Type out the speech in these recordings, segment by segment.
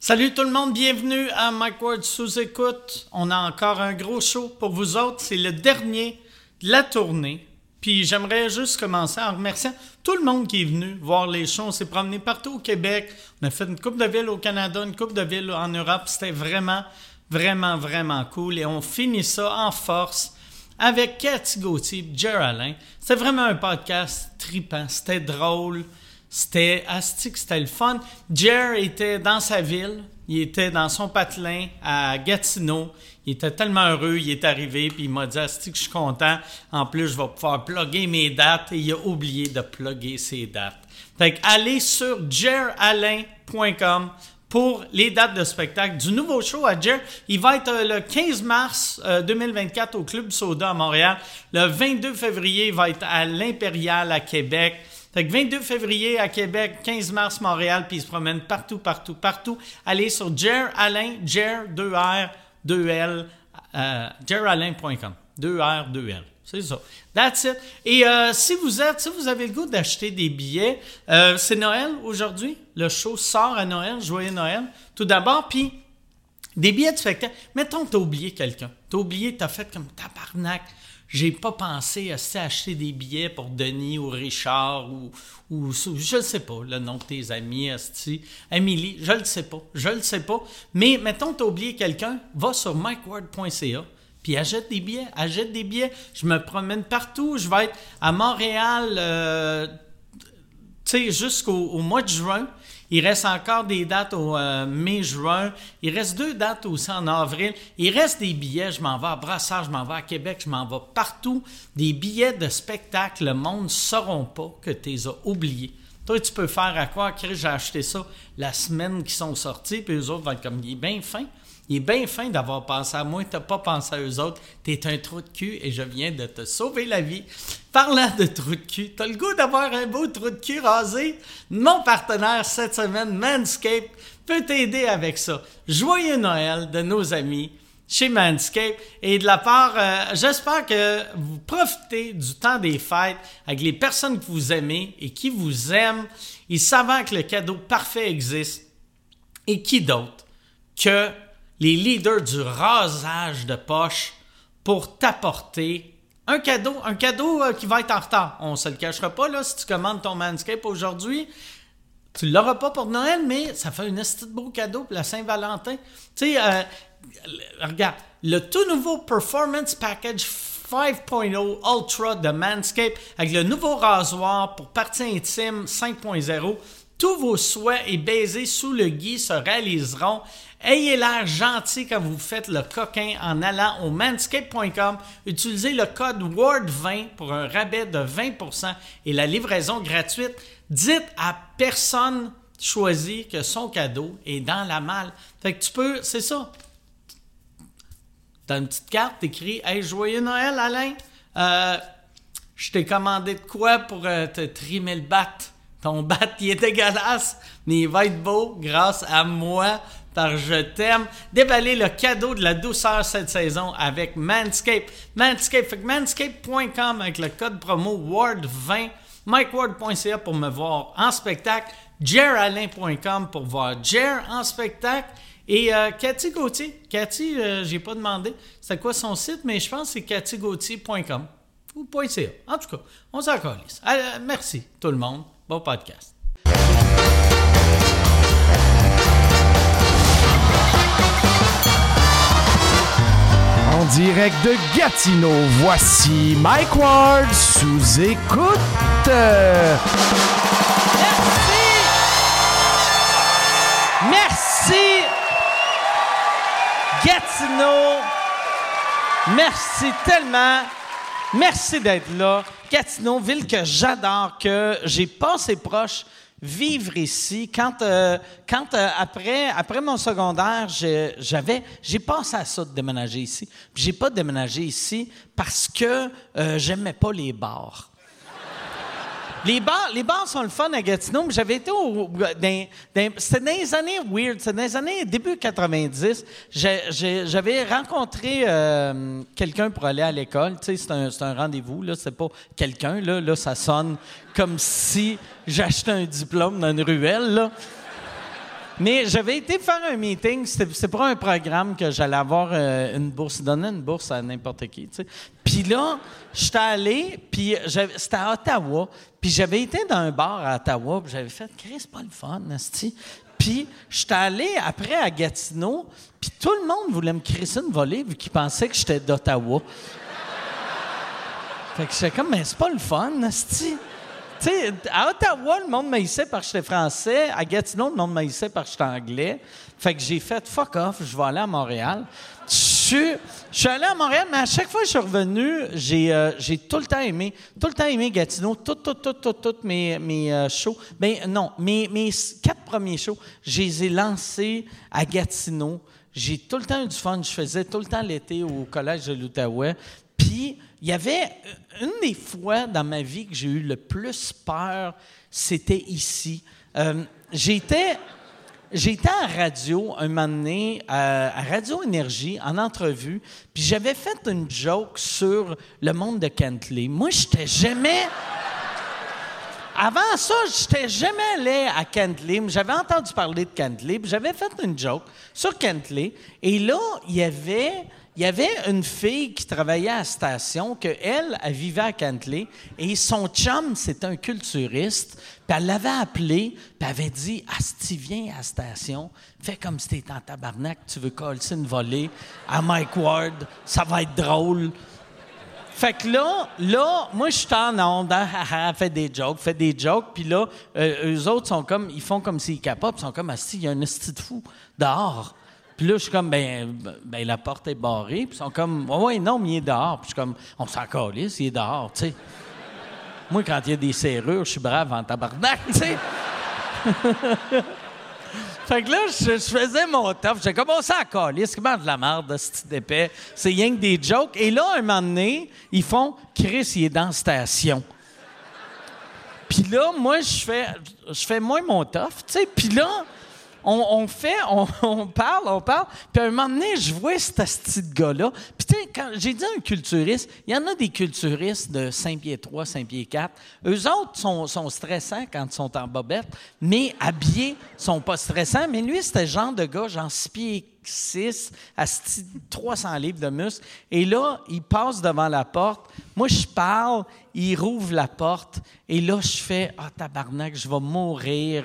Salut tout le monde, bienvenue à Mike Ward sous écoute. On a encore un gros show pour vous autres. C'est le dernier de la tournée. Puis j'aimerais juste commencer en remerciant tout le monde qui est venu voir les shows. On s'est promené partout au Québec. On a fait une coupe de villes au Canada, une coupe de villes en Europe. C'était vraiment, vraiment, vraiment cool. Et on finit ça en force avec Cathy Gauthier, Jer Alain. C'était vraiment un podcast tripant. C'était drôle. C'était astique, c'était le fun. Jer était dans sa ville, il était dans son patelin à Gatineau. Il était tellement heureux, il est arrivé, puis il m'a dit Astique, je suis content. En plus, je vais pouvoir plugger mes dates. Et il a oublié de plugger ses dates. Fait que allez sur jeralain.com pour les dates de spectacle du nouveau show à Jer. Il va être euh, le 15 mars 2024 au Club Soda à Montréal. Le 22 février, il va être à l'Impérial à Québec. Fait que 22 février à Québec, 15 mars Montréal, puis il se promène partout, partout, partout. Allez sur Jer Alain, Jer 2R 2L, euh, jeralain.com. 2R 2L. C'est ça. That's it. Et euh, si vous êtes, si vous avez le goût d'acheter des billets, euh, c'est Noël aujourd'hui. Le show sort à Noël. Joyeux Noël. Tout d'abord, puis des billets de spectacle. Mettons, t'as oublié quelqu'un. T'as oublié, t'as fait comme tabarnak j'ai pas pensé à acheter des billets pour Denis ou Richard ou, ou je ne sais pas le nom de tes amis, Asti, Amélie, je le sais pas, je le sais pas. Mais mettons tu as oublié quelqu'un, va sur mikeward.ca puis achète des billets, achète des billets. Je me promène partout, je vais être à Montréal, euh, tu sais, jusqu'au mois de juin. Il reste encore des dates au euh, mai-juin. Il reste deux dates aussi en avril. Il reste des billets. Je m'en vais à Brassard, je m'en vais à Québec, je m'en vais partout. Des billets de spectacle. Le monde ne sauront pas que tu les as oubliés. Toi, tu peux faire à quoi? J'ai acheté ça la semaine qui sont sortis, puis eux autres vont être comme, il est bien fin. Il est bien fin d'avoir pensé à moi, tu n'as pas pensé à eux autres. Tu es un trou de cul et je viens de te sauver la vie. Parlant de trou de cul, tu as le goût d'avoir un beau trou de cul rasé? Mon partenaire cette semaine, Manscape, peut t'aider avec ça. Joyeux Noël de nos amis chez Manscape. Et de la part, euh, j'espère que vous profitez du temps des fêtes avec les personnes que vous aimez et qui vous aiment. Ils savent que le cadeau parfait existe. Et qui d'autre que les leaders du rasage de poche pour t'apporter un cadeau, un cadeau euh, qui va être en retard. On se le cachera pas, là, si tu commandes ton Manscape aujourd'hui, tu l'auras pas pour Noël, mais ça fait un de beau cadeau pour la Saint-Valentin. Tu sais, euh, regarde, le tout nouveau Performance Package 5.0 Ultra de Manscape avec le nouveau rasoir pour partie intime 5.0. Tous vos souhaits et baisers sous le gui se réaliseront Ayez l'air gentil quand vous faites le coquin en allant au manscape.com. Utilisez le code WORD20 pour un rabais de 20% et la livraison gratuite. Dites à personne choisi que son cadeau est dans la malle. Fait que tu peux, c'est ça. T'as une petite carte, écrit Hey, joyeux Noël, Alain. Euh, je t'ai commandé de quoi pour euh, te trimer le bat? Ton bat, il est dégueulasse, mais il va être beau grâce à moi Je t'aime. Déballer le cadeau de la douceur cette saison avec Manscape. Manscape, fait manscape.com avec le code promo WARD20, MikeWard.ca pour me voir en spectacle, jeralain.com pour voir Jer en spectacle. Et euh, Cathy Gauthier, Cathy, euh, j'ai pas demandé c'est quoi son site, mais je pense que c'est cathygauthier.com ou .ca. En tout cas, on s'en euh, merci tout le monde. Bon podcast. En direct de Gatineau, voici Mike Ward sous écoute. Merci. Merci. Gatineau. Merci tellement. Merci d'être là. Gatineau, ville que j'adore, que j'ai passé proche vivre ici. Quand, euh, euh, après, après mon secondaire, j'avais, j'ai pensé à ça de déménager ici. J'ai pas déménagé ici parce que euh, j'aimais pas les bars. Les bars, sont le fun à Gatineau, mais j'avais été au. c'était dans les années weird, c'était dans les années début 90. J'avais rencontré euh, quelqu'un pour aller à l'école. Tu sais, c'est un, rendez-vous, là, c'est pas quelqu'un, là, là, ça sonne comme si j'achetais un diplôme dans une ruelle, là. Mais j'avais été faire un meeting, c'était pour un programme que j'allais avoir euh, une bourse, donner une bourse à n'importe qui, tu sais. Puis là, j'étais allé, puis c'était à Ottawa, puis j'avais été dans un bar à Ottawa, puis j'avais fait « Chris, c'est pas le fun, Nasty. Puis j'étais allé après à Gatineau, puis tout le monde voulait me crisser une volée vu qu'ils pensaient que j'étais d'Ottawa. fait que j'étais comme « Mais c'est pas le fun, Nasty. » Tu sais, à Ottawa, le monde m'haïssait parce que j'étais français. À Gatineau, le monde m'haïssait parce que j'étais anglais. Fait que j'ai fait fuck off, je vais aller à Montréal. Je suis, allé à Montréal, mais à chaque fois que je suis revenu, j'ai, euh, j'ai tout le temps aimé, tout le temps aimé Gatineau, tout, tout, tout, tout, tout mes, mes euh, shows. Ben non, mes, mes quatre premiers shows, je les ai lancés à Gatineau. J'ai tout le temps eu du fun. Je faisais tout le temps l'été au Collège de l'Outaouais. Puis, il y avait une des fois dans ma vie que j'ai eu le plus peur, c'était ici. Euh, j'étais, à radio un moment donné, à, Radio Énergie, en entrevue, puis j'avais fait une joke sur le monde de Kentley. Moi, j'étais jamais... Avant ça, j'étais jamais allé à Kentley. J'avais entendu parler de Kentley, j'avais fait une joke sur Kentley. Et là, il y avait il y avait une fille qui travaillait à station, que elle, vivait à Cantley, et son chum, c'était un culturiste, puis elle l'avait appelé, puis avait dit Asti, viens à la station, fais comme si t'étais en tabarnak, tu veux coller une volée à Mike Ward, ça va être drôle. Fait que là, là, moi, je suis en onde, hein, fait des jokes, fait des jokes, puis là, euh, eux autres sont comme, ils font comme s'ils capotent, ils sont comme, Asti, il y a un esti de fou dehors. Puis là, je suis comme, ben, ben, la porte est barrée. Puis ils sont comme, ouais, non, mais il est dehors. Puis je suis comme, on s'en calisse, il est dehors, tu sais. Moi, quand il y a des serrures, je suis brave en tabarnak, tu sais. fait que là, je, faisais mon top. J'ai commencé à caler. C'est comment de la merde, ce petit épais. C'est rien que des jokes. Et là, un moment donné, ils font Chris, il est dans la station. Puis là, moi, je fais, je fais moins mon tof, tu sais. Puis là, on, fait, on, parle, on parle, puis à un moment donné, je vois ce petit gars-là. Puis tu sais, quand j'ai dit un culturiste, il y en a des culturistes de 5 pieds 3, 5 pieds 4. Eux autres sont, stressants quand ils sont en bobette, mais habillés sont pas stressants. Mais lui, c'était genre de gars, genre 6 pieds 6 à 300 livres de muscle. Et là, il passe devant la porte. Moi, je parle, il rouvre la porte. Et là, je fais Ah, tabarnak, je vais mourir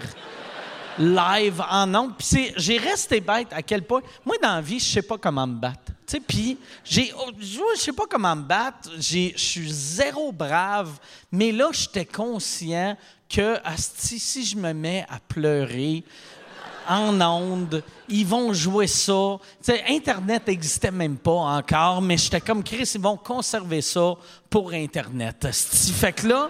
live en ondes. Puis j'ai resté bête à quel point. Moi, dans la vie, je sais pas comment me battre. Tu sais, puis j'ai, oh, je sais pas comment me battre. Je suis zéro brave. Mais là, j'étais conscient que si je me mets à pleurer en ondes, ils vont jouer ça. Tu sais, Internet n'existait même pas encore, mais j'étais comme Chris, ils vont conserver ça pour Internet. Fait que là,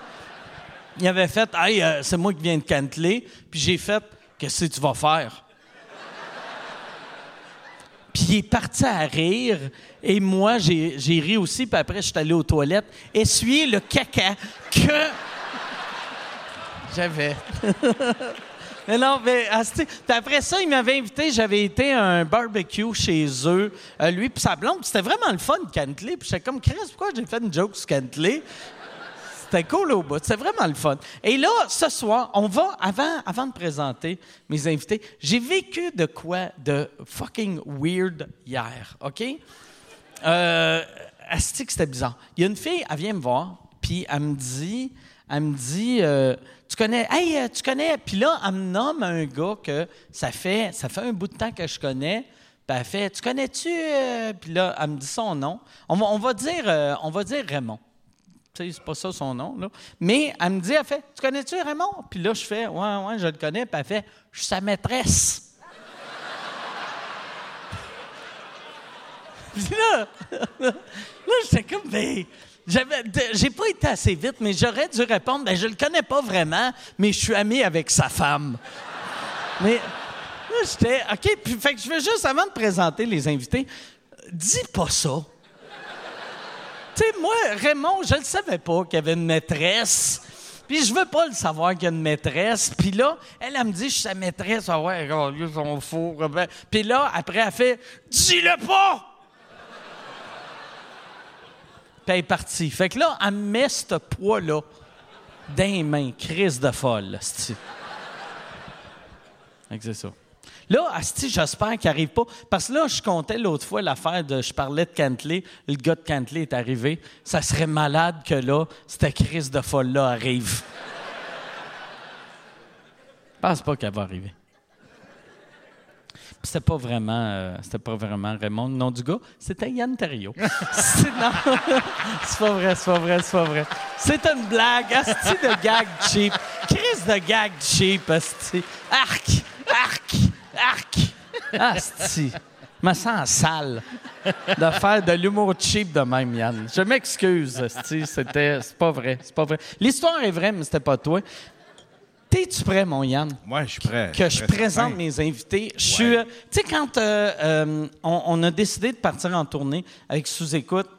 il avait fait, hey, euh, c'est moi qui viens de Cantley, puis j'ai fait, Qu'est-ce que tu vas faire? Puis il est parti à rire. Et moi, j'ai, ri aussi. Puis après, je suis allé aux toilettes essuyer le caca que j'avais. mais non, mais puis après ça, il m'avait invité. J'avais été à un barbecue chez eux, euh, lui puis sa blonde. C'était vraiment le fun, Cantley. Puis j'étais comme, Chris, pourquoi j'ai fait une joke sur Cantley? C'était cool au bout. C'était vraiment le fun. Et là, ce soir, on va, avant, avant de présenter mes invités, j'ai vécu de quoi de fucking weird hier, OK? Euh, c'était bizarre. Il y a une fille, elle vient me voir, puis elle me dit, elle me dit, euh, tu connais, hey, euh, tu connais, puis là, elle me nomme un gars que ça fait, ça fait un bout de temps que je connais. Puis elle fait, tu connais-tu, euh, puis là, elle me dit son nom. On va, on va dire, on va dire Raymond c'est pas ça son nom, là. Mais elle me dit, elle fait, tu connais-tu Raymond? Puis là, je fais, ouais, ouais, je le connais. Puis elle fait, je suis sa maîtresse. Puis là, là, j'étais comme, ben, j'ai pas été assez vite, mais j'aurais dû répondre, ben, je le connais pas vraiment, mais je suis ami avec sa femme. mais là, j'étais, OK, puis fait que je veux juste, avant de présenter les invités, dis pas ça. Tu sais, moi, Raymond, je ne savais pas qu'il y avait une maîtresse. Puis je veux pas le savoir qu'il y a une maîtresse. Puis là, elle, elle me dit, je suis sa maîtresse. Ah ouais, ils sont fous. Puis là, après, elle fait, dis-le pas! Puis elle est partie. Fait que là, elle me met ce poids-là dans les mains. Crise de folle, c'est ça. Là, Asti, j'espère qu'il arrive pas. Parce que là, je comptais l'autre fois l'affaire de. Je parlais de Cantley. Le gars de Cantley est arrivé. Ça serait malade que là, cette crise de folle-là arrive. Je pense pas qu'elle va arriver. C'était pas vraiment, euh, c'était pas vraiment Raymond, le nom du gars. C'était Yann Terriot. c'est, non, c'est pas vrai, c'est pas vrai, c'est pas vrai. C'est une blague. Asti de gag cheap. Crise de gag cheap, asti. Arc, arc, arc. Asti. Je me sens sale de faire de l'humour cheap de même, Yann. Je m'excuse, asti. C'était, c'est pas vrai, c'est pas vrai. L'histoire est vraie, mais c'était pas toi. T'es-tu prêt, mon Yann? Moi, je suis prêt. que je présente mes invités. Je suis, euh, tu sais, quand euh, euh, on, on a décidé de partir en tournée avec sous-écoute,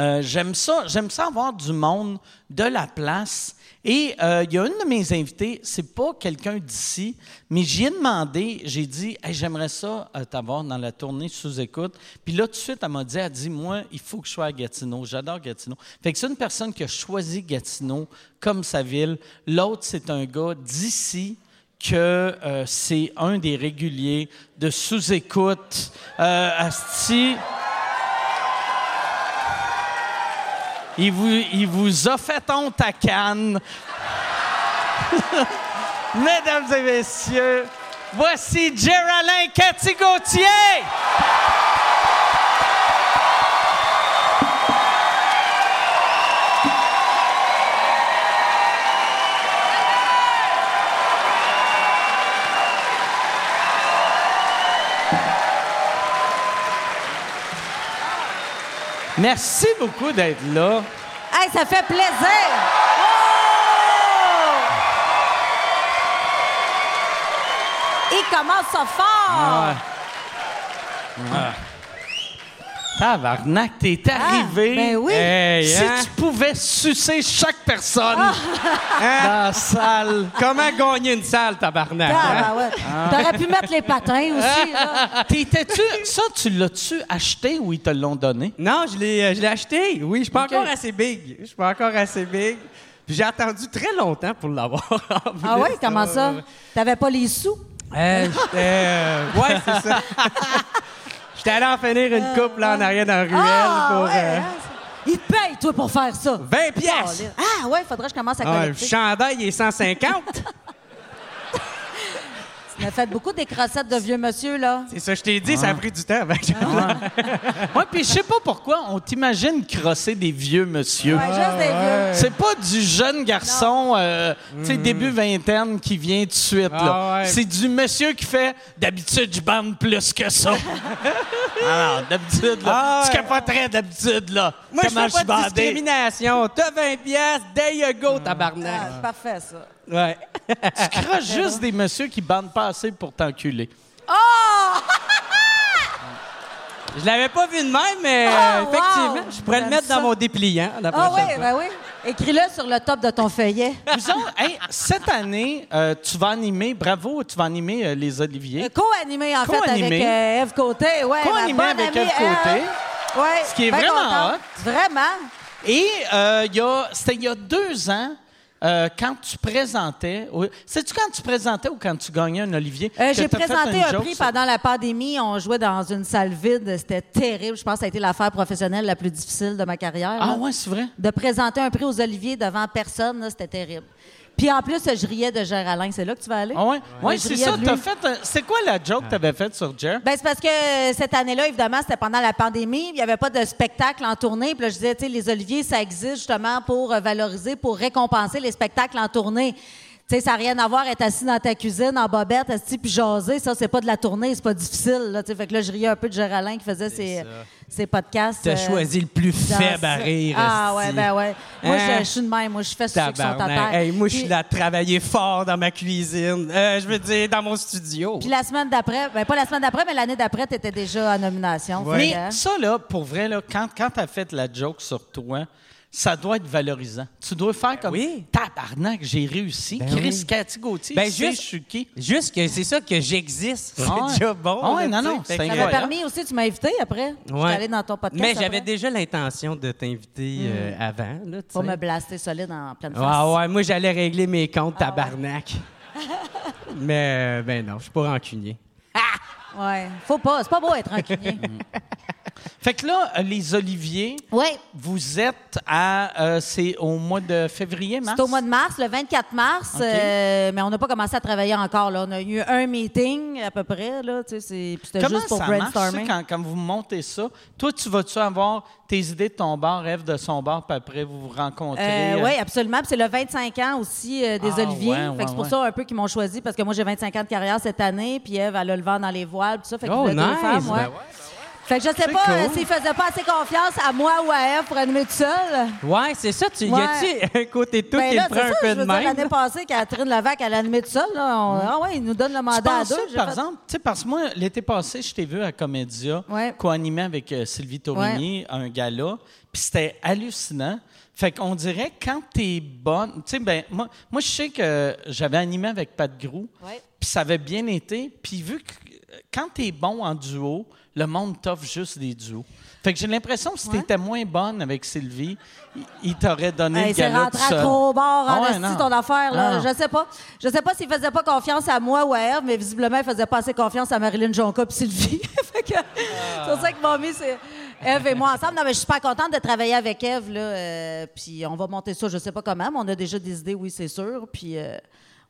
euh, j'aime ça, j'aime ça avoir du monde de la place. Et euh, il y a une de mes invités, c'est pas quelqu'un d'ici, mais j'y ai demandé, j'ai dit, Hey, j'aimerais ça euh, t'avoir dans la tournée sous-écoute. Puis là, tout de suite, elle m'a dit, elle dit, moi, il faut que je sois à Gatineau. J'adore Gatineau. Fait que c'est une personne qui a choisi Gatineau comme sa ville. L'autre, c'est un gars d'ici que euh, c'est un des réguliers de sous-écoute. Asti. Il vous, il vous a fait honte à Cannes. Mesdames et messieurs, voici Géraldin Cathy-Gauthier! Merci beaucoup d'être là. Hey, ça fait plaisir! Oh! Il commence ça fort! Tabarnak, t'es arrivé. ben oui. Hey, Si hein? tu pouvais sucer chaque personne Ah. dans la salle. Comment gagner une salle, tabarnak? Ah, hein? ben ouais. T'aurais pu mettre les patins aussi. T'étais-tu. Ça, tu l'as-tu acheté ou ils te l'ont donné? Non, je l'ai, euh, je l'ai acheté. Oui, je suis pas encore assez big. Je suis pas encore assez big. Puis j'ai attendu très longtemps pour l'avoir. Ah plus. oui, comment ça? T'avais pas les sous? Euh, euh, ouais, c'est ça. J'étais allé en finir une coupe là en arrière dans la ruelle Ah, pour ouais, euh, hein, Il te paye, toi, pour faire ça. 20 pièces. Ah, ouais, faudrait que je commence à Ah, le collecter. chandail il est 150. Tu m'as fait beaucoup des crossettes de vieux monsieur, là. c'est ça, je t'ai dit, ça a pris du temps. j'en- Ouais, puis je sais pas pourquoi on t'imagine crosser des vieux monsieur. Ouais, juste des vieux. C'est pas du jeune garçon, euh, tu sais, début vingtaine qui vient tout de suite. là. Ah ouais. C'est du monsieur qui fait d'habitude, je bande plus que ça. Alors, d'habitude, là, Ah tu capoterais d'habitude, là. Moi, je fais pas de bandais? discrimination. T'as 20 pièces, there you go, Ah, tabarnak. c'est parfait, ça. Ouais. Tu crosses juste des messieurs qui bandent pas assez pour t'enculer. Oh! Je l'avais pas vu de même, mais Oh, euh, wow! effectivement, je pourrais le mettre ça. dans mon dépliant la Ah oui, fois. ben oui. Écris-le sur le top de ton feuillet. Vous autres, hey, cette année, euh, tu vas animer, bravo, tu vas animer euh, les Oliviers. Euh, Co-animé, en fait, avec Co-animé. euh, Eve Côté. Ouais, Co-animé avec Ève Côté. Ouais, Ce qui est vraiment hot. Vraiment. Et euh, il y a, c'était il y a deux ans, euh, quand tu présentais, sais-tu quand tu présentais ou quand tu gagnais un Olivier? Euh, J'ai présenté un prix pendant la pandémie. On jouait dans une salle vide. C'était terrible. Je pense que ça a été l'affaire professionnelle la plus difficile de ma carrière. Ah là. ouais, c'est vrai? De présenter un prix aux Oliviers devant personne, c'était terrible. Puis en plus, je riais de Géraldin. C'est là que tu vas aller? Ah ouais? Ouais, je c'est ça. fait. un- C'est quoi la joke que t'avais faite sur Jer? Ben, c'est parce que cette année-là, évidemment, c'était pendant la pandémie. Il n'y avait pas de spectacle en tournée. Puis là, je disais, tu sais, les Oliviers, ça existe justement pour euh, valoriser, pour récompenser les spectacles en tournée. Tu sais, ça n'a rien à voir être assis dans ta cuisine en bobette, assis puis jaser. Ça, c'est pas de la tournée, c'est pas difficile. Là, tu fait que là, je riais un peu de Géraldin qui faisait ses, ses podcasts. T'as euh, choisi le plus faible à rire. Ah, ouais, ben ouais. Moi, Hein? je, je suis de même. Moi, je fais ceux qui sont à terre. Hey, moi, je suis là à travailler fort dans ma cuisine. Euh, je veux dire, dans mon studio. Puis la semaine d'après, ben pas la semaine d'après, mais l'année d'après, tu étais déjà en nomination. Ouais. Mais hein? ça, là, pour vrai, là, quand, quand t'as fait la joke sur toi, ça doit être valorisant. Tu dois faire comme Oui. tabarnak, j'ai réussi. Ben Chris oui. Cathy Gauthier, Ben, tu sais, juste- je suis qui? Juste que c'est ça que j'existe. C'est Ah ouais. déjà bon. Ah ouais, là, non, tu non, c'est Ça m'a permis aussi, tu m'as invité après. Je suis Ouais. allée dans ton podcast. Mais j'avais déjà l'intention de t'inviter euh, avant. Là, Pour me blaster solide en pleine face. Ouais, ouais, moi, j'allais régler mes comptes Ah ouais. tabarnak. Mais, euh, ben non, je suis pas rancunier. Ouais. Faut pas. C'est pas beau être rancunier. Fait que là, les oliviers, vous êtes à. euh, c'est au mois de février, mars? C'est au mois de mars, le 24 mars, euh, mais on n'a pas commencé à travailler encore. Là. On a eu un meeting à peu près. Là, C'était juste pour ça marche, brainstorming. quand, quand vous montez ça? Toi, tu vas-tu avoir tes idées de ton bar, rêve de son bar, puis après, vous vous rencontrez? Euh, oui, absolument. C'est le 25 ans aussi des Ah, Oliviers. ouais, Fait ouais, que c'est pour ça un peu qu'ils m'ont choisi parce que moi j'ai 25 ans de carrière cette année, puis Eve elle a le vent dans les voiles, tout ça. Fait Oh, deux nice! femmes. Ben ouais, Fait que je sais pas cool. euh, s'ils faisaient pas assez confiance à moi ou à Eve pour animer tout seul. Ouais, c'est ça. Tu, Ouais. Y a-tu un côté de toi Ben qui là, prend un ça, peu je de même? l'année passée, Catherine Lavac, elle a animé tout seul. Là, on- Ah ouais, il nous donne le mandat à deux. ça, par fait- exemple, tu sais, parce que moi, l'été passé, je t'ai vu à Comédia, Ouais. co-animé avec euh, Sylvie Taurigny, un gala, puis c'était hallucinant. Fait qu'on dirait, quand t'es bonne, tu sais, ben, moi, moi, je sais que j'avais animé avec Pat Grou, puis ça avait bien été, puis vu que quand t'es bon en duo, le monde t'offre juste des duos. Fait que j'ai l'impression que si Ouais. t'étais moins bonne avec Sylvie, il, il t'aurait donné Hey, le gala rentré à trop bord Ah en ouais, esti, non. ton affaire. Là. Ah. Je sais pas. Je sais pas s'il faisait pas confiance à moi ou à Eve, mais visiblement, il faisait pas assez confiance à Marilyn Jonca et Sylvie. Fait que C'est pour ça qu'ils m'ont mis c'est Eve et moi ensemble. Non, mais je suis super contente de travailler avec Eve. Là, euh, puis on va monter ça, je sais pas comment, mais on a déjà des idées, oui, c'est sûr. Puis. euh,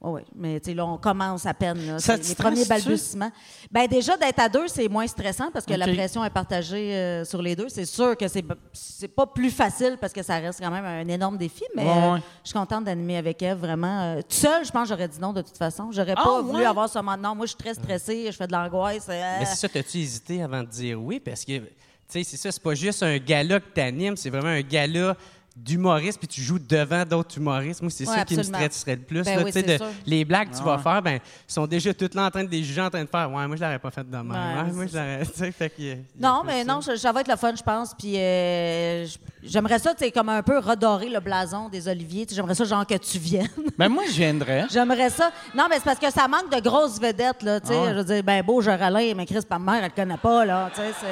ouais. Mais tu sais, là, on commence à peine. là. Ça les premiers balbutiements. Ben déjà, d'être à deux, c'est moins stressant parce que la pression est partagée euh, sur les deux. C'est sûr que c'est c'est pas plus facile parce que ça reste quand même un énorme défi, mais Ouais, euh, ouais. je suis contente d'animer avec Eve, vraiment. Euh, toute seule, je pense que j'aurais dit non de toute façon. J'aurais Ah, pas voulu avoir ce moment. Non, moi, je suis très stressée, je fais de l'angoisse. Mais c'est ça, t'as-tu hésité avant de dire oui? Parce que, tu sais, c'est ça, c'est pas juste un gala que t'animes, c'est vraiment un gala d'humoriste, puis tu joues devant d'autres humoristes. Moi, c'est Ouais, ça qui me stresserait le plus. Ben là, oui, tu sais, c'est de- les blagues que tu vas Ouais. faire, ben, ils sont déjà toutes là en train de les juger, en train de faire. Ouais, moi, je l'aurais pas fait de même. Ouais, Ouais, moi, je l'aurais. tu sais, fait que, y a- y a Non, mais ça. non, ça, ça va être le fun, je pense. Puis euh, j'aimerais ça, tu sais, comme un peu redorer le blason des Oliviers. J'aimerais ça, genre, que tu viennes. Ben moi, je viendrais. J'aimerais ça. Non, mais c'est parce que ça manque de grosses vedettes, là. Tu sais, Ah ouais. je veux dire, ben beau, je râlais, mais Chris, ma mère, elle le connaît pas, là. Tu sais, c'est.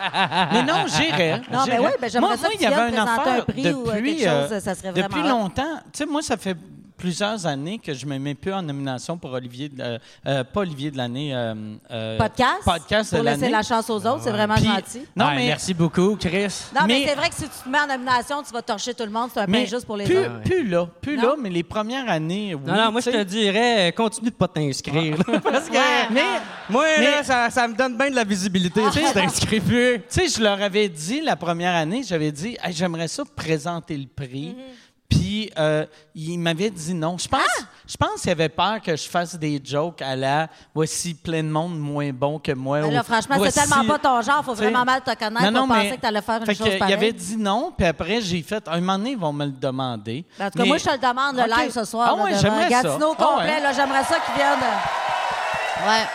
Euh, Mais non, j'irais. Non, mais oui, ben, j'aimerais ça que il y avait présenter affaire un prix ou, euh, depuis, quelque chose, ça serait vraiment Depuis hot. longtemps. Tu sais, moi, ça fait plusieurs années que je me mets plus en nomination pour Olivier, de- euh, euh, pas Olivier de l'année. euh, euh, Podcast? Podcast de Pour laisser l'année. la chance aux autres, c'est vraiment Puis- gentil. Non, Ouais, mais Merci beaucoup, Chris. Non, mais, Mais- c'est vrai que si tu te mets en nomination, tu vas torcher tout le monde. C'est un pain juste pour les plus, autres. autres. plus là, plus Non? là, mais les premières années, oui. Non, non, moi, je tu te sais. dirais, euh, continue de pas t'inscrire. là, Parce que, Mais, moi, Mais- là, ça, ça me donne bien de la visibilité. Tu sais, je t'inscris plus. tu sais, je leur avais dit la première année, j'avais dit, Hey, j'aimerais ça présenter le prix. Puis, euh, il m'avait dit non. Je pense, je pense qu'il avait peur que je fasse des jokes à la voici plein de monde moins bon que moi. Là, ou franchement, voici- c'est tellement pas ton genre. Faut vraiment mal te connaître pour penser que tu allais faire une fait chose que, pareille. Il avait dit non, puis après, j'ai fait, un moment donné, ils vont me le demander. Ben, en tout cas, Mais- moi, je te le demande, le live ce soir. Ah ouais, j'aimerais ça. Gatineau Ah complet, ouais. j'aimerais ça qu'ils viennent. Ouais.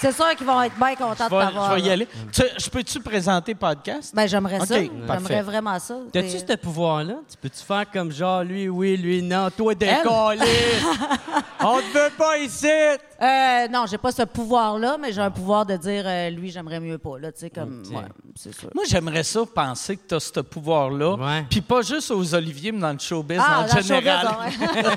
C'est sûr qu'ils vont être bien contents de t'avoir. je vais y là. aller. Tu- je peux-tu présenter podcast? Ben, j'aimerais ça. J'aimerais vraiment ça. T'as-tu ce pouvoir-là? Tu peux-tu faire comme genre, lui, oui, lui, non, toi, décoller? On te veut pas ici! Euh, non, j'ai pas ce pouvoir-là, mais j'ai un pouvoir de dire, euh, lui, j'aimerais mieux pas. Là, tu sais, comme, Ok. ouais, c'est sûr. Moi, j'aimerais ça penser que tu as ce pouvoir-là. Puis pas juste aux Olivier, mais dans le showbiz Ah, en dans le général. showbiz, ouais.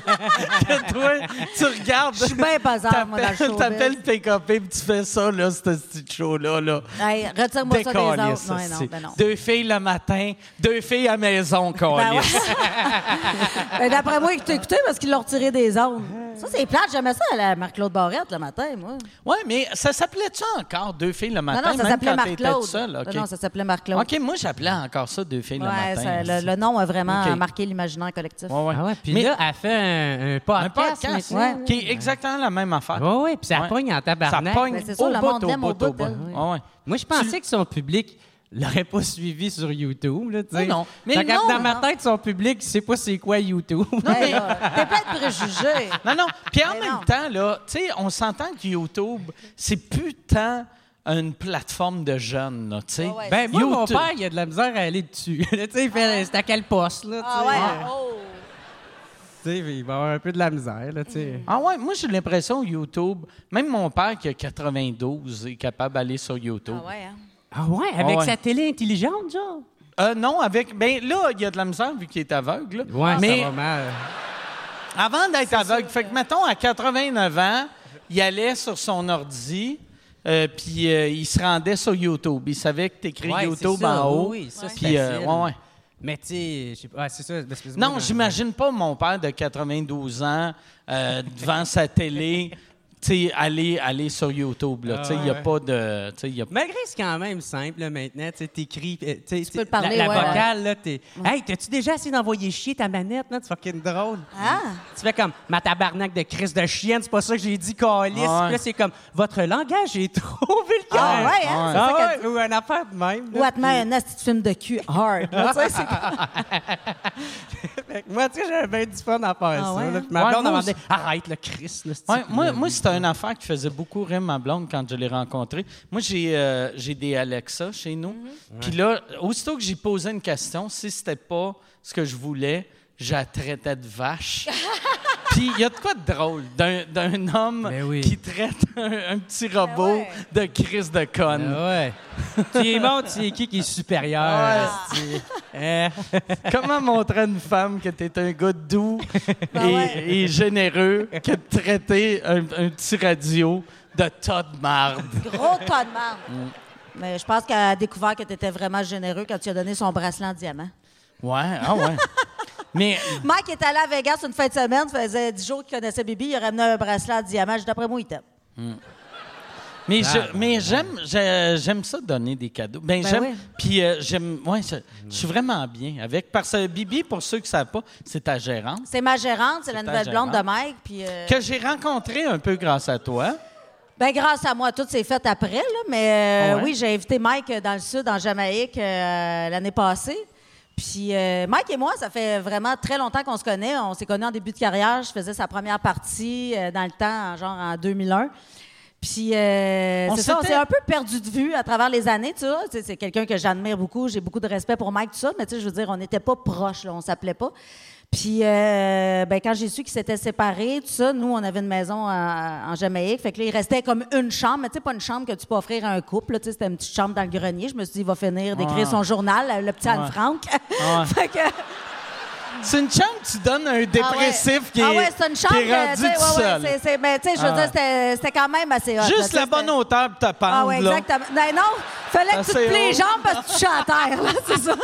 que toi, tu regardes. Je suis bien pesante, moi, dans le t'appelles- showbiz. T'appelles PKP puis tu fais ça, là, ce petit show-là. Là. Hey, retire-moi ça des autres. ça, Non, non, c'est- ben non. Deux filles le matin, deux filles à maison, Ben ouais. câlisse. Ben, D'après moi, il t'a écouté parce qu'il l'a retiré des ondes. Ça, c'est plate. J'aimais ça à la Marc-Claude Le matin, moi. Ouais, mais ça s'appelait-tu encore deux filles le matin, non, non, ça s'appelait Marc-Claude. Non, ça s'appelait Marc-Claude. OK, moi, j'appelais encore ça deux filles le Ouais, matin. ça- le, le nom a vraiment marqué l'imaginaire collectif. Ouais, ouais. Ah ouais, puis Mais là, elle fait un, un un podcast. podcast, maintenant. qui est exactement la même affaire. Ouais, ouais, puis ça Ouais. pogne en Ça tabarnak. pogne Ben, ça, au bout, au bout, au bout, bout. Ouais, ouais. Moi, je pensais que son public l'aurait pas suivi sur YouTube. Là, tu sais. Non, non. Mais non, dans ma non. tête, son public, il sait pas c'est quoi YouTube. Hey, là, T'es plein de préjugés. Non, non. Puis en Mais même non. temps, là, tu sais, on s'entend que YouTube, c'est plus tant une plateforme de jeunes, là, tu sais. Ouais, ouais. ben, moi, mon père, il a de la misère à aller dessus. Là, tu sais, il fait, c'est à quel poste, là, tu Ah ouais? Oh. il va avoir un peu de la misère, là, tu sais. Ah ouais, moi j'ai l'impression YouTube, même mon père qui a 92 est capable d'aller sur YouTube. Ah ouais, hein? Ah ouais, avec Ah ouais. sa télé intelligente, genre? Euh, non, avec ben là, il y a de la misère vu qu'il est aveugle. là. Ouais, mais ça va mal. Avant d'être aveugle. Fait que, mettons, à 89 ans, il allait sur son ordi, euh, puis euh, il se rendait sur YouTube. Il savait que t'écris Ouais, YouTube ça, en haut. Oui, ça, c'est Puis, euh, ouais, ouais. Mais tu sais, je sais pas, ouais, c'est ça. Non, j'imagine pas mon père de 92 ans euh, devant sa télé, tu sais, aller, aller sur YouTube. là. Ah Tu sais, il n'y a ouais. pas de. tu sais, il y a- Malgré c'est quand même simple là, maintenant, tu sais, t'écris, euh, tu sais, peux le parler, la, la ouais. vocale là, t'es, hey, t'as-tu déjà essayé d'envoyer chier ta manette là, c'est fucking drôle. Ah! Tu fais comme ma tabarnak de crise de chienne, c'est pas ça que j'ai dit calice. Ah ouais. Puis là c'est comme votre langage est trop vulgaire. Ah ouais, hein? C'est Ah ça ouais, ou une affaire de même. là. Ou à te mettre un film de cul hard. c'est- moi, tu sais, j'avais bien du fun à faire Ah ça. ouais, là. hein? Puis ma Ouais, blonde moi m'a dit arrête le Chris. Là, c'est- Ouais, moi, moi c'était une affaire qui faisait beaucoup rire ma blonde quand je l'ai rencontrée. Moi, j'ai euh, j'ai des Alexa chez nous. Puis là, aussitôt que j'ai posé une question, si c'était pas ce que je voulais, je la traitais de vache. Puis il y a de quoi de drôle d'un d'un homme Ben oui. qui traite un, un petit robot ouais. de Chris de conne. Ah ouais. tu es montres, c'est qui qui est supérieur. Ah. Hein? Comment montrer à une femme que t'es un gars doux et, ouais. et généreux que de traiter un, un petit radio de tas de marde? Gros tas de marde. Mm. Mais je pense qu'elle a découvert que tu étais vraiment généreux quand tu as donné son bracelet en diamant. Ouais, ah ouais. Mais Mike est allé à Vegas une fin de semaine, ça faisait 10 jours qu'il connaissait Bibi, il a ramené un bracelet en diamant. D'après moi, il t'aime. Mais Ah, je- mais j'aime j'ai- j'aime ça donner des cadeaux. Ben, Ben j'aime oui. puis euh, j'aime ouais, je, je suis vraiment bien avec parce que Bibi pour ceux qui savent pas, c'est ta gérante C'est ma gérante, c'est la nouvelle blonde de. Mike. Puis, euh, que j'ai rencontrée un peu grâce à toi. ben, grâce à moi, tout s'est fait après. Là, mais euh, Ah ouais? oui, j'ai invité Mike euh, dans le sud, en Jamaïque, euh, l'année passée. Puis euh, Mike et moi, ça fait vraiment très longtemps qu'on se connaît. On s'est connus en début de carrière. Je faisais sa première partie euh, dans le temps, en- genre en 2001. Puis euh, On c'est ça, on s'est un peu perdu de vue à travers les années, tu vois. C'est quelqu'un que j'admire beaucoup. J'ai beaucoup de respect pour Mike, tout ça. Mais tu sais, je veux dire, on n'était pas proches, là, on s'appelait pas. Puis euh, ben, quand j'ai su qu'ils s'étaient séparés, tout ça, nous, on avait une maison en, en Jamaïque. Fait que là, il restait comme une chambre, mais tu sais, pas une chambre que tu peux offrir à un couple. tu sais, C'était une petite chambre dans le grenier. Je me suis dit, il va finir d'écrire Ah. son journal, le petit Anne-Franck. Ah. fait que, C'est une chambre que tu donnes à un dépressif ah ouais. qui est, Ah ouais, c'est une chambre. qui est rendu tout ouais, ouais, seul. c'est- ben, tu sais, je veux Ah. dire, c'était quand même assez hot. Juste la bonne hauteur pour te pendre, Ah oui, là. exactement. Non, non, fallait que tu te plies les jambes parce que tu chantes à terre, là, c'est ça.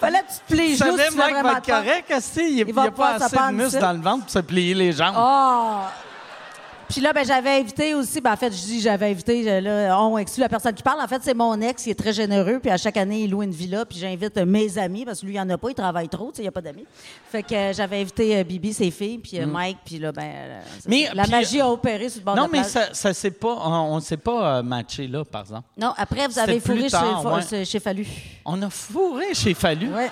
Fallait que tu te plies les savais, tu voulais Mike va être correct? Il n'y a pas assez de muscles dans le ventre pour se plier les jambes? Puis là, ben, j'avais invité aussi, ben, en fait, je dis j'avais invité, là, on exclut la personne qui parle. En fait, c'est mon ex, il est très généreux, puis à chaque année, il loue une villa, puis j'invite mes amis, parce que lui, il n'y en a pas, il travaille trop, tu sais, il n'y a pas d'amis. Fait que euh, j'avais invité euh, Bibi, ses filles, puis euh, Mike, puis là, ben, Mm. Mais, la puis, magie a opéré sur le bord Non, de la mais plage. ça, ça s'est pas, on ne s'est pas matché là, par exemple. Non, après, vous C'était avez plus fourré chez, tard, Fa- ouais. chez- chez Fallu. On a fourré chez Fallu. Ouais.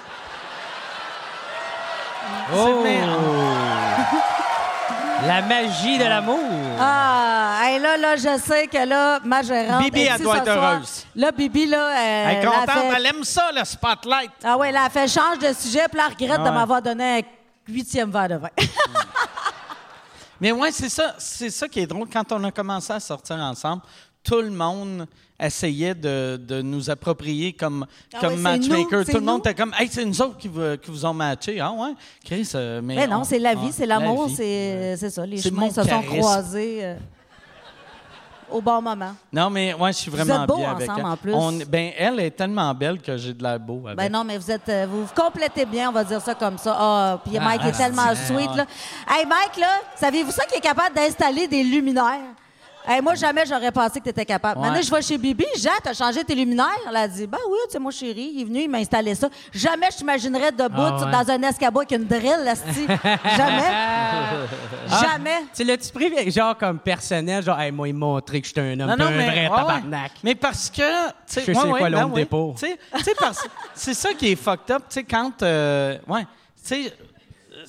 Oh! mais- La magie de l'amour. Ah, hey, là, là, je sais que là, ma gérante. Bibi, elle doit être soir. heureuse. Là, Bibi, là, elle, Elle est elle a contente, fait- elle aime ça, le spotlight. Ah là, elle fait change de sujet, puis elle regrette de m'avoir donné un huitième verre de vin. Mais ouais, c'est ça, c'est ça qui est drôle. Quand on a commencé à sortir ensemble, tout le monde essayait de, de nous approprier comme, Ah comme ouais, matchmaker. nous, tout le monde était comme, hey, c'est nous autres qui vous, qui vous ont matché. Ah ouais, Chris, euh, mais. Mais non, on- c'est la ah, vie, c'est l'amour, c'est ça. Les chemins se sont croisés euh, au bon moment. Non, mais ouais, je suis Vous vraiment êtes beaux bien avec ensemble, elle. en plus. On- ben, elle est tellement belle que j'ai de l'air beau avec. Ben non, mais vous êtes, euh, vous vous complétez bien, on va dire ça comme ça. Ah, puis Mike ah, est tellement sweet, ah, là. Hey, Mike, là, saviez-vous ça qu'il est capable d'installer des luminaires? Hey, moi, jamais j'aurais pensé que tu étais capable. Ouais. Maintenant, je vais chez Bibi. Jacques, t'as changé tes luminaires? Elle a dit, ben oui, tu sais, moi, chérie, il est venu, il m'a installé ça. Jamais je t'imaginerais debout Ah ouais. dans un escabeau avec une drill, lastie. Jamais. Jamais. Tu l'as-tu pris, genre, comme personnel, genre, hey, moi, il montrer que je suis un homme, Non, non, un mais, vrai ouais, tabarnak. Mais parce que. tu sais, Je quoi ben sais, parce c'est ça qui est fucked up. Tu sais, quand. euh, ouais. Tu sais,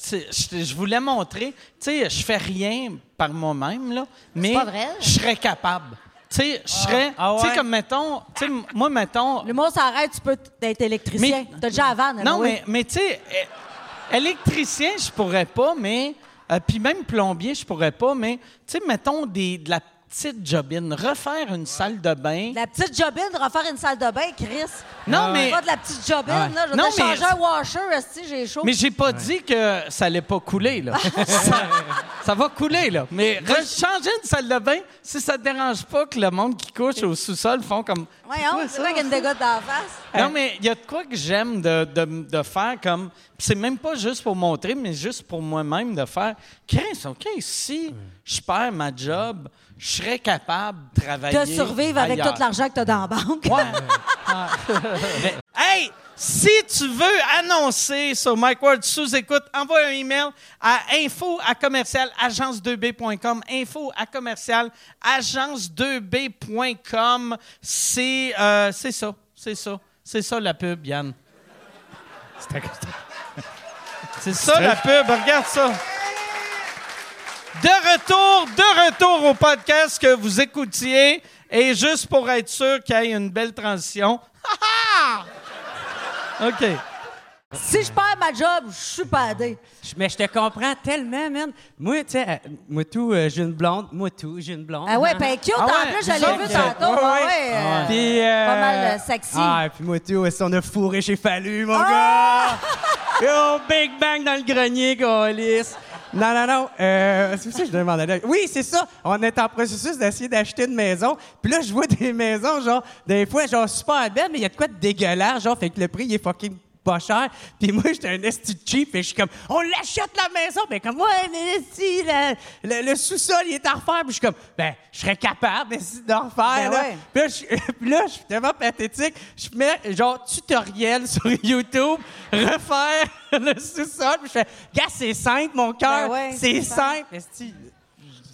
je je voulais montrer. Tu sais, je fais rien par moi-même, là. Mais pas vrai. je serais capable. Tu sais, je serais. Ah Tu sais, comme mettons. Tu sais, moi, mettons. Le mot s'arrête, tu peux être électricien. T'as déjà avant, Non, mais, mais tu sais, électricien, je pourrais pas, mais. euh, Puis même plombier, je pourrais pas, mais, tu sais, mettons des, de la petite jobine, refaire une salle de bain. La petite jobine, refaire une salle de bain, Chris. Non, mais, Pas de la petite jobine, Ouais. là. Je vais Non, mais- changer un washer, esti, j'ai chaud. mais j'ai pas dit que ça allait pas couler, là. ça, ça va couler, là. Mais re- changer une salle de bain, si ça te dérange pas que le monde qui couche au sous-sol font comme. Voyons, c'est vrai qu'il y a une dégote dans la face. Non, mais il y a de quoi que j'aime de, de, de faire comme. C'est même pas juste pour montrer, mais juste pour moi-même de faire. Chris, OK, si je perds ma job, je serais capable de travailler. De survivre avec tout l'argent que tu as dans la banque. Ouais. hey, si tu veux annoncer sur Mike Ward sous écoute, envoie un email à info à commercial agence2b.com. Info à commercial agence2b.com. C'est euh, c'est ça, c'est ça, c'est ça la pub, Yann. C'est ça la pub, regarde ça. De retour, de retour au podcast que vous écoutiez. Et juste pour être sûr qu'il y ait une belle transition. OK. Si je perds ma job, je suis padé. Je- Mais je te comprends tellement, man. Moi, tu sais, euh, moi tout, euh, j'ai une blonde. Moi tout, j'ai une blonde. Ah ouais, ben cute, Ah en ouais, plus, je l'ai vu tantôt. Ouais, Ouais, ouais. ouais, euh, Puis, euh, Pas mal, sexy. Ah, puis moi tout, est-ce qu'on a fourré chez Fallu, mon Ah! gars? Yo, Big Bang dans le grenier, Gaulis. Non, non, non. Euh, c'est ça que je demandais. Oui, c'est ça. On est en processus d'essayer d'acheter une maison. Puis là, je vois des maisons, genre, des fois, genre, super belles, mais il y a de quoi de dégueulasse, genre, fait que le prix, il est fucking pas cher. Puis moi, j'étais un esti cheap et je suis comme, on l'achète la maison. Mais comme, ouais, mais si, le, le- le sous-sol, il est à refaire. Puis je suis comme, ben, je serais capable esti, de refaire. Ben là. ouais. Puis là, je, puis là, je suis tellement pathétique. Je mets genre tutoriel sur YouTube, refaire le sous-sol. Puis je fais, gars, c'est simple, mon cœur. Ben ouais, c'est simple. Esti,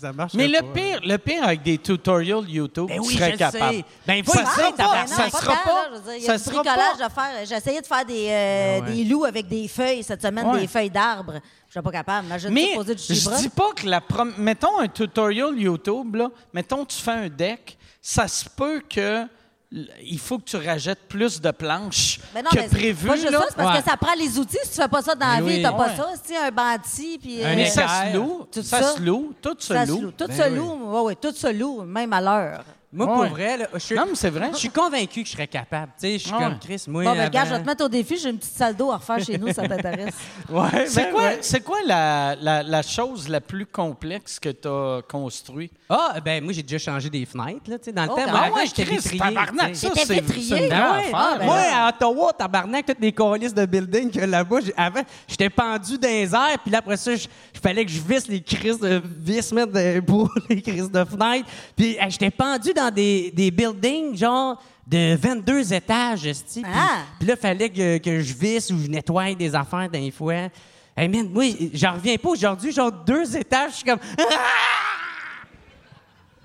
ça marche Mais le pas. pire, le pire avec des tutorials YouTube, Ben tu oui, serais je capable. sais. Ben, ça pas, non, ça pas sera pas, Il y a ça du sera bricolage pas- à faire. J'ai essayé de faire des, euh, Ah ouais. des loups avec des feuilles cette semaine, Ouais. des feuilles d'arbres. Je suis pas capable. Imagine Mais tu poser du je dis pas que la prom- mettons un tutorial YouTube là, mettons tu fais un deck, ça se peut que il faut que tu rajettes plus de planches Mais non, que mais c'est prévu pas juste là. ça, c'est parce Ouais. que ça prend les outils. Si tu fais pas ça dans la vie, oui. t'as pas Ouais. ça. C'est un bandit, puis... Un euh, Mais ça se loue, Tout ça, se loue, tout se ça se loue. Tout Ben se oui. loue. Ouais, ouais, tout se loue, même à l'heure. Moi, Ouais. pour vrai, là, je suis, Non, mais c'est vrai. je suis convaincu que je serais capable. Tu sais, je suis Ouais. comme Chris, moi. Bon, ben, gars, avant- je vais te mettre au défi. J'ai une petite salle d'eau à refaire chez nous, ça t'intéresse. Ouais, C'est ben, quoi, ouais. c'est quoi la, la, la chose la plus complexe que tu as construit? Ah, ben moi, j'ai déjà changé des fenêtres, là, tu sais. Dans le Oh, temps, quand moi, même. avant, j'étais Chris, vitrier. tabarnak, tu sais. ça, T'étais c'est vitrier? c'est une Ben ouais. affaire. Ah, ben Moi, là. à Ottawa, tabarnak, toutes les colis de building que là-bas, j'ai- avant, j'étais pendu dans les airs, puis là, après ça, je je fallait que je visse les crises de vis, mettre de- pour les crises de fenêtres. Puis j'étais pendu dans des, des buildings, genre, de 22 étages, esti. Puis Ah! puis là, fallait que, que je visse ou je nettoie des affaires d'un fois. Hey, man, moi, j'en reviens pas aujourd'hui, genre, deux étages, je suis comme... Ah!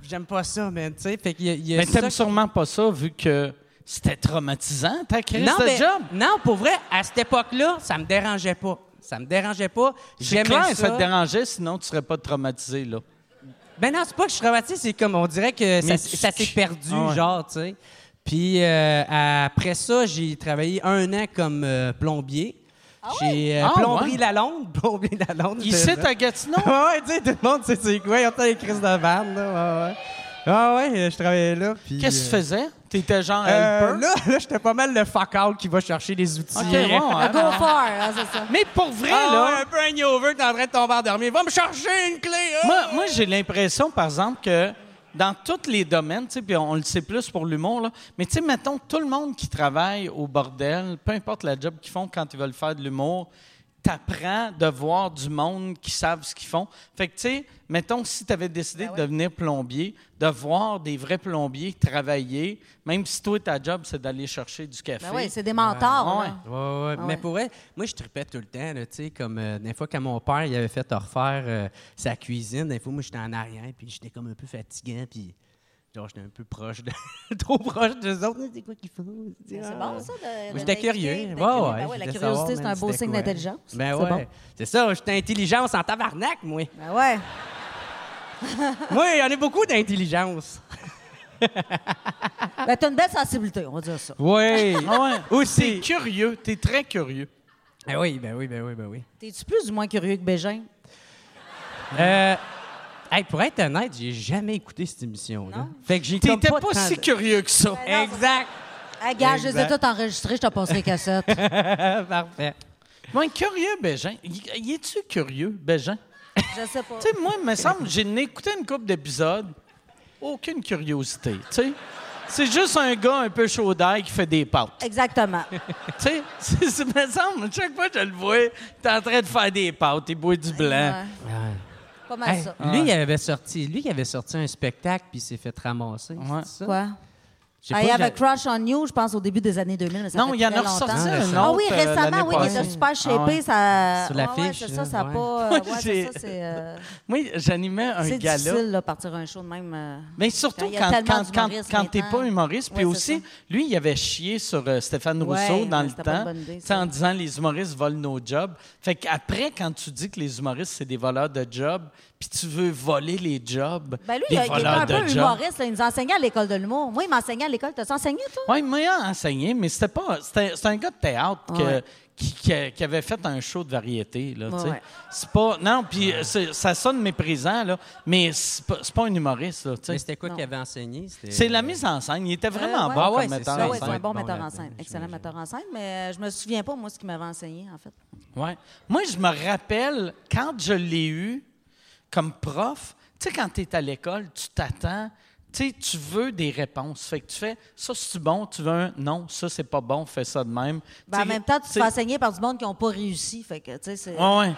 J'aime pas ça, man, tu sais. Fait qu'il y a- il y a Mais t'aimes sûrement pas ça vu que c'était traumatisant ta crise non, de mais- job. non, pour vrai, à cette époque-là, ça me dérangeait pas. Ça me dérangeait pas. J'aimais ça. ça te dérangeait, sinon tu serais pas traumatisé, là. Ben non, c'est pas que je suis traumatisé, c'est comme on dirait que ça, Mais tu- ça s'est perdu, Ah ouais. genre, tu sais. Puis euh, après ça, j'ai travaillé un an comme euh, plombier. J'ai euh, Ah plomberie ouais? Lalonde, plomberie Lalonde. Ici, à Gatineau? Ouais, ouais, tu sais, tout le monde sait c'est quoi. Ils ont les crises de vanne, là. Ouais, ouais. Ah ouais, euh, je travaillais là. Qu'est-ce que tu faisais? T'étais genre euh, helper? là, là j'étais pas mal le fuck-out qui va chercher les outils. OK, ouais, ouais. Go for, hein, c'est ça. Mais pour vrai, Ah, là, ouais, un peu hangover, t'es en train de tomber endormi. Va me chercher une clé! ah! moi, moi j'ai l'impression, par exemple, que dans tous les domaines, tu sais, puis on le sait plus pour l'humour, là, mais tu sais, mettons, tout le monde qui travaille au bordel, peu importe la job qu'ils font quand ils veulent faire de l'humour, t'apprends de voir du monde qui savent ce qu'ils font. Fait que, tu sais, mettons, si tu avais décidé Ben de devenir plombier, de voir des vrais plombiers travailler, même si toi, ta job, c'est d'aller chercher du café. Ben oui, c'est des mentors. Ouais. là. Ouais, ouais. Ah Mais pour vrai, moi, je tripais tout le temps, tu sais, comme euh, des fois, quand mon père, il avait fait refaire euh, sa cuisine, des fois, moi, j'étais en arrière, puis j'étais comme un peu fatigant, puis genre, j'étais un peu proche de... trop proche d'eux autres. C'est quoi qu'ils font? C'est Ah. bon, ça, de, J'étais curieux. Ouais. Ben la curiosité, c'est un beau signe d'intelligence. Ben C'est ouais. bon. C'est ça, j'étais intelligence en tabarnak, moi. Ben ouais. moi, il y en a beaucoup d'intelligence. Ben, t'as une belle sensibilité, on va dire ça. Oui. Ah ouais. T'es Aussi. curieux, t'es très curieux. Ben oui, ben oui, ben oui, ben oui. T'es-tu plus ou moins curieux que Bégin? Euh, Hey, pour être honnête, j'ai jamais écouté cette émission-là. Fait que j'ai comme T'étais pas, si de- curieux que ça. Exact. Hey, gars, je les ai toutes enregistrées, je te passerai cassette. Parfait. Moi, curieux, Bégin. Y, es-tu curieux, Bégin? Je sais pas. Tu sais, moi, il me semble, j'ai écouté une couple d'épisodes, aucune curiosité, tu sais. C'est juste un gars un peu chaud d'ail qui fait des pâtes. Exactement. Tu sais, il me semble, chaque fois que je le vois, il est en train de faire des pâtes, il boit du blanc. Ouais. Pas mal Hey, ça. lui, il avait sorti, lui, il avait sorti un spectacle puis il s'est fait ramasser. Ouais. c'est ça? Quoi? Ah, pas, il y avait j'ai- Crush on You, je pense, au début des années 2000. Mais ça Non, il y en a ressorti un autre. Ah oui, euh, récemment, oui, il était super shapé. Ah ouais. Ça... Sur l'affiche, ouais, c'est ça, là, ça a ouais. pas... Moi, Ouais, c'est ça, c'est... euh, Moi, j'animais un C'est gala. difficile, là, partir un show de même. euh. Mais surtout Quand a quand, quand, quand, t'es maintenant. pas humoriste. Puis c'est aussi, ça. lui, il avait chié sur euh, Stéphane Ouais, Rousseau dans le temps, idée, tu en disant les humoristes volent nos jobs. Fait qu'après, quand tu dis que les humoristes, c'est des voleurs de jobs, puis tu veux voler les jobs Ben lui, des il, il était un peu humoriste. là. Il nous enseignait à l'école de l'humour. Moi, il m'enseignait à l'école. T'as enseigné, toi? Oui, il m'a enseigné, mais c'était pas. C'était un gars de théâtre que- Ouais. qui, qui- qui avait fait un show de variété. Là. Ouais. C'est pas. Non, puis c'est- ça sonne méprisant, là, mais c'est pas, pas un humoriste. Là. Mais c'était quoi qu'il avait enseigné? C'est la mise en scène. Il était vraiment Euh, ouais. bon Ah comme metteur ça, en oui, c'est scène. un bon Bon metteur en scène. Excellent metteur en scène, mais euh, je me souviens pas, moi, ce qu'il m'avait enseigné, en fait. Ouais. Moi, je me rappelle, quand je l'ai eu comme prof, tu sais, quand tu es à l'école, tu t'attends, tu sais, tu veux des réponses. Fait que tu fais, ça, c'est bon, tu veux un non, ça, c'est pas bon, fais ça de même. Ben, en même temps, tu te fais enseigner par du monde qui n'ont pas réussi. Fait que, tu sais, c'est... Ouais, ouais.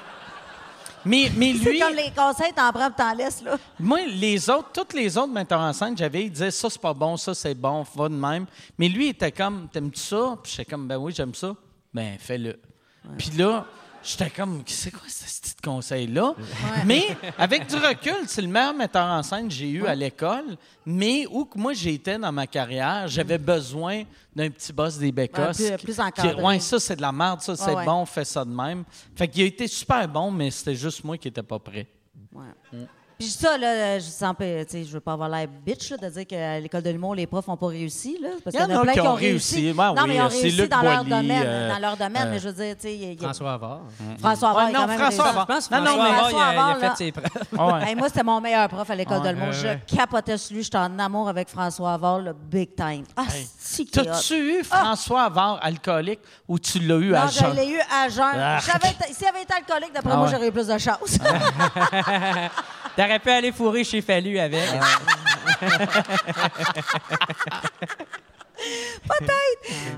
Mais, mais C'est lui, comme les conseils, t'en prends, t'en laisses, là. moi, les autres, toutes les autres metteurs en scène, j'avais, ils disaient, ça, c'est pas bon, ça, c'est bon, va de même. Mais lui, il était comme, t'aimes-tu ça? Puis j'étais comme, ben oui, j'aime ça. Ben, fais-le. Puis là, j'étais comme, c'est quoi ce petit conseil-là? Mais avec du recul, c'est le meilleur metteur en scène que j'ai eu à l'école. Mais où que moi j'étais dans ma carrière, j'avais besoin d'un petit boss des Bécosses. Ouais, plus- qui- ouais, ça, c'est de la merde, ça, c'est bon, fais ça de même. Fait qu'il a été super bon, mais c'était juste moi qui n'étais pas prêt. Ouais. Mm. Puis ça, là, je sens pas, tu sais, je veux pas avoir l'air bitch, là, de dire qu'à l'école de l'humour, les profs n'ont pas réussi, là. Parce Il y en a plein qui ont réussi. Ouais, non, oui, mais ils ont réussi Luc dans leur domaine, euh, dans leur domaine, euh, mais je veux dire, tu sais, il y a- François Havard. François Havard, Ouais, non, quand même François. Havard. Je pense Non, non, François mais- Havard, il a, il a François fait Havard, ses preuves. Ah. Hey, moi, c'était mon meilleur prof à l'école Ouais, de l'humour. Je capotais sur lui. J'étais en amour avec François Havard, le big time. Ah, hot. T'as-tu eu François Havard alcoolique ou tu l'as eu à Non, jeun? je l'ai eu à jeun. Ah. S'il avait été alcoolique, d'après Ah moi, j'aurais eu plus de chance. T'aurais pu aller fourrer chez Fallu avec.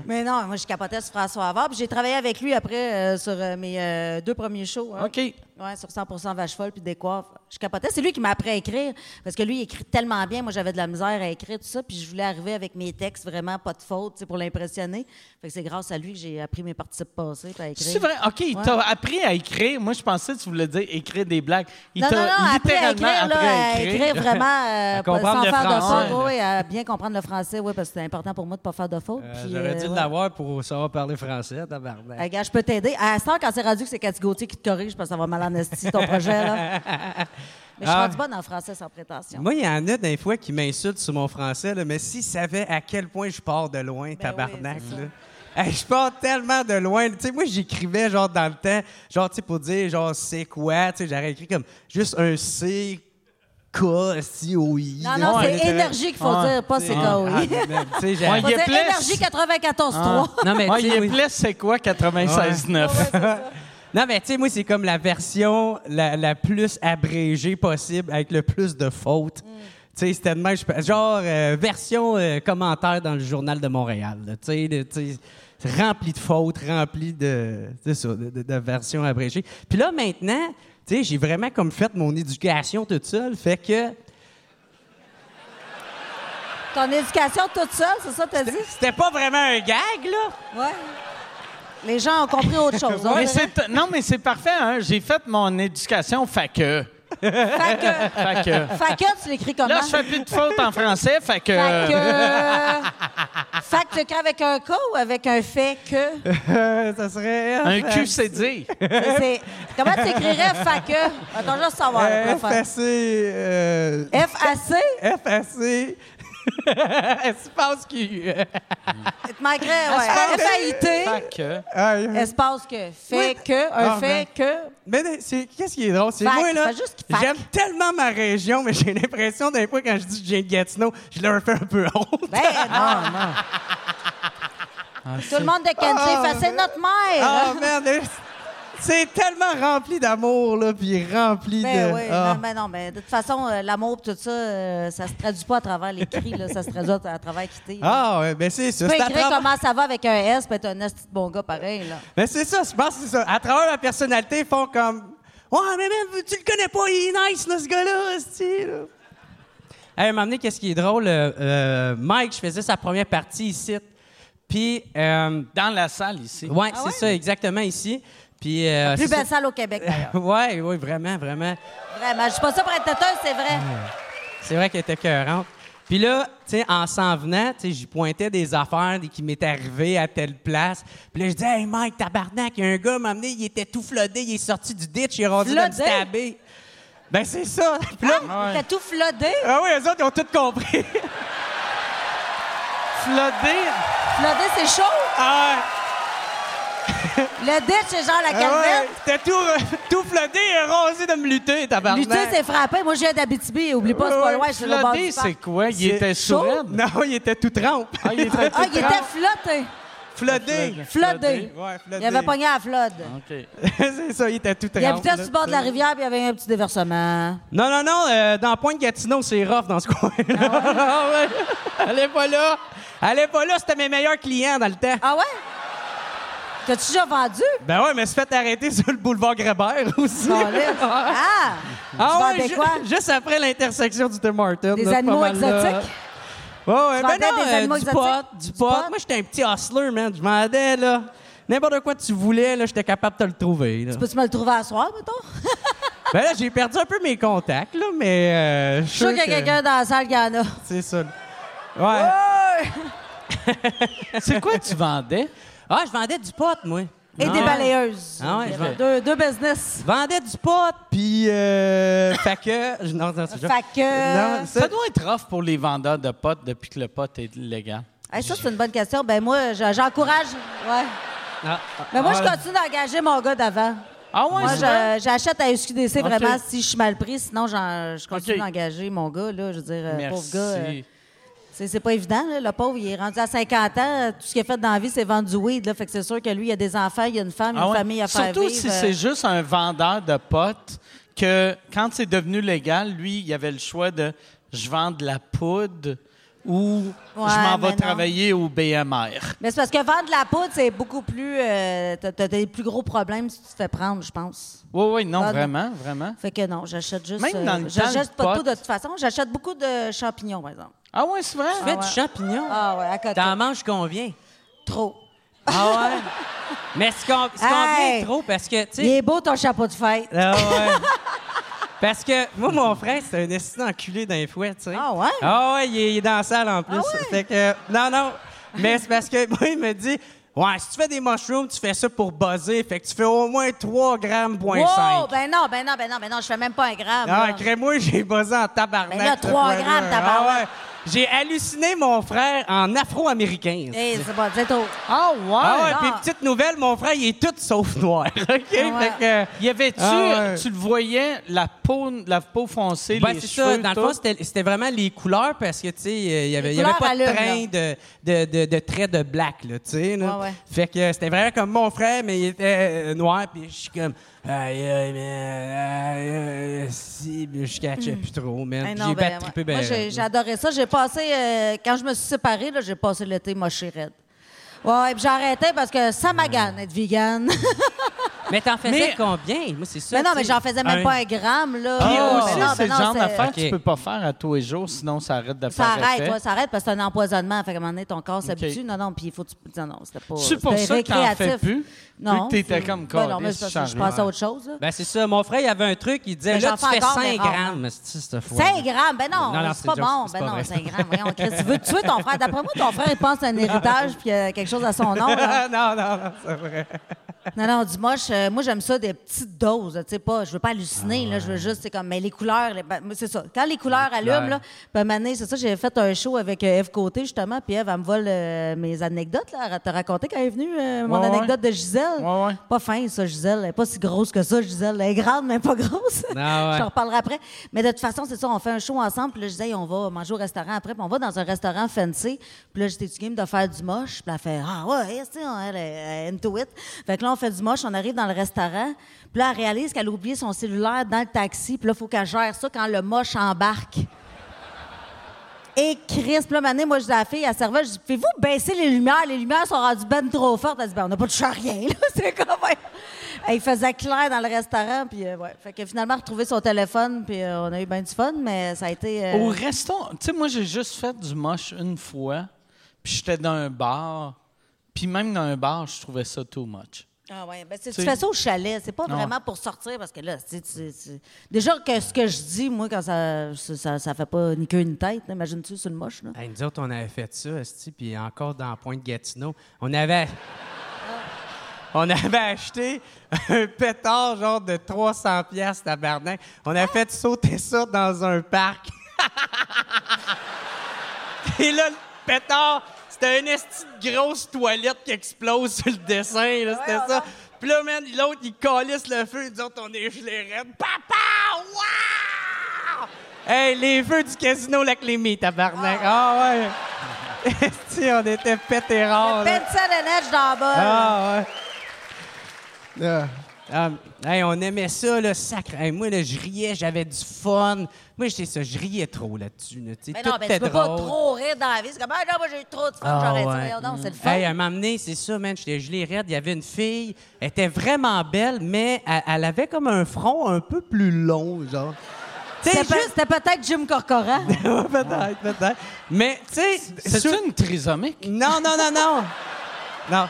Mais non, moi, je capotais sur François Havard. Puis j'ai travaillé avec lui après euh, sur euh, mes euh, deux premiers shows. hein. OK. Ouais, sur 100 vache folle puis décoiffe. Je capotais. C'est lui qui m'a appris à écrire parce que lui, il écrit tellement bien. Moi, j'avais de la misère à écrire tout ça. Puis je voulais arriver avec mes textes vraiment pas de faute tu sais, pour l'impressionner. Fait que c'est grâce à lui que j'ai appris mes participes passés à écrire. C'est vrai? OK, il Ouais. t'a appris à écrire. Moi, je pensais que tu voulais dire écrire des blagues. Il non, non, t'a non, appris à littéralement écrire, là, appris à écrire vraiment euh, À sans faire français. de faute. Oui, à bien comprendre le français, oui, parce que c'est important pour moi de ne pas faire de faute. Euh, J'aurais dû euh, ouais. l'avoir pour savoir parler français, tabarnak. Je peux t'aider. À ce temps, quand c'est rendu que c'est Cathy Gauthier qui te corrige parce que ça va mal en esti, ton projet, là. Mais je suis Ah. rendue bonne en français sans prétention. Moi, il y en a des fois qui m'insultent sur mon français, là, mais s'ils savaient à quel point je pars de loin, tabarnak. Ben oui, c'est là. Hey, je pars tellement de loin. Tu sais, moi, j'écrivais genre dans le temps, genre, tu sais, pour dire genre c'est quoi, tu sais, j'aurais écrit comme juste un C. K, si, O, I. Non, non, Ouais, c'est énergie qu'il faut dire, pas c'est Ah, KOI. man, tu sais, énergie 94.3. Non, mais Ouais, il est oui. plus, c'est quoi, 96.9? Non, mais tu sais, moi, c'est comme la version la, la plus abrégée possible, avec le plus de fautes. Tu sais, c'était de même, genre euh, version euh, commentaire dans le journal de Montréal. Tu sais, rempli de fautes, rempli de, de, de- de versions abrégées. Puis là, maintenant, tu sais, j'ai vraiment comme fait mon éducation toute seule, fait que Ton éducation toute seule, c'est ça que t'as dit? c'était pas vraiment un gag, là. Ouais. Les gens ont compris autre chose. Mais c'est- non, mais c'est parfait. Hein? J'ai fait mon éducation fait que. Fait que, Fait que. fait que, tu l'écris comment? Là, je fais plus de fautes en français, fait que. Fait que. fait que tu l'écris avec un K ou avec un fait que? ça serait... Un QCD. C'est- Comment tu écrirais fait que? Attends, juste savoir. le faire. FAC... euh, F-A-C? FAC... Espace Q. Manquerait, ouais. FAIT, Fait que. Espace que, fait que, un Ah, fait ben. que. Mais non, c'est qu'est-ce qui est drôle, c'est moi là. J'aime tellement ma région, mais j'ai l'impression d'un fois quand je dis que je viens de Gatineau, je leur fais un peu honte. Ben non. Tout le monde de Ah, fait, c'est notre mère. Ah merde, c'est tellement rempli d'amour là, puis rempli Ben de. oui, Ah. non, ben non, mais de toute façon, euh, l'amour et tout ça, euh, ça se traduit pas à travers les cris, là, ça se traduit à travers quitter. Ah ouais, ben c'est ça. tu peux écrire travers- comment ça va avec un S, puis être un de bon gars pareil. Là. Ben c'est ça, je pense que c'est ça. À travers ma personnalité, ils font comme Ouais, mais même, tu le connais pas, il est nice, là, ce gars-là, esti, là. Hey, un moment donné, qu'est-ce qui est drôle? euh, euh, Mike, je faisais sa première partie ici. Puis, euh, Dans la salle ici. ouais, c'est ça, exactement ici. Puis, euh, Plus belle salle au Québec, d'ailleurs. Ouais, oui, vraiment, vraiment. Vraiment. Je suis pas ça pour être têteuse, c'est vrai. C'est vrai qu'elle était cœurante. Puis là, tu sais, en s'en venant, tu sais, j'y pointais des affaires qui m'étaient arrivées à telle place. Puis là, je disais, hey Mike, tabarnak, il y a un gars m'a amené, il était tout flotté, il est sorti du ditch, il est rendu dans le Flotté? Ben, c'est ça. Puis là, T'as tout flotté? ah oui, eux autres, ils ont tout compris. Flodé. Flotté, c'est chaud? ah Le ditch, c'est genre la ouais, ah ouais, calvette. c'était tout, tout flotté et rasé de me lutter, tabarnak. Lutter, c'est frappé. Moi, je viens d'Abitibi. Oublie pas, c'est pas loin. Je suis le bord du parc. c'est quoi? Il était chaud? sourd? Non, il était tout trempe. Ah, il était Ah, il était flotté. Flotté. Flotté. Ouais, flotté. Il avait pogné à la flotte. OK. c'est ça, il était tout trempe. Il habitait sur le bord de la rivière, puis il y avait un petit déversement. Non, non, non, euh, dans Pointe-Gatineau, c'est rough dans ce coin-là. Ah ouais? Elle est pas là. Elle est pas là, c'était mes meilleurs clients dans le temps. Ah ouais? T'as-tu déjà vendu? Ben ouais, mais se fait arrêter sur le boulevard Grébert aussi. Non, là. Ah! Ah Tu ouais, ju- quoi? juste après l'intersection du Tim Martin. Des là, animaux pas mal là. exotiques? Ouais, ouais, Tu ben non, des euh, animaux du pot, du Du pot. pot? Moi, j'étais un petit hustler, man. Je vendais, là. N'importe quoi tu voulais, là, j'étais capable de te le trouver. Là. Peux-tu me le trouver à soir, mettons? Ben là, j'ai perdu un peu mes contacts, là, mais... euh, Je suis sûr qu'il y a que- quelqu'un dans la salle qui en a. C'est ça. Ouais. C'est quoi tu vendais? Ah, je vendais du pot, moi. Et Ah. des balayeuses. Ah ouais, je deux, deux business. Vendais du pot, puis euh, fait que... Non, non, c'est Fait que... Non, Ça doit être rough pour les vendeurs de potes depuis que le pot est illégal. Hey, ça, c'est une bonne question. Ben moi, je- j'encourage... Ouais. Ah, Mais moi, ah, je continue d'engager mon gars d'avant. Ah ouais, Moi, j'achète à SQDC vraiment si je suis mal pris. Sinon, je continue d'engager mon gars. Là, je veux dire, euh, pauvre Merci. gars. euh, c'est c'est pas évident. là. Le pauvre, il est rendu à 50 ans. Tout ce qu'il a fait dans la vie, c'est vendre du weed. Là. Fait que c'est sûr que lui, il a des enfants, il a une femme, il a Ah une ouais? famille à faire Surtout si euh, c'est juste un vendeur de potes que quand c'est devenu légal, lui, il avait le choix de je vends de la poudre ou Ouais, je m'en vais non. travailler au BMR. Mais c'est parce que vendre de la poudre, c'est beaucoup plus. euh, t'as, des plus gros problèmes si tu te fais prendre, je pense. Oui, oui, non, Ah, vraiment, vraiment. Fait que non, j'achète juste. euh, Même dans le temps, j'achète pas de pot- poudre de toute façon. J'achète beaucoup de champignons, par exemple. Ah ouais, c'est vrai? Tu fais Ah du ouais. champignon? Ah ouais, à côté. T'en manges combien? Trop. Ah ouais? Mais c'est com- c'est Hey! combien trop? Parce que, tu Il est beau ton chapeau de fête. Ah ouais. Parce que moi, mon frère, c'est un destin enculé d'un fouet, tu sais. Ah ouais? Ah ouais, il est, il est dans la salle en plus. Fait que, non, non. Mais c'est parce que moi, il me dit, ouais, si tu fais des mushrooms, tu fais ça pour buzzer. Fait que tu fais au moins 3 grammes, point Wow! 5. Ben non, ben non, ben non, ben non, je fais même pas un gramme. Ah, là. crée-moi, j'ai buzzé en tabarnak. Ben là, ce trois fois-là. grammes, tabarnak. Ah ouais. J'ai halluciné mon frère en afro-américain. Eh, c'est bon, c'est tout. Ah ouais? Ah ouais, puis petite nouvelle, mon frère, il est tout sauf noir. OK? ouais. Fait que. Y avait-tu, Ah ouais. tu le voyais, la peau, la peau foncée, Ben, les c'est cheveux, ça. Dans le tout? fond, c'était c'était vraiment les couleurs parce que, tu sais, euh, il y avait, y pas de train de, de, de, de traits de black, là, tu sais. là. Ouais. Fait que euh, c'était vraiment comme mon frère, mais il était euh, noir, puis je suis comme. Aïe, aïe, aïe, aïe, si, je catchais plus trop, man. Eh non, J'ai ben, pas trippé ben Moi, adoré ça. J'ai passé, euh, quand je me suis séparée, là, j'ai passé l'été moché raide. Ouais, puis j'ai arrêté parce que ça magane être vegan. Mais t'en faisais Mais- combien? Moi, c'est ça. mais non, tu mais sais. j'en faisais même Un- pas un gramme, là. Puis Ah, aussi, mais non, c'est mais le non, genre c'est- d'affaire que tu peux pas faire à tous les jours, sinon ça arrête de Ça faire arrête, effet. ouais, ça arrête parce que c'est un empoisonnement. Fait qu'à un moment donné, ton corps s'habitue. Non, non, puis il faut que tu. Non, non, c'était pas. C'est pour c'était ça que t'en fais plus? Non. Vu que t'étais c'est- comme Ben non, mais caliste, c'est parce que je pense à autre chose, là. Ben, c'est ça. Mon frère, il avait un truc, il disait, Mais là, j'en tu fais fais encore, 5 mais rarement. grammes, c'est cette fois. 5 grammes, ben non, Non, non, c'est c'est pas joke, bon. c'est Ben pas non, vrai. 5 grammes. Voyons, Chris, tu veux tuer ton frère? D'après moi, ton frère, il pense à un héritage puis euh, quelque à son nom. non, non, non, c'est vrai. Non, non, du moche, euh, moi, j'aime ça des petites doses. Tu sais, pas, je veux pas halluciner, là, je veux juste, c'est comme, mais les couleurs, ben, c'est ça. Quand les couleurs allument, là, donné, c'est ça, j'ai fait un show avec euh, Eve Côté, justement, puis Eve, elle me vole euh, mes anecdotes, là. Elle t'a raconté quand elle est venue, euh, mon Ouais, ouais. anecdote de Gisèle. Ouais, ouais. Pas fin, ça, Gisèle. Elle est pas si grosse que ça, Gisèle. Elle est grande, mais pas grosse. Ah ouais. Je t'en reparlerai après. Mais de toute façon, c'est ça, on fait un show ensemble, puis là, je disais, Hey, on va manger au restaurant après, puis on va dans un restaurant fancy. Puis là, j'étais-tu game de faire du moche? Puis elle fait, ah ouais, tu sais, elle est into it. Fait que là, on fait du moche, on arrive dans le restaurant. Puis là, elle réalise qu'elle a oublié son cellulaire dans le taxi. Puis là, il faut qu'elle gère ça quand le moche embarque. Et Chris, là, maintenant, moi, je dis à la fille, la serveuse, je dis, faites-vous baisser les lumières? Les lumières sont rendues ben trop fortes. Elle dit, ben, on n'a pas touché à rien, là. C'est comme, ouais. Il faisait clair dans le restaurant, puis euh, ouais. Fait que finalement, retrouvé son téléphone, puis euh, on a eu bien du fun, mais ça a été. euh, Au resto, tu sais, moi, j'ai juste fait du moche une fois, puis j'étais dans un bar, puis même dans un bar, je trouvais ça too much. Ah ouais, ben, c'est- tu fais ça au chalet, c'est pas Non. vraiment pour sortir parce que là, tu déjà que ce que je dis, moi, quand ça, ça, ça, fait pas ni queue ni tête, imagine-tu sur le moche, là. Hey, nous autres, on avait fait ça, puis encore dans Pointe-Gatineau, on avait... On avait acheté un pétard genre de 300 pièces tabarnak. On a fait sauter ça dans un parc. Et là, le pétard, c'était une esti de grosse toilette qui explose sur le dessin. là, C'était ça. Puis là, man, l'autre, il calisse le feu. Nous autres, on est gelés raides. Papa! Wow! Hey, les feux du casino Lac Lémy, tabarnak. Ah ouais. Esti, on était. Peine ça de neige dans la bolle. Ah ouais. Ah. Ah, hey, on aimait ça, le sacre. Hey, moi, là, je riais, j'avais du fun. Moi, j'étais ça, je riais trop là-dessus. Là, sais, Mais tout non, ben, était tu peux pas trop rire dans la vie. C'est comme, ah non, moi, j'ai eu trop de fun, Ah, j'aurais dit, ouais. voyons donc, c'est le fun. Hey, à un moment donné, c'est ça, man. J'étais gelé raide. Il y avait une fille. Elle était vraiment belle, mais elle, elle avait comme un front un peu plus long, genre. Tu sais, C'était juste- peut-être Jim Corcoran. peut-être, peut-être. Mais, tu sais. C'est sur- une trisomique? Non, non, non, non. non.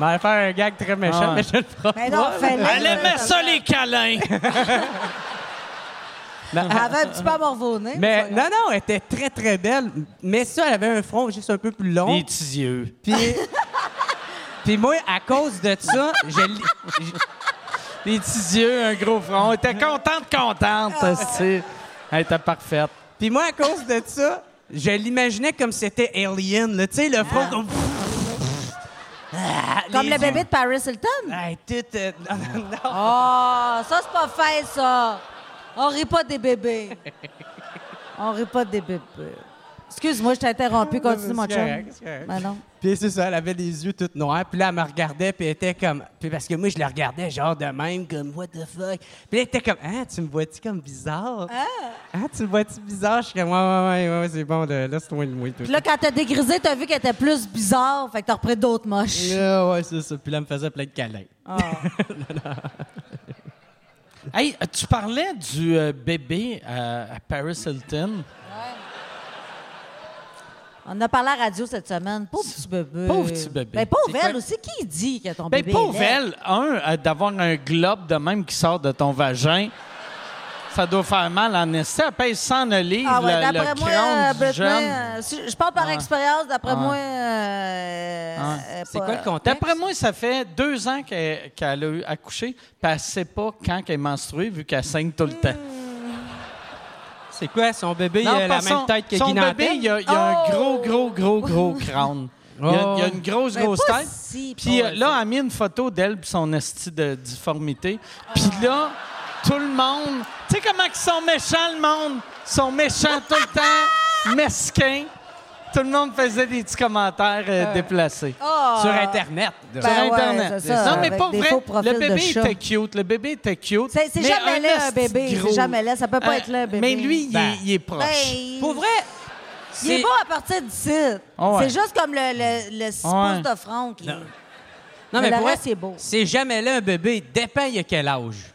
Je vais faire un gag très méchant, Ah ouais. mais je le ferai Mais non, pas. Elle aimait ça, les câlins! Elle avait un petit peu à morvonner. Mais pas non, non, elle était très, très belle. Mais ça, elle avait un front juste un peu plus long. Les petits yeux. Puis, puis moi, à cause de ça, je je- Les petits yeux, un gros front. Elle était contente, contente, Ah. Elle était parfaite. puis moi, à cause de ça, je l'imaginais comme c'était Alien, là. Tu sais, le front comme... Ah, Comme les le yeux- bébé de Paris Hilton. Hey, tout, euh, non, non, non. Oh, ça, c'est pas fait, ça. On rit pas des bébés. On rit pas des bébés. Excuse-moi, je t'ai interrompu. Continue, mon chum. Ben non. Puis c'est ça, elle avait les yeux tout noirs. Puis là, elle me regardait, puis elle était comme... Puis parce que moi, je la regardais genre de même, comme « What the fuck? » Puis elle était comme « Ah, tu me vois-tu comme bizarre? Ah! tu me vois-tu bizarre? » Je suis comme « Ouais, ouais, ouais, ouais, c'est bon, de, laisse-toi de moi. tout. Puis là, quand t'as dégrisé, t'as vu qu'elle était plus bizarre. Fait que t'as repris d'autres moches. Ah, ouais, c'est ça. Puis là, elle me faisait plein de câlins. Hey, tu parlais du euh, bébé euh, à Paris Hilton. On a parlé à la radio cette semaine. Pauvre petit bébé. Pauvre petit bébé. Ben, pauvre elle aussi. Qui dit que ton Ben, bébé pauvre est laid? elle, un, euh, d'avoir un globe de même qui sort de ton vagin, ça doit faire mal en esti. Elle pèse 100 livres, Ah ouais, le, le d'après moi, crâne euh, du Britney, jeune. euh, si- je parle par expérience, d'après moi... euh, euh, C'est quoi le contexte? D'après moi, ça fait deux ans qu'elle qu'elle a eu accouché, puis elle sait pas quand elle est menstruée, vu qu'elle saigne tout le temps. C'est quoi, son bébé, il a la même tête que Son Guy bébé, il a, il a un Oh! gros, gros, gros, gros crâne. Il a, il a une grosse, Mais grosse tête. si Puis euh, là, elle a mis une photo d'elle puis son esti de difformité. Puis là, tout le monde... Tu sais comment ils sont méchants, le monde? Ils sont méchants tout le temps, mesquins. Tout le monde faisait des petits commentaires euh, déplacés. Ah! Sur Internet. là. Ben Sur ouais, Internet. c'est ça, non, mais pas vrai. Le bébé était cute. Le bébé était cute. C'est- c'est mais jamais laid, un bébé. gros. C'est jamais laid. Ça peut pas être laid, un bébé. Mais lui, il, est- Ben, il est proche. Ben, Pour vrai, Il est beau à partir d'ici. Ah ouais. C'est juste comme le, le, le six Ouais. pouces de front. Qui... Non, mais mais pour c'est beau. C'est jamais là un bébé. Dépend il a quel âge.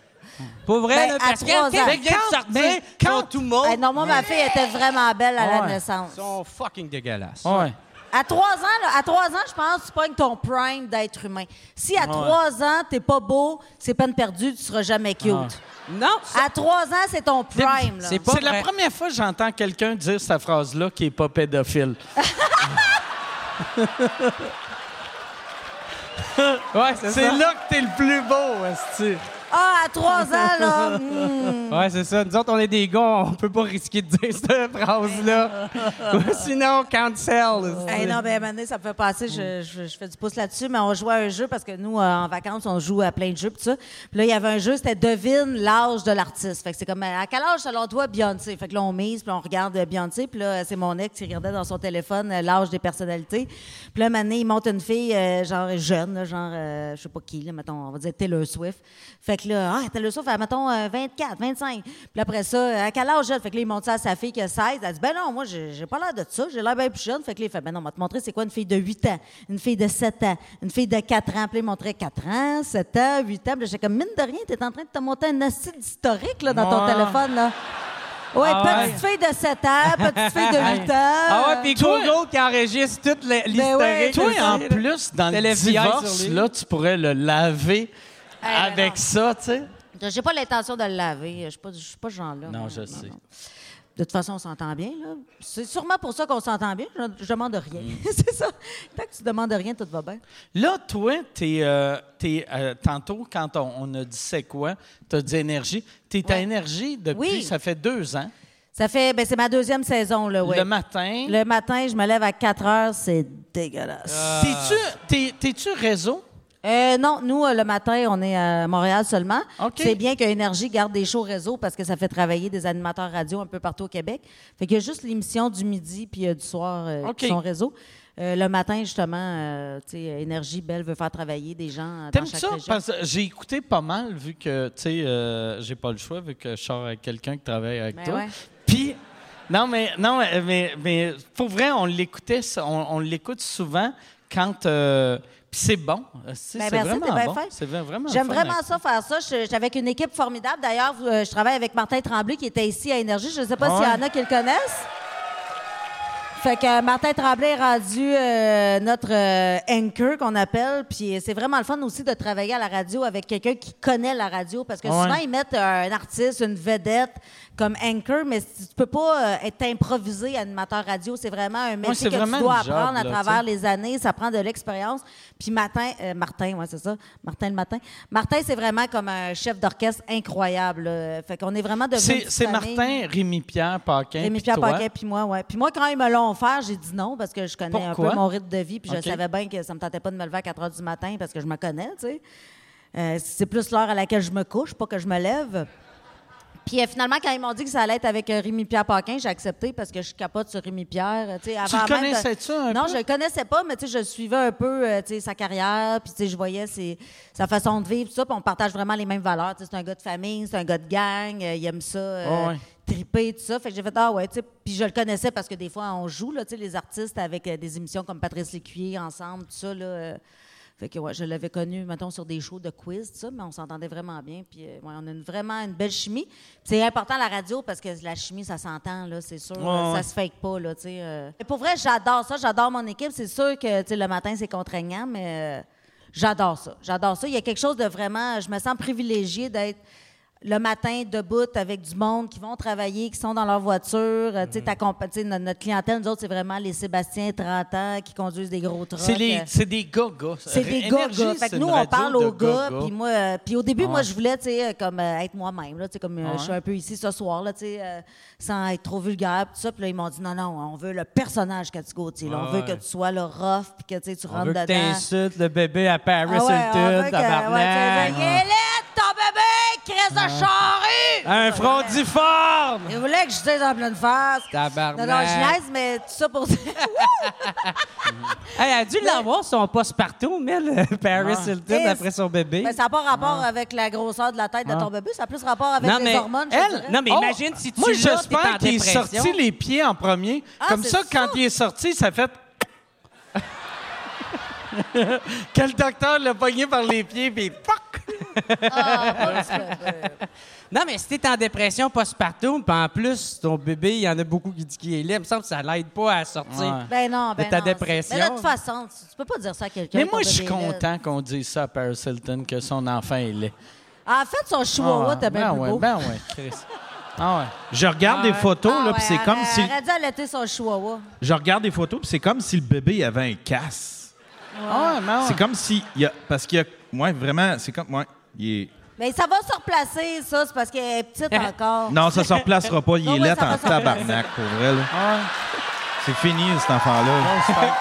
Pour vrai, Ben, là, à parce trois que quand ans. il vient de Quand- sortir, quand- tout mauves. Hey, non, moi, ma fille était vraiment belle à la naissance. Ils sont fucking dégueulasses. Ouais. À trois ans, là, à trois ans, je pense que tu pognes ton prime d'être humain. Si à trois ans, t'es pas beau, c'est peine perdue, tu seras jamais cute. Non, À trois ans, c'est ton prime. là. c'est pas C'est la première fois que j'entends quelqu'un dire cette phrase-là qui est pas pédophile. Ouais, c'est là que t'es le plus beau, esti. Ah, à trois ans, là. hmm. Ouais, c'est ça. Nous autres, on est des gars, on peut pas risquer de dire cette phrase-là. Sinon, cancel. Hey, non, ben, maintenant, ça me fait passer, je, je- je fais du pouce là-dessus, mais on jouait à un jeu parce que nous, euh, en vacances, on joue à plein de jeux, pis ça. Puis là, il y avait un jeu, c'était devine l'âge de l'artiste. Fait que c'est comme, à quel âge, selon toi, Beyoncé? Fait que là, on mise, puis on regarde euh, Beyoncé, puis là, c'est mon ex qui regardait dans son téléphone euh, l'âge des personnalités. Puis là, maintenant, il monte une fille, euh, genre jeune, là, genre, euh, je sais pas qui, là, mettons, on va dire Taylor Swift. Fait que là, ah, Taylor Swift, elle, mettons, euh, 24, 25. Puis après ça, euh, à quel âge elle? Fait que là, il monte ça à sa fille qui a 16. Elle dit, ben non, moi, j'ai pas l'air de ça, j'ai l'air bien plus jeune. Fait que là, il fait, ben non, on va te montrer c'est quoi une fille de 8 ans, une fille de 7 ans, une fille de 4 ans. Puis là, il montrait 4 ans, 7 ans, 8 ans. Puis là, j'étais comme, mine de rien, t'es en train de te monter un acide historique, là, dans ton téléphone, là. Ouais, Ah ouais. petite fille de 7 ans, petite fille de 8 ans. Ah ouais, puis Toi- Google qui enregistre toute le- Ben ouais, l'historique. Toi, en plus, dans le divorce, là, tu pourrais le laver avec non. ça, tu sais? J'ai pas l'intention de le laver. Je suis pas, je suis pas ce genre-là. Non, je sais. De toute façon, on s'entend bien. là. C'est sûrement pour ça qu'on s'entend bien. Je, je demande rien. c'est ça. Tant que tu demandes rien, tout va bien. Là, toi, t'es, euh, t'es, euh, tantôt, quand on, on a dit c'est quoi, t'as dit énergie. Ouais. énergie depuis, Oui. ça fait deux ans. Ça fait, ben, c'est ma deuxième saison, là, ouais. Le matin. Le matin, je me lève à 4 heures, c'est dégueulasse. T'es-tu, t'es, t'es-tu réseau? Euh, non, nous, euh, le matin, on est à Montréal seulement. C'est bien que Énergie garde des shows réseau parce que ça fait travailler des animateurs radio un peu partout au Québec. Fait qu'il y a juste l'émission du midi puis euh, du soir euh, OK. qui sont réseau. Le matin, justement, tu sais, Énergie Belle veut faire travailler des gens dans chaque ça? région. Parce que j'ai écouté pas mal, vu que, tu sais, j'ai pas le choix, vu que je sors avec quelqu'un qui travaille avec Ben toi. ouais. Puis, non, mais, non, mais, mais, mais pour vrai, on l'écoutait, on, on l'écoute souvent quand. Euh, c'est bon. C'est, Ben, c'est merci, vraiment bien bon. fait. C'est vraiment J'aime vraiment ça, faire ça. J'étais avec une équipe formidable. D'ailleurs, euh, je travaille avec Martin Tremblay qui était ici à Énergie. Je ne sais pas s'il y en a qui le connaissent. Fait que euh, Martin Tremblay est rendu euh, notre euh, anchor qu'on appelle. Puis c'est vraiment le fun aussi de travailler à la radio avec quelqu'un qui connaît la radio parce que Ouais. souvent ils mettent euh, un artiste, une vedette comme anchor, mais tu peux pas euh, être improvisé animateur radio. C'est vraiment un métier que tu dois job, apprendre à travers les années. Ça prend de l'expérience. Puis Martin, euh, Martin, ouais, c'est ça. Martin le matin. Martin, c'est vraiment comme un chef d'orchestre incroyable. là. Fait qu'on est vraiment une C'est. Martin, Rémi-Pierre Paquin. Rémi puis Pierre. Paquet puis moi, ouais. Puis moi, quand ils me l'ont offert, j'ai dit non parce que je connais un peu mon rythme de vie, puis je savais bien que ça me tentait pas de me lever à 4 heures du matin parce que je me connais, tu sais. Euh, c'est plus l'heure à laquelle je me couche, pas que je me lève. Puis euh, finalement, quand ils m'ont dit que ça allait être avec euh, Rémi Pierre Paquin, j'ai accepté parce que je capote sur Rémi Pierre. Tu sais, avant le même de- connaissais-tu un Non, peu? je le connaissais pas, mais tu sais, je suivais un peu sa carrière, puis tu sais, je voyais ses- sa façon de vivre, tout ça, puis on partage vraiment les mêmes valeurs. C'est un gars de famille, c'est un gars de gang, il aime ça. Ah ouais. Triper, tout ça. Fait que j'ai fait, ah ouais, tu sais. Puis je le connaissais parce que des fois, on joue, là, tu sais, les artistes avec euh, des émissions comme Patrice Lécuyer ensemble, tout ça, là. euh. fait que, ouais, je l'avais connu, mettons, sur des shows de quiz, tout ça, mais on s'entendait vraiment bien. Puis, euh, ouais, on a une- vraiment une belle chimie. C'est important la radio parce que la chimie, ça s'entend, là, c'est sûr. Ouais, là, ouais. Ça se fake pas, là, tu sais. Mais pour vrai, j'adore ça. J'adore mon équipe. C'est sûr que, tu sais, le matin, c'est contraignant, mais j'adore ça. J'adore ça. Il y a quelque chose de vraiment. Je me sens privilégiée d'être le matin debout avec du monde qui vont travailler, qui sont dans leur voiture. Euh, tu tu sais, notre, notre clientèle, nous autres, c'est vraiment les Sébastien 30 ans qui conduisent des gros trucks. C'est, Euh, des gars-gars. c'est des Énergie, gars, Fait que nous, on parle aux gars. gars-gars. Puis moi, euh, puis au début, moi, je voulais, tu sais, comme euh, être moi-même. Là, tu sais, comme euh, je suis un peu ici ce soir, là, tu sais, euh, sans être trop vulgaire, puis tout ça. Puis là, ils m'ont dit non, non, on veut le personnage Cathy Gauthier. là. on veut que tu sois le rough, puis que tu sais, tu On rentres veut que dedans. t'insultes le bébé à Paris Ah Hilton, que- tabarnak. tu Il est laid, ton bébé, crise de charrue! Un frondiforme! Il voulait que je dise en pleine face. Tabarnak. Non, non, je niaise, mais tout ça pour dire. Hey, elle a dû l'avoir son poste partout, mais le Paris Ah. Hilton après son bébé. Mais ça n'a pas rapport avec la grosseur de la tête de ton bébé, ça a plus rapport avec non, les mais hormones. je dirais. non, mais Oh, imagine si tu Moi, l'as, t'es en j'espère qu'il est dépression. sorti les pieds en premier. Ah, Comme c'est ça, ça. quand il est sorti, ça fait. que le docteur l'a pogné par les pieds, puis poc! Ah, tout. Non, mais si t'es en dépression postpartum, puis en plus, ton bébé, il y en a beaucoup qui disent qu'il est laid, il me semble que ça l'aide pas à sortir. Ouais. Ben non, ben De ta non, dépression. Mais de toute façon, tu, tu peux pas dire ça à quelqu'un. Mais moi, je suis content qu'on dise ça à Paris Hilton, que son enfant est laid. En fait, son chihuahua, Ah, t'as bien ben plus ouais, beau. Ben ouais, Chris. Ah ouais. Je regarde des photos, Ah là, puis c'est comme si... Arrête d'allaiter son chihuahua. Je regarde des photos, puis c'est comme si le bébé avait un casse. Ah ouais, mais ouais. C'est comme si. il y a, parce qu'il y a. Ouais, vraiment, c'est comme. Ouais, il est- Mais ça va se replacer, ça, c'est parce qu'elle est petite encore. Non, ça se replacera pas. Il Non, est ouais, laid en tabarnak, pour vrai. là. C'est fini, cet enfant-là.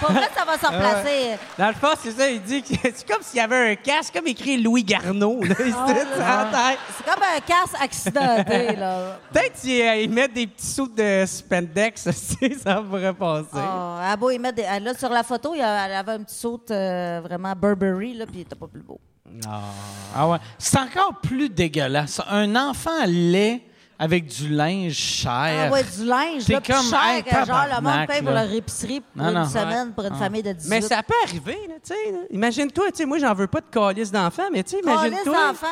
Pour vrai, ça va se replacer. Dans le fond, c'est ça, il dit que c'est comme s'il y avait un casque, comme écrit Louis Garneau, là, ici, sur la tête. C'est comme un casse accidenté, là. Peut-être qu'ils mettent des petits sous de spandex, aussi, ça pourrait passer. Oh, elle a beau y mettre des- Là, sur la photo, il y a- elle avait un petit saut euh, vraiment Burberry, là, puis il était pas plus beau. Ah ouais. C'est encore plus dégueulasse. Un enfant laid avec du linge cher. Ah ouais, du linge, là, comme, cher hey, que genre le monde paye pour leur épicerie pour Non, une non. semaine pour une famille de 18. Mais ça peut arriver, là, tu sais. Imagine-toi, tu sais, moi, j'en veux pas de calice d'enfants, mais tu sais, imagine-toi. d'enfants.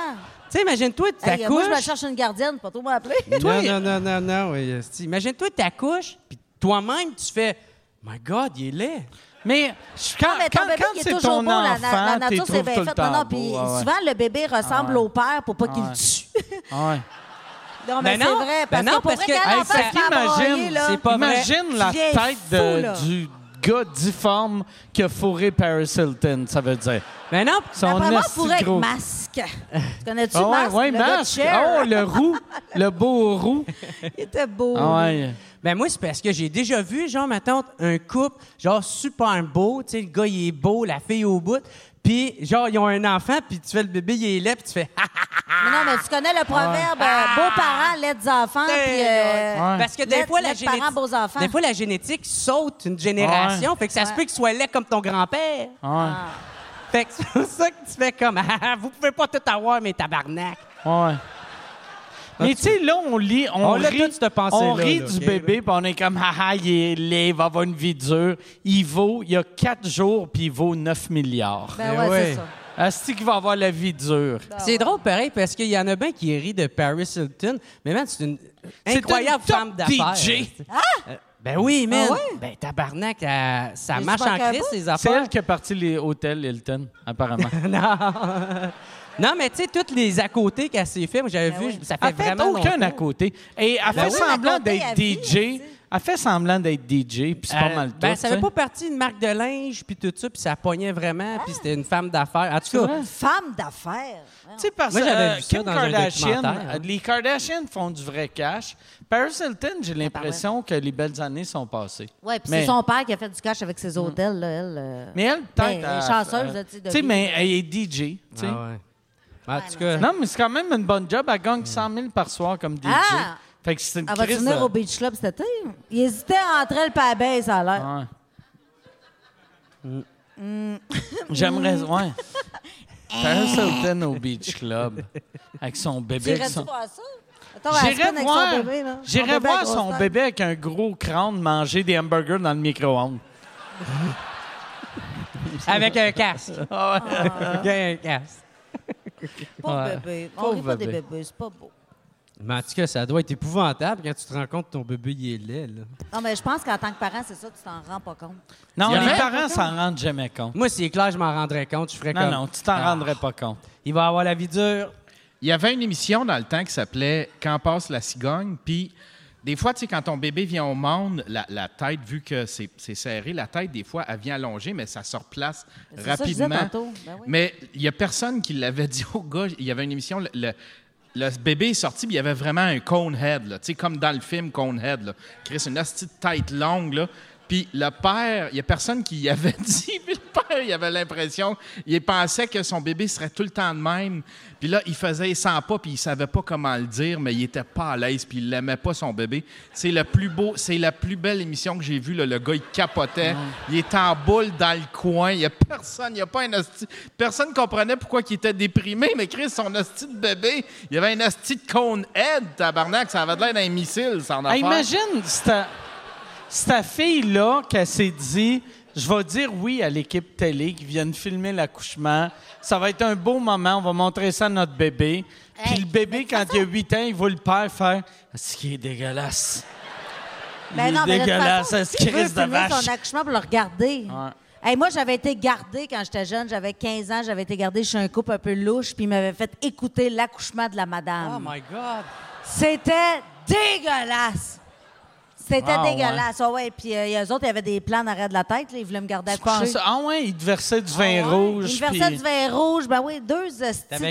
Tu sais, imagine-toi, tu Hey, moi, je me cherche une gardienne, pas trop m'appeler. Non, non, non, non, non. oui, esti. Imagine-toi, t'accouches, puis toi-même, tu fais My God, il est laid. Mais je- quand, Non, mais ton quand, bébé, quand il est c'est toujours ton beau. La, enfant, la, la t'es nature, c'est bien tout le fait. temps Non, non, puis Ah ouais. souvent, le bébé ressemble Ah ouais. au père pour pas qu'il Ah le ouais. tue. Ah ouais. Non, mais Ben c'est non, vrai. ben Parce non, que pour parce vrai, que- Hey, qu'imagine, c'est pas vrai. imagine la tête de- du gars difforme qui a fourré Paris Hilton, ça veut dire. Mais non, Son moi, pourrait être gros. masque. Tu connais-tu ouais, masque? ouais, masque. Oh, le roux, le beau roux. Il était beau. Ah ouais. Ben moi, c'est parce que j'ai déjà vu, genre, ma tante, un couple, genre, super beau, tu sais, le gars, il est beau, la fille au bout, puis genre, ils ont un enfant, puis tu fais le bébé, il est laid, puis tu fais... Mais non, mais tu connais le proverbe euh, beaux parents, laids enfants, puis. euh, Ouais. Parce que des fois, la parents, génétique... beaux enfants. Des fois, la génétique saute une génération, fait que ça se peut qu'il soit laid comme ton grand-père. Ouais. Fait que c'est pour ça que tu fais comme... Ah, vous pouvez pas tout avoir, mes tabarnak. Ouais. Mais tu sais, là, on lit, on, On l'a rit, on rit là, du bébé, puis on est comme, haha, il est laid, il va avoir une vie dure. Il vaut, il y a quatre jours, puis il vaut 9 milliards. Ben Mais ouais, ouais. c'est ça. Est-ce qu'il va avoir la vie dure? C'est drôle, pareil, parce qu'il y en a bien qui rient de Paris Hilton, mais man, c'est une C'est incroyable une femme d'affaires. DJ. Euh, Ben oui, man. Ah ouais? Ben tabarnak, elle- ça Mais marche en crise, ces C'est affaires. elle qui a parti les hôtels Hilton, apparemment. non. Non, mais tu sais, toutes les à côté qu'elle s'est fait, moi j'avais Ben vu, oui. ça fait Elle fait vraiment aucun longtemps. à côté. Et elle Ben fait oui, semblant à côté, d'être DJ. sais. Elle fait semblant d'être DJ, puis c'est pas Euh, mal tout. Ben, ça fait pas partie d'une marque de linge, puis tout ça, puis ça pognait vraiment, puis c'était une femme d'affaires. En tout C'est cas, vrai? Femme d'affaires. Tu sais, parce que Moi, j'avais euh, Kim dans un Kardashian, hein. euh, les Kardashians font du vrai cash. Paris Hilton, j'ai l'impression que les belles années sont passées. Oui, puis Mais- c'est son père qui a fait du cash avec ses hôtels, là, elle. euh. Mais elle, peut-être. Elle est chanceuse, là, tu sais, de Tu sais, mais elle est DJ. tu sais. Ah ouais. En tout cas, Non, mais c'est quand même une bonne job. Elle gagne 100 000 par soir comme DJ. Ah! Fait que c'est une Elle va crise venir de- au Beach Club cet été? Il hésitait entre elle et la baisse, ça a l'air. Ouais. J'aimerais. Ouais. Paris Hilton au Beach Club. Avec son bébé. avec T'irais-tu son- voir ça? Attends, elle J'irais avec voir, son bébé, là. Son j'irais bébé à voir grosse son tête. bébé avec un gros crâne manger des hamburgers dans le micro-ondes. avec un casque. Ah Avec un casque. Pauvre Ouais. bébé. On rit pas des bébé. bébés, c'est pas beau. Mais en tout cas, ça doit être épouvantable quand tu te rends compte que ton bébé, il est laid, là. Non, mais je pense qu'en tant que parent, c'est ça, tu t'en rends pas compte. Non, les avait- parents s'en rendent jamais compte. Moi, c'est clair, je m'en rendrais compte. Je ferais Non, comme... non, tu t'en Ah. rendrais pas compte. Il va avoir la vie dure. Il y avait une émission dans le temps qui s'appelait Quand passe la cigogne. Puis, des fois, tu sais, quand ton bébé vient au monde, la, la tête, vu que c'est serré, la tête, des fois, elle vient allongée, mais ça se replace ça rapidement. Ben oui. Mais il y a personne qui l'avait dit au gars. Il y avait une émission, le, le- le bébé est sorti, puis il y avait vraiment un cone head, là, tu sais, comme dans le film Cone Head. Là. Chris, une de tête longue, là. Puis le père, il y a personne qui y avait dit, puis le père, il avait l'impression, il pensait que son bébé serait tout le temps de même. Puis là, il faisait, il sent pas, puis il savait pas comment le dire, mais il était pas à l'aise, puis il l'aimait pas son bébé. C'est le plus beau, c'est la plus belle émission que j'ai vue. là. Le gars, il capotait, il était en boule dans le coin. Il y a personne, il y a pas un hostie. Personne comprenait pourquoi il était déprimé, mais Chris, son hostie de bébé, il y avait un hostie de cone head, tabarnak, ça avait l'air d'un missile, ça en Hey, imagine cette, cette fille-là qui s'est dit Je vais dire oui à l'équipe télé qui vient de filmer l'accouchement. Ça va être un beau moment. On va montrer ça à notre bébé. Puis Hey, le bébé, quand il a 8 ans, il voit le père faire Ce qui est dégueulasse. Ben Il non, est dégueulasse, façon, ce qui qui veut risque de vache. son accouchement pour le regarder. Hey, moi, j'avais été gardée quand j'étais jeune. J'avais 15 ans. J'avais été gardée chez un couple un peu louche, puis ils m'avaient fait écouter l'accouchement de la madame. Oh my God! C'était dégueulasse. C'était Ah, dégueulasse. Ah ouais. Puis euh, eux autres, ils avaient des plans en arrière de la tête. là. Ils voulaient me garder à coucher. Ah ouais, il te versait du vin Ah ouais. rouge. Ils me versaient puis- du vin rouge. Ben oui, deux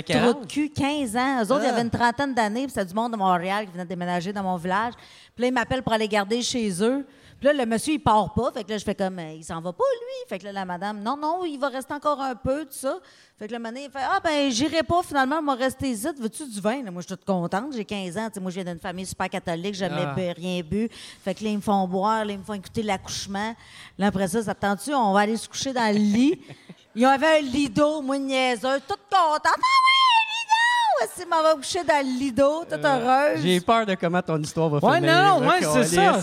quel trous de cul, 15 ans. Eux autres, ils avaient une trentaine d'années, puis c'était du monde de Montréal qui venait déménager dans mon village. Puis là, ils m'appellent pour aller garder chez eux. Puis là, le monsieur, il part pas. Fait que là, je fais comme, il s'en va pas, lui. Fait que là, la madame, non, non, il va rester encore un peu, tout ça. Fait que le mané, il fait, ah, ben, j'irai pas, finalement, on va rester ici. Veux-tu du vin? Là, moi, je suis toute contente. J'ai 15 ans. Tu moi, je viens d'une famille super catholique. J'ai jamais Ah. bu- rien bu. Fait que là, ils me font boire, là, ils me font écouter l'accouchement. Là, après ça, ça tente-tu? On va aller se coucher dans le lit. Ils avaient un lido, moi, une niaiseuse, toute contente. Ah lido! Si m'en va coucher dans le lido, toute heureuse. J'ai peur de comment ton histoire va Ouais, finir. non, là, ouais, c'est ça.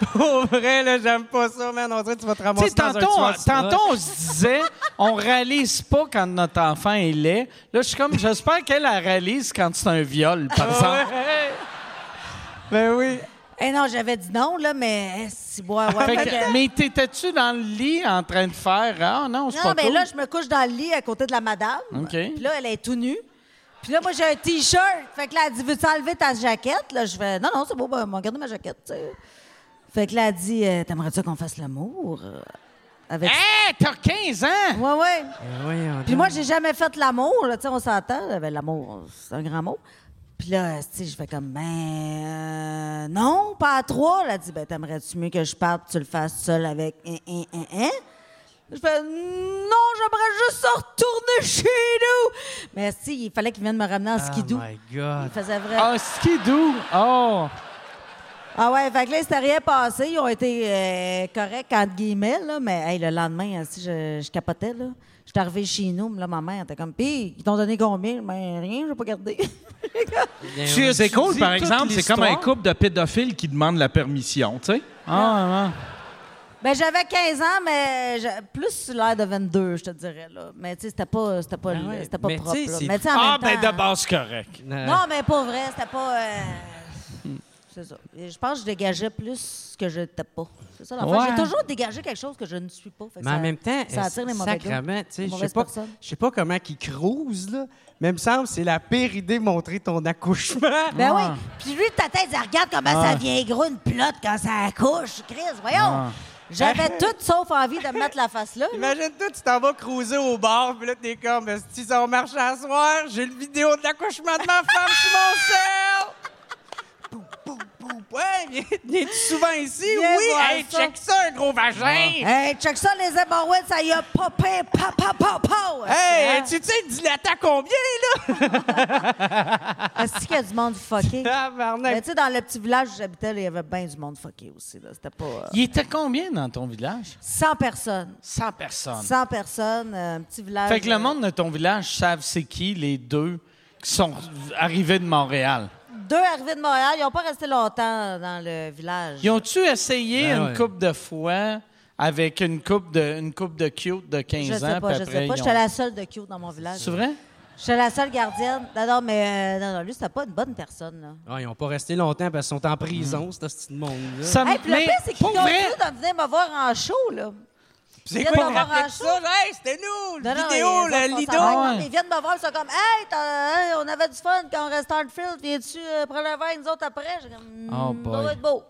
Pour vrai, là, j'aime pas ça, man. On dirait que tu vas te ramasser dans un tantôt, tantôt, on se disait, on réalise pas quand notre enfant est laid. Là, je suis comme, j'espère qu'elle la réalise quand c'est un viol, par exemple. Ben oui. Eh non, j'avais dit non, là, mais si boire, ouais. Fait que- mais t'étais-tu dans le lit en train de faire Ah non, c'est non, pas mais cool? là, je me couche dans le lit à côté de la madame. OK. Puis là, elle est tout nue. Puis là, moi, j'ai un T-shirt. Fait que là, elle dit Veux-tu enlever ta jaquette? Là, je fais Non, non, c'est beau, ben, m'a gardé ma jaquette, tu sais. Fait que là, elle dit euh, T'aimerais-tu qu'on fasse l'amour euh, avec. Hé, t'as 15 ans! Ouais, ouais. Voyons Puis moi, j'ai jamais fait l'amour, là, tu sais, on s'entend. ben, l'amour, c'est un grand mot. Puis là, tu sais, je fais comme, ben, euh, non, pas à trois. Elle a dit, ben, t'aimerais-tu mieux que je parte, tu le fasses seul avec un, un, un, un? Je fais, non, j'aimerais juste retourner chez nous. Mais si, il fallait qu'il vienne me ramener en Oh skidoo. my Il God. faisait vraiment. Ah, skidoo! Oh! Ah ouais, fait que là, il s'était rien passé. Ils ont été euh, corrects, entre guillemets, là, mais hey, le lendemain, si je, je capotais, là. J'étais arrivé chez nous, là, ma mère était comme, pis, ils t'ont donné combien? Ben, rien, j'ai pas gardé. Tu- C'est cool, par exemple, c'est comme un couple de pédophiles qui demandent la permission, tu sais. Ah, ouais. Ben, j'avais 15 ans, mais plus l'air de 22, je te dirais, là. Mais, tu sais, c'était pas, c'était pas, Ah ouais, c'était pas mais propre, là. Mais, Ah, ben temps- de base, correct. Non, mais pas vrai, c'était pas. euh, C'est ça. Je pense que je dégageais plus que je n'étais pas. C'est ça. Ouais. J'ai toujours dégagé quelque chose que je ne suis pas. Mais ça- en même temps, ça attire les mauvais tu sais, je sais pas, je sais pas comment qu'ils cruisent, là, mais il me semble que c'est la pire idée de montrer ton accouchement. Ben oui. Ah. Puis lui, ta tête, elle regarde comment ça vient gros une plotte quand ça accouche. Chris, voyons. J'avais tout sauf envie de me mettre la face là. là. Imagine-toi, tu t'en vas cruiser au bar, puis là, t'es comme, si ça va marcher à soir, j'ai le vidéo de l'accouchement de ma femme sur mon sel! Ouais, viens- viens-tu souvent ici? Viens oui! voir Hey, ça. check ça, un gros vagin! Hey, check ça, les hémorroïdes, ça y a popé, pa, pa, pa, pa. Hey, Hein? tu sais, dilatant combien, là? Est-ce qu'il y a du monde fucké? Mais Tabarnak. tu sais, dans le petit village où j'habitais, là, il y avait bien du monde fucké aussi. là. C'était pas. euh, Il était combien dans ton village? 100 personnes. 100 personnes. 100 personnes, euh, un petit village. Fait que le euh, monde de ton village savent c'est qui les deux qui sont arrivés de Montréal. Deux arrivés de Montréal, ils n'ont pas resté longtemps dans le village. Ils ont-tu essayé Ben une ouais. coupe de fois avec une coupe de, une coupe de cute de 15 Je sais ans? pas, puis je après, sais pas. J'étais ont- la seule de cute dans mon village. C'est vrai? J'étais la seule gardienne. Non, non, mais euh, non, non, lui, c'était pas une bonne personne. Là. Ah, ils n'ont pas resté longtemps parce qu'ils sont en prison, ce petit monde-là. Ça Hey, puis le pire, c'est qu'ils continuent vrai, de venir me voir en show, là. C'est quoi, viennent ils me voir rappellent en ça? Hey, c'était nous, Non, le non, vidéo, ils- le ils lido. en- Ouais. Ils viennent me voir, ils sont comme Hey, t'as- hey, on avait du fun quand on restait à Hartfield. Viens-tu euh, prendre un verre, nous autres après? J'ai comme, Oh, Hmm, boy. ça va être beau.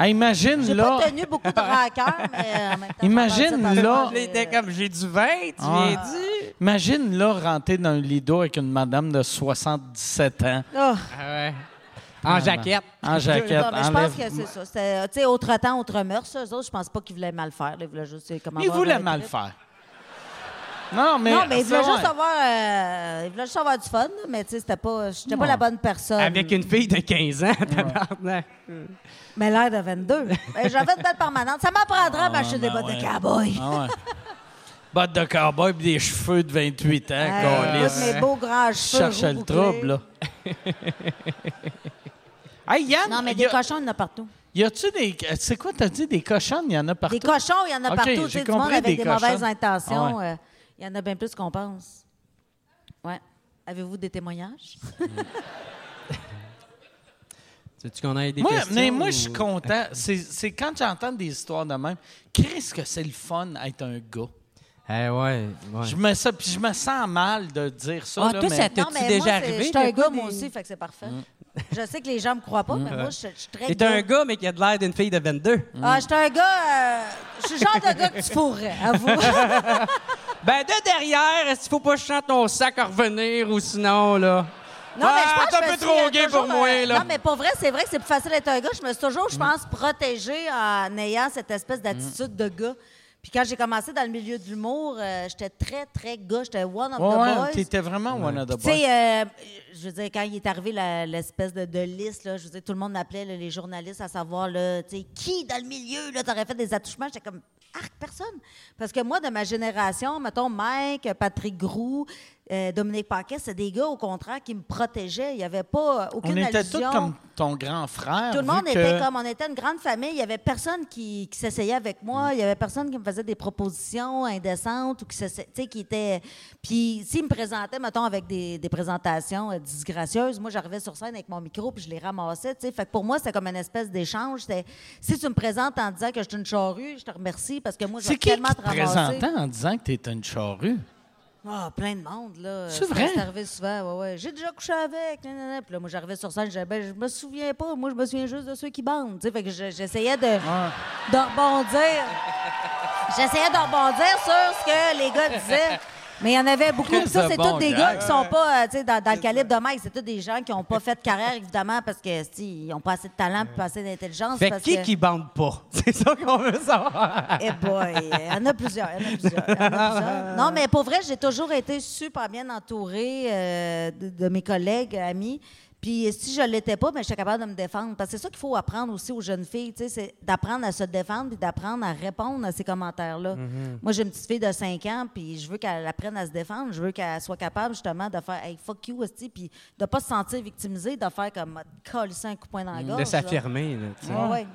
Hey, imagine J'ai là. pas tenu beaucoup de rancœur, mais euh, en même temps. Imagine, passe là- il était comme, j'ai du vin, tu Ah. viens dit? Imagine là rentrer dans un lido avec une madame de 77 ans. Ah. Ah ouais. En jaquette. En jaquette. Non, mais je pense que c'est ça. C'était, tu sais, autre temps, autre mœurs. Eux autres, je pense pas qu'ils voulaient mal faire. Ils voulaient juste c'est comme Il avoir voulait un mal faire. Non, mais. Non, mais ils voulaient ça, juste avoir, euh, ils voulaient juste avoir du fun, là, mais tu sais, c'était pas, j'étais pas la bonne personne. Avec une fille de 15 ans, tabarnak. Mais l'air de 22. Ben, J'avais une belle permanente. Ça m'apprendra à m'acheter des ben bottes ouais. de cowboy. Ah ouais. Bottes de cowboy et des cheveux de 28 ans, Hey, câlisse. écoute, mes beaux grands cheveux. cherchais le trouble, là. hey, Yann, Non, mais des a- cochons, il y en a partout. y a-tu des. C'est quoi, t'as dit des cochons? Il y en a partout? Des cochons, il y en a partout. Tu j'ai sais, du monde avec des des, mauvaises intentions. Ah euh, Il y en a bien plus qu'on pense. Ouais. Avez-vous des témoignages? Veux-tu qu'on aille des Moi, questions? mais moi, je suis content. C'est quand j'entends des histoires de même. Qu'est-ce que c'est le fun être un gars? Eh ouais, ouais. Je me, sens- puis je me sens mal de dire ça. Ah, là, toi, mais- ça mais déjà moi, arrivé, Je suis un gars, moi aussi, fait que c'est parfait. Je sais que les gens me croient pas, mais moi, je, je suis très T'es un gars, mais qui a de l'air d'une fille de 22. Ah, je suis un gars... euh, je suis le genre de gars que tu fourrais, avoue. Ben, de derrière, est-ce qu'il faut pas que je chante ton sac à revenir ou sinon, là? Non, mais je Ah, pense que t'es un je me peu suis, trop euh, gay toujours, pour moi, euh, là. Non, mais pour vrai, c'est vrai que c'est plus facile d'être un gars. Je me suis toujours, je pense, protégée en ayant cette espèce d'attitude de gars. Puis quand j'ai commencé dans le milieu de l'humour, euh, j'étais très, très gars. J'étais one of Ouais, the ouais, boys. t'étais vraiment one of the Tu boys. sais, euh, je veux dire, quand il est arrivé l'espèce de, de liste, là, je veux dire, tout le monde m'appelait les journalistes à savoir, là, tu sais, qui dans le milieu, là, t'aurais fait des attouchements? J'étais comme, arc, personne. Parce que moi, de ma génération, mettons, Mike, Patrick Groux, euh, Dominique Paquet, c'est des gars, au contraire, qui me protégeaient. Il n'y avait pas euh, aucune On était allusion. tous comme ton grand frère. Tout le monde était comme, on était une grande famille. Il y avait personne qui, qui s'essayait avec moi. Il y avait personne qui me faisait des propositions indécentes ou qui tu qui était. Puis s'il me présentait, mettons, avec des, des présentations euh, disgracieuses, moi, j'arrivais sur scène avec mon micro puis je les ramassais, tu sais. Fait que pour moi, c'était comme une espèce d'échange. Si tu me présentes en disant que je suis une charrue, je te remercie parce que moi, je vais C'est qui tellement qui te te présentait en disant que t'étais une charrue? Ah, plein de monde, là. C'est vrai? C'est arrivé souvent, ouais, ouais. J'ai déjà couché avec, nanana. Puis là, moi, j'arrivais sur scène, je ben, je me souviens pas. Moi, je me souviens juste de ceux qui bandent, tu sais. Fait que je- j'essayais de, de rebondir. J'essayais de rebondir sur ce que les gars disaient. Mais il y en avait beaucoup. Puis ça, c'est bon tous des gars. gars qui sont pas, euh, dans, dans le calibre de Mike. C'est tous des gens qui n'ont pas fait de carrière, évidemment, parce que, tu sais, ils n'ont pas assez de talent puis pas assez d'intelligence. Fait parce qui que... qui bande pas? C'est ça qu'on veut savoir. Eh boy, il y en a plusieurs, il y en a plusieurs, il y en a plusieurs. Non, mais pour vrai, j'ai toujours été super bien entourée euh, de, de mes collègues, amis. Puis si je ne l'étais pas, ben, j'étais capable de me défendre. Parce que c'est ça qu'il faut apprendre aussi aux jeunes filles, tu sais, c'est d'apprendre à se défendre puis d'apprendre à répondre à ces commentaires-là. Moi, j'ai une petite fille de 5 ans, puis je veux qu'elle apprenne à se défendre. Je veux qu'elle soit capable, justement, de faire « Hey, fuck you, esti », puis de pas se sentir victimisée, de faire comme « coller un coup de poing dans la gorge ». De s'affirmer, sais. Ouais, ouais.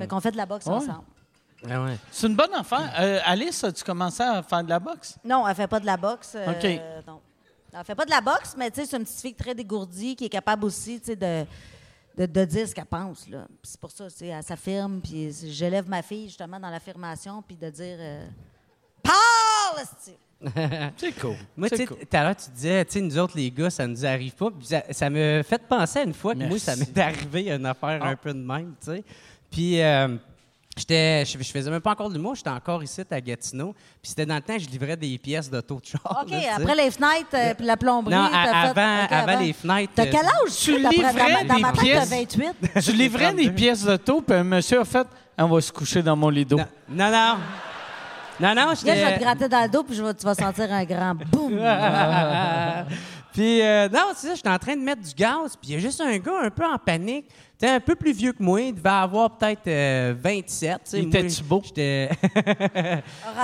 Fait qu'on fait de la boxe Ouais. ensemble. Ah ouais. C'est une bonne affaire. Euh, Alice, as-tu commencé à faire de la boxe? Non, elle fait pas de la boxe. euh, OK. non. Elle fait pas de la boxe, mais tu sais, c'est une petite fille très dégourdie qui est capable aussi, de, de, de dire ce qu'elle pense. C'est pour ça, tu sais, elle s'affirme, puis j'élève ma fille justement dans l'affirmation, puis de dire euh, Parle! C'est cool. Moi, tu sais, tout à l'heure, tu disais, tu sais, nous autres, les gars, ça nous arrive pas. Puis ça, ça me fait penser à une fois que moi, ça m'est arrivé une affaire Ah. un peu de même, tu sais. Puis, euh, j'étais, je, je faisais même pas encore de l'humour, j'étais encore ici à Gatineau. Puis c'était dans le temps, je livrais des pièces d'auto de char. OK, là, tu sais. après les fenêtres, euh, puis la plomberie. Non, à- fait- avant, OK, avant les fenêtres. T'as quel âge? Tu livrais dans ma, ma tête, pièces? t'as 28. Tu livrais des pièces d'auto, puis un monsieur a fait On va se coucher dans mon lit d'eau. Non, non, non. Non, non, Là, je vais te gratter dans le dos, puis je vais- tu vas sentir un grand boum. puis, euh, non, c'est ça, j'étais en train de mettre du gaz, puis il y a juste un gars un peu en panique. Tu sais, un peu plus vieux que moi, il devait avoir peut-être euh, 27. tu sais. Il était-tu beau? J'étais...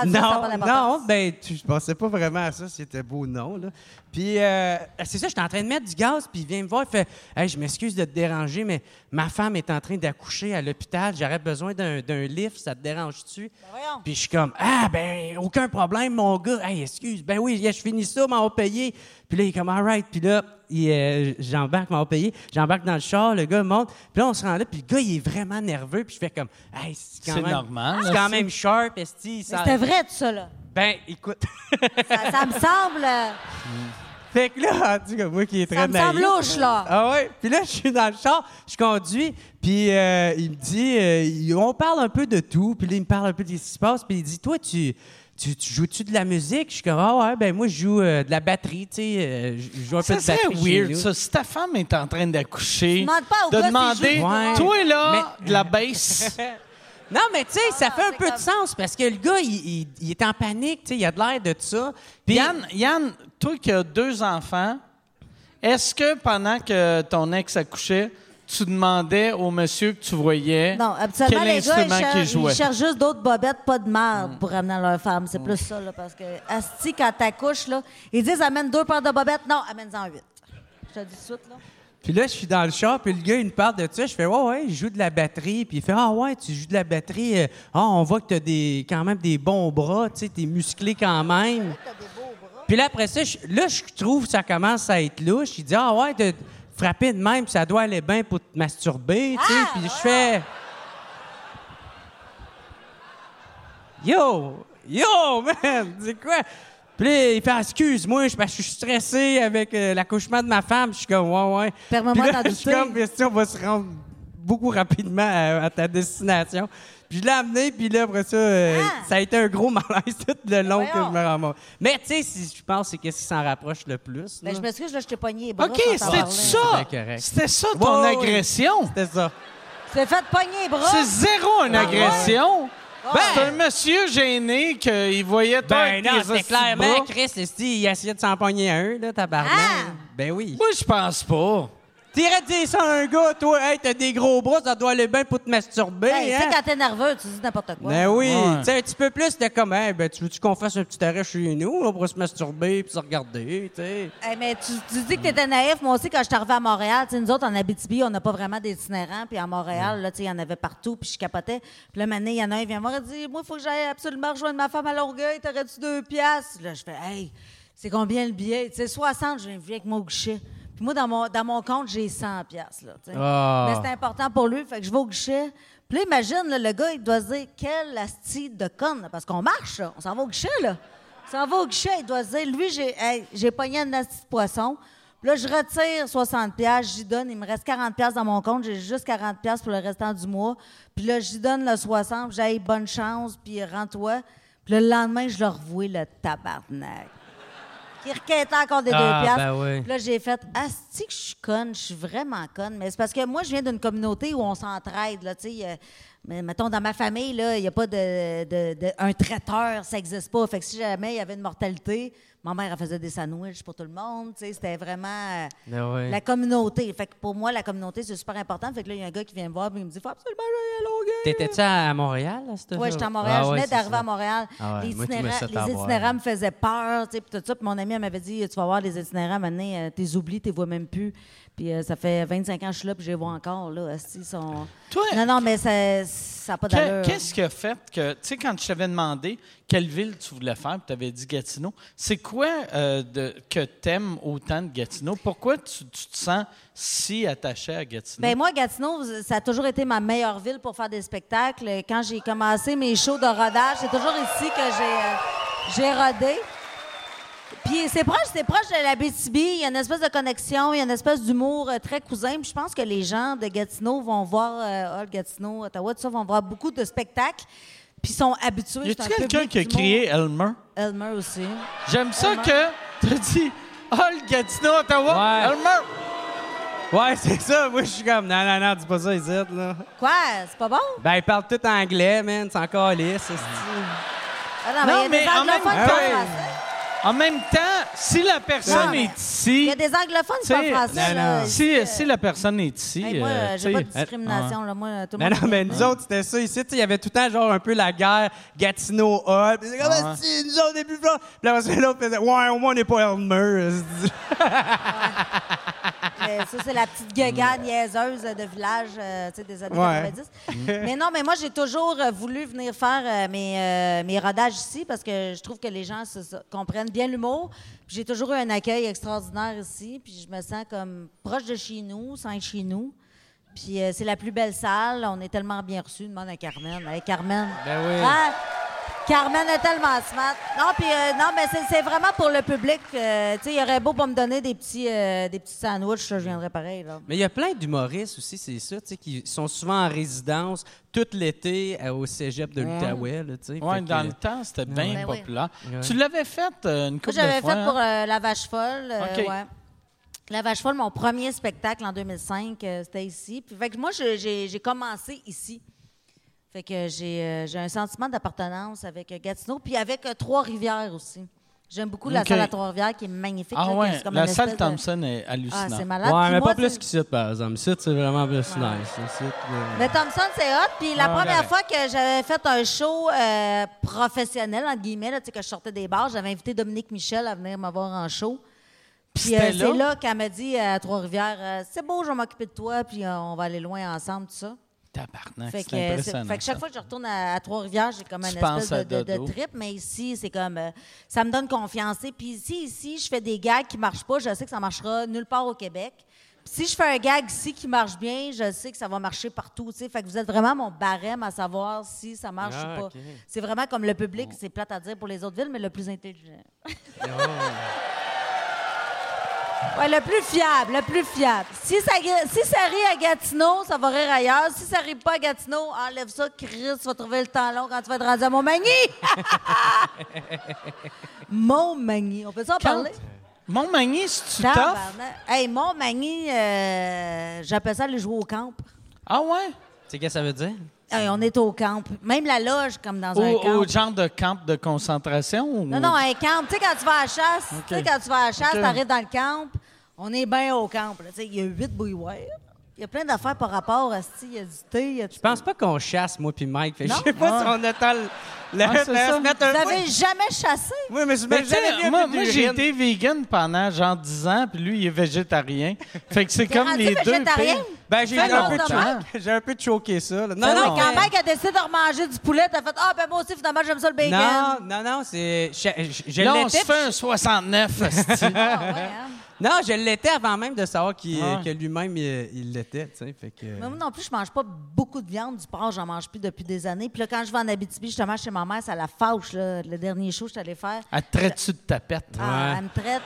Non, non, ben, tu, je pensais pas vraiment à ça, si c'était beau ou non, là. Puis, euh, c'est ça, j'étais en train de mettre du gaz, puis il vient me voir, il fait Hey, je m'excuse de te déranger, mais ma femme est en train d'accoucher à l'hôpital, j'aurais besoin d'un, d'un lift, ça te dérange-tu? Ben. Puis je suis comme Ah, ben, aucun problème, mon gars. Hey, excuse. Ben oui, je finis ça, m'en payer. Puis là, il est comme All right. Puis là, euh, j'embarque, m'en payer. J'embarque dans le char, le gars monte. Puis là, on se rend là, puis le gars, il est vraiment nerveux. Puis je fais comme Hey, c'est quand C'est même. normal, C'est quand même sharp, esti. Ça- C'était vrai, tout ça, là. Ben, écoute. Ça, ça me semble. euh, fait que là, en tout cas, moi qui est très Ça me semble louche, là. Ah ouais. Puis là, je suis dans le char, je conduis, puis euh, il me dit, euh, on parle un peu de tout, puis là, il me parle un peu de ce qui se passe, puis il dit, toi, tu, tu, tu joues-tu de la musique? Je suis comme, ah ouais, ben moi, je joue euh, de la batterie, tu sais, euh, je joue un peu Ça de batterie chez weird, nous. ça. Si ta femme est en train d'accoucher, Demande pas au de gars demander. Ouais. toi là, Mais- de la baisse. Non, mais tu sais, ça fait un c'est peu de sens, parce que le gars, il, il- il est en panique, tu sais, il a de l'air de ça. Puis- Yann, Yann, toi qui as deux enfants, est-ce que pendant que ton ex accouchait, tu demandais au monsieur que tu voyais Non, habituellement, quel les gars, ils instrument cherchent, qu'il ils jouait? cherchent juste d'autres bobettes, pas de merde pour ramener à leur femme. C'est plus ça, là, parce que, Asti, quand t'accouches, là, ils disent amène deux paires de bobettes. Non, amène-en huit. Je te dis tout de suite, là. Puis là, je suis dans le char, puis le gars, il me parle de ça. Je fais, ouais, ouais, je joue de la batterie. Puis il fait, ah ouais, tu joues de la batterie. Euh, Ah, on voit que tu as des, quand même des bons bras, tu sais, t'es musclé quand même. Puis là, après ça, je- là, je trouve que ça commence à être louche. Il dit, ah ouais, frapper de même, ça doit aller bien pour te masturber, tu sais. Ah, Puis je fais, yo, yo, man, c'est quoi? Puis là, il fait excuse-moi, je, parce que je suis stressé avec euh, l'accouchement de ma femme. Je suis comme ouais, ouais. Permets-moi je suis comme on va se rendre beaucoup rapidement à, à ta destination. Puis je l'ai amené, puis là, après ça, euh, Ah! ça a été un gros malaise tout le long que Voyons. je me ramasse. Mais tu sais, si je pense, c'est qu'est-ce qui s'en rapproche le plus. Ben, là? je m'excuse, là, je t'ai pogné les bras. OK, c'était ça. C'est. C'était ça ton agression? C'était ça. Tu t'es fait pogner les bras. C'est zéro une agression. Ouais. C'est un monsieur gêné qu'il voyait toi Ben non, de clairement. Chris, il essayait de s'en pogner un, là, tabarnak. Ah! Ben oui. Moi, je pense pas. T'irais dire ça à un gars, toi, hey, t'as des gros bras, ça doit aller bien pour te masturber, Ben, tu sais, hein? quand t'es nerveux, tu dis n'importe quoi. Ben oui, Ouais. tu sais, un petit peu plus de comme, hey, ben, tu veux-tu qu'on fasse un petit arrêt chez nous, là, pour se masturber puis se regarder, tu sais? Hey, mais tu, tu dis que t'étais naïf. Moi aussi, quand je suis arrivée à Montréal, tu sais, nous autres, en Abitibi, on n'a pas vraiment d'itinérants. Puis à Montréal, là, tu sais, il y en avait partout. Puis je capotais. Puis là, maintenant, il y en a un, il vient me voir et dit Moi, il faut que j'aille absolument rejoindre ma femme à Longueuil. T'aurais-tu deux piastres? Là, je fais Hey, c'est combien le billet? Tu sais, 60, je viens avec mon guichet. Puis moi, dans mon, dans mon compte, j'ai 100 piastres, là. Ah. Mais c'est important pour lui. Fait que je vais au guichet. Puis là, imagine, là, le gars, il doit se dire Quelle asti de conne, là, parce qu'on marche, là. On s'en va au guichet, là. On s'en va au guichet, il doit se dire Lui, j'ai hey, j'ai pogné un asti de poisson. Puis là, je retire 60 pièces, j'y donne, il me reste 40 pièces dans mon compte, j'ai juste 40 pièces pour le restant du mois. Puis là, j'y donne le 60, puis j'ai bonne chance, puis rends-toi. Puis le lendemain, je le revois, le tabarnak. Qui requêtait encore des Ah, deux pièces. ben oui. Là, j'ai fait Asti que je suis conne, je suis vraiment conne. Mais c'est parce que moi, je viens d'une communauté où on s'entraide, là, tu sais. euh, mais mettons, dans ma famille, il n'y a pas de, de- de- un traiteur, ça n'existe pas. Fait que si jamais il y avait une mortalité, ma mère, elle faisait des sandwichs pour tout le monde, tu sais. C'était vraiment euh, ouais. la communauté. Fait que pour moi, la communauté, c'est super important. Fait que là, il y a un gars qui vient me voir et il me dit Faut absolument j'aille à Longueuil. T'étais-tu à Montréal, là, cette Oui, j'étais à Montréal. Ah je venais d'arriver à Montréal. Ah ouais, les moi, les itinérants me faisaient peur, tu sais, puis tout ça. Puis mon ami, elle m'avait dit, tu vas voir les itinérants, maintenant, euh, t'es oubliés, t'es vois même plus. Puis euh, ça fait 25 ans que je suis là, puis je les vois encore, là. ils sont... Toi, Non, non, mais ça n'a pas d'allure. Qu'est-ce qui a fait que, tu sais, quand je t'avais demandé quelle ville tu voulais faire, puis tu avais dit Gatineau, c'est quoi euh, de, que t'aimes autant de Gatineau? Pourquoi tu, te sens si attaché à Gatineau? Ben moi, Gatineau, ça a toujours été ma meilleure ville pour faire des spectacles. Quand j'ai commencé mes shows de rodage, c'est toujours ici que j'ai euh, rodé. Puis c'est proche, c'est proche de la BTB. Il y a une espèce de connexion, il y a une espèce d'humour euh, très cousin. Puis je pense que les gens de Gatineau vont voir, euh, Hall, Gatineau, Ottawa, tout ça, vont voir beaucoup de spectacles. Puis ils sont habitués. y c'est a-t-il quelqu'un qui a crié Elmer? Elmer aussi. J'aime ça que tu dit Hall, Gatineau, Ottawa, Ouais. Elmer! Ouais, c'est ça. Moi, je suis comme, non, non, non, dis pas ça, ici, là. Quoi? C'est pas bon? Ben, ils parlent tout anglais, man. C'est encore lisse, esti. Ah non, Non, mais en même temps- Ah. En même temps, si la personne Non, est ici, Il y a des anglophones qui parlent français. non, si, euh, si la personne est ici, hey, moi, euh, j'ai pas de discrimination. Là, moi, tout le Non, monde non, mais nous autres, c'était ça ici. Il y avait tout le temps, genre, un peu la guerre Gatineau hall. Puis c'est comme, Ouais. si, nous autres, on est plus forts. Puis là, l'autre faisait, ouais, au moins, on n'est pas Elmer. Mais ça, c'est la petite gaga niaiseuse de village euh, tu sais, des années Ouais. 90. mais non, mais moi, j'ai toujours euh, voulu venir faire euh, mes, euh, mes rodages ici parce que je trouve que les gens se- se- comprennent bien l'humour. Puis J'ai toujours eu un accueil extraordinaire ici. Puis je me sens comme proche de chez nous, sans être chez nous. Puis euh, c'est la plus belle salle. On est tellement bien reçus. Demande à Carmen. Hey, Carmen. Ben oui. Hein? Carmen est tellement smart. Non, puis euh, non, mais c'est- vraiment pour le public. euh, tu sais, il aurait beau pas me donner des petits, euh, des petits sandwichs, je viendrais pareil. Là. Mais il y a plein d'humoristes aussi, c'est ça, tu sais, qui sont souvent en résidence tout l'été euh, au cégep de l'Outaouais, tu sais. Ouais, que- dans le temps, c'était bien Ben oui. populaire. Ouais. Tu l'avais fait euh, une Moi, couple de j'avais fois. fait pour hein? euh, La Vache Folle. euh, OK. ouais. La Vache Folle, mon premier spectacle en 2005, euh, c'était ici. Puis, fait que moi, j'ai commencé ici. Fait que j'ai euh, j'ai un sentiment d'appartenance avec euh, Gatineau, puis avec euh, Trois-Rivières aussi. J'aime beaucoup la salle à Trois-Rivières qui est magnifique. Ah là, ouais, c'est comme la salle de- Thompson est Ah, hallucinante. c'est malade. Ouais, Puis mais moi, pas plus qu'ici, par exemple. Ici, c'est vraiment plus nice. Ici. Mais Thompson, c'est hot. Puis la Ah, première fois que j'avais fait un show euh, professionnel, entre guillemets, là, tu sais, que je sortais des bars, j'avais invité Dominique Michel à venir me voir en show. Puis euh, c'est là? qu'elle m'a dit à Trois-Rivières, euh, c'est beau, je vais m'occuper de toi, puis euh, on va aller loin ensemble, tout ça. Tabarnak, Fait que, euh, impressionnant. fait que chaque ça. fois que je retourne à, à Trois-Rivières, j'ai comme un espèce de, trip, mais ici, c'est comme. euh, ça me donne confiance. sais. Puis ici, ici, je fais des gags qui marchent pas, je sais que ça marchera nulle part au Québec. Puis Si je fais un gag ici qui marche bien, je sais que ça va marcher partout. Fait que vous êtes vraiment mon barème à savoir si ça marche Ah, ou pas. ok. C'est vraiment comme le public, c'est plate à dire pour les autres villes, mais le plus intelligent. Ouais, le plus fiable, le plus fiable. Si ça, si ça rit à Gatineau, ça va rire ailleurs. Si ça rit pas à Gatineau, enlève ça, Chris, tu vas trouver le temps long quand tu vas être rendu à Montmagny. Montmagny, on peut ça en Quand- parler? Montmagny, c'est-tu tough? Hey, Montmagny, euh, j'appelle ça aller jouer au camp. Ah ouais? Tu sais qu'est-ce que ça veut dire? Hey, on est au camp. Même la loge, comme dans un Au, camp. au genre de camp de concentration? ou- Non, non, un camp. Tu sais, quand tu vas à la chasse, tu sais, quand tu vas à la chasse, t'arrives dans le camp, on est bien au camp. là. Tu sais, Il y a huit bouilloires. Il y a plein d'affaires par rapport à ce Il y a du thé, y a du Je pense pas qu'on chasse, moi puis Mike. Fait? Je sais pas si on attend le... le- Ah, le- ça. se mettre un Vous avez jamais chassé? Oui, mais je Mais jamais un moi, moi, j'ai été vegan pendant genre 10 ans, puis lui, il est végétarien. Fait que c'est comme les deux végétarien? Ben, j'ai un, peu de cho- même. j'ai un peu choqué ça. là. Non, Non, non, quand Mike a décidé de remanger du poulet, t'as fait Ah, ben moi aussi, finalement, j'aime ça le bacon. non, non, non, c'est... Je, je- je Là, on l'étais- se fait un 69, esti. Ah, ouais, hein. Non, je l'étais avant même de savoir qu'il- Ah. que lui-même, il il l'était, tu sais, fait que... Mais moi non plus, je mange pas beaucoup de viande. Du porc, j'en mange plus depuis des années. Puis là, quand je vais en Abitibi, justement, chez ma mère, ça la fâche, là. Le dernier show que je suis allée faire. Elle te traite-tu de tapette? Ah, Ouais. elle me traite.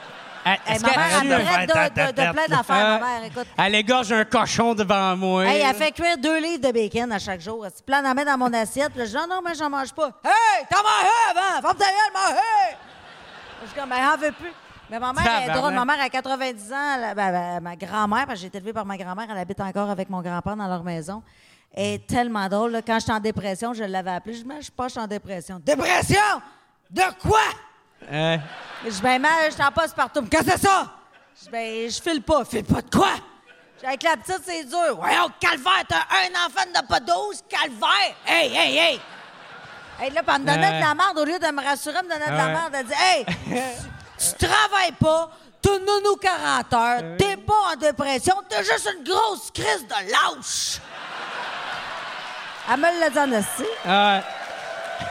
Ah, Hey, est-ce ma mère, elle elle- traite de, de- de plein d'affaires, ma mère. Écoute. Elle égorge un cochon devant moi. Hey, elle fait cuire deux livres de bacon à chaque jour. Elle se plan à mettre dans mon assiette. Puis je dis, non, non, mais j'en mange pas. Hey, t'en manges avant! Ferme ta gueule, mange! Je suis comme, elle en veut plus. Mais ma mère est Tabarnak. drôle. Ma mère a 90 ans. Elle- ben, ben, ma grand-mère, parce que j'ai été élevée par ma grand-mère, elle habite encore avec mon grand-père dans leur maison. Elle est tellement drôle. là. Quand j'étais en dépression, je l'avais appelée. Je dis, mais je suis pas, en dépression. Dépression? De quoi? Euh, Je dis, ben, mal, je t'en passe partout. Qu'est-ce que c'est ça? Je dis, ben, je file pas. File pas de quoi? Avec la petite, c'est dur. Voyons, calvaire, t'as un enfant de pas 12, calvaire. Hey, hey, hey. Hey, là, puis elle me donnait Ouais. de la merde. Au lieu de me rassurer, elle me donnait de la Ouais. merde. Elle dit, hey, tu, tu travailles pas, tu nous 40 heures, t'es pas en dépression, t'es juste une grosse crise de lâche. Elle me l'a dit en ah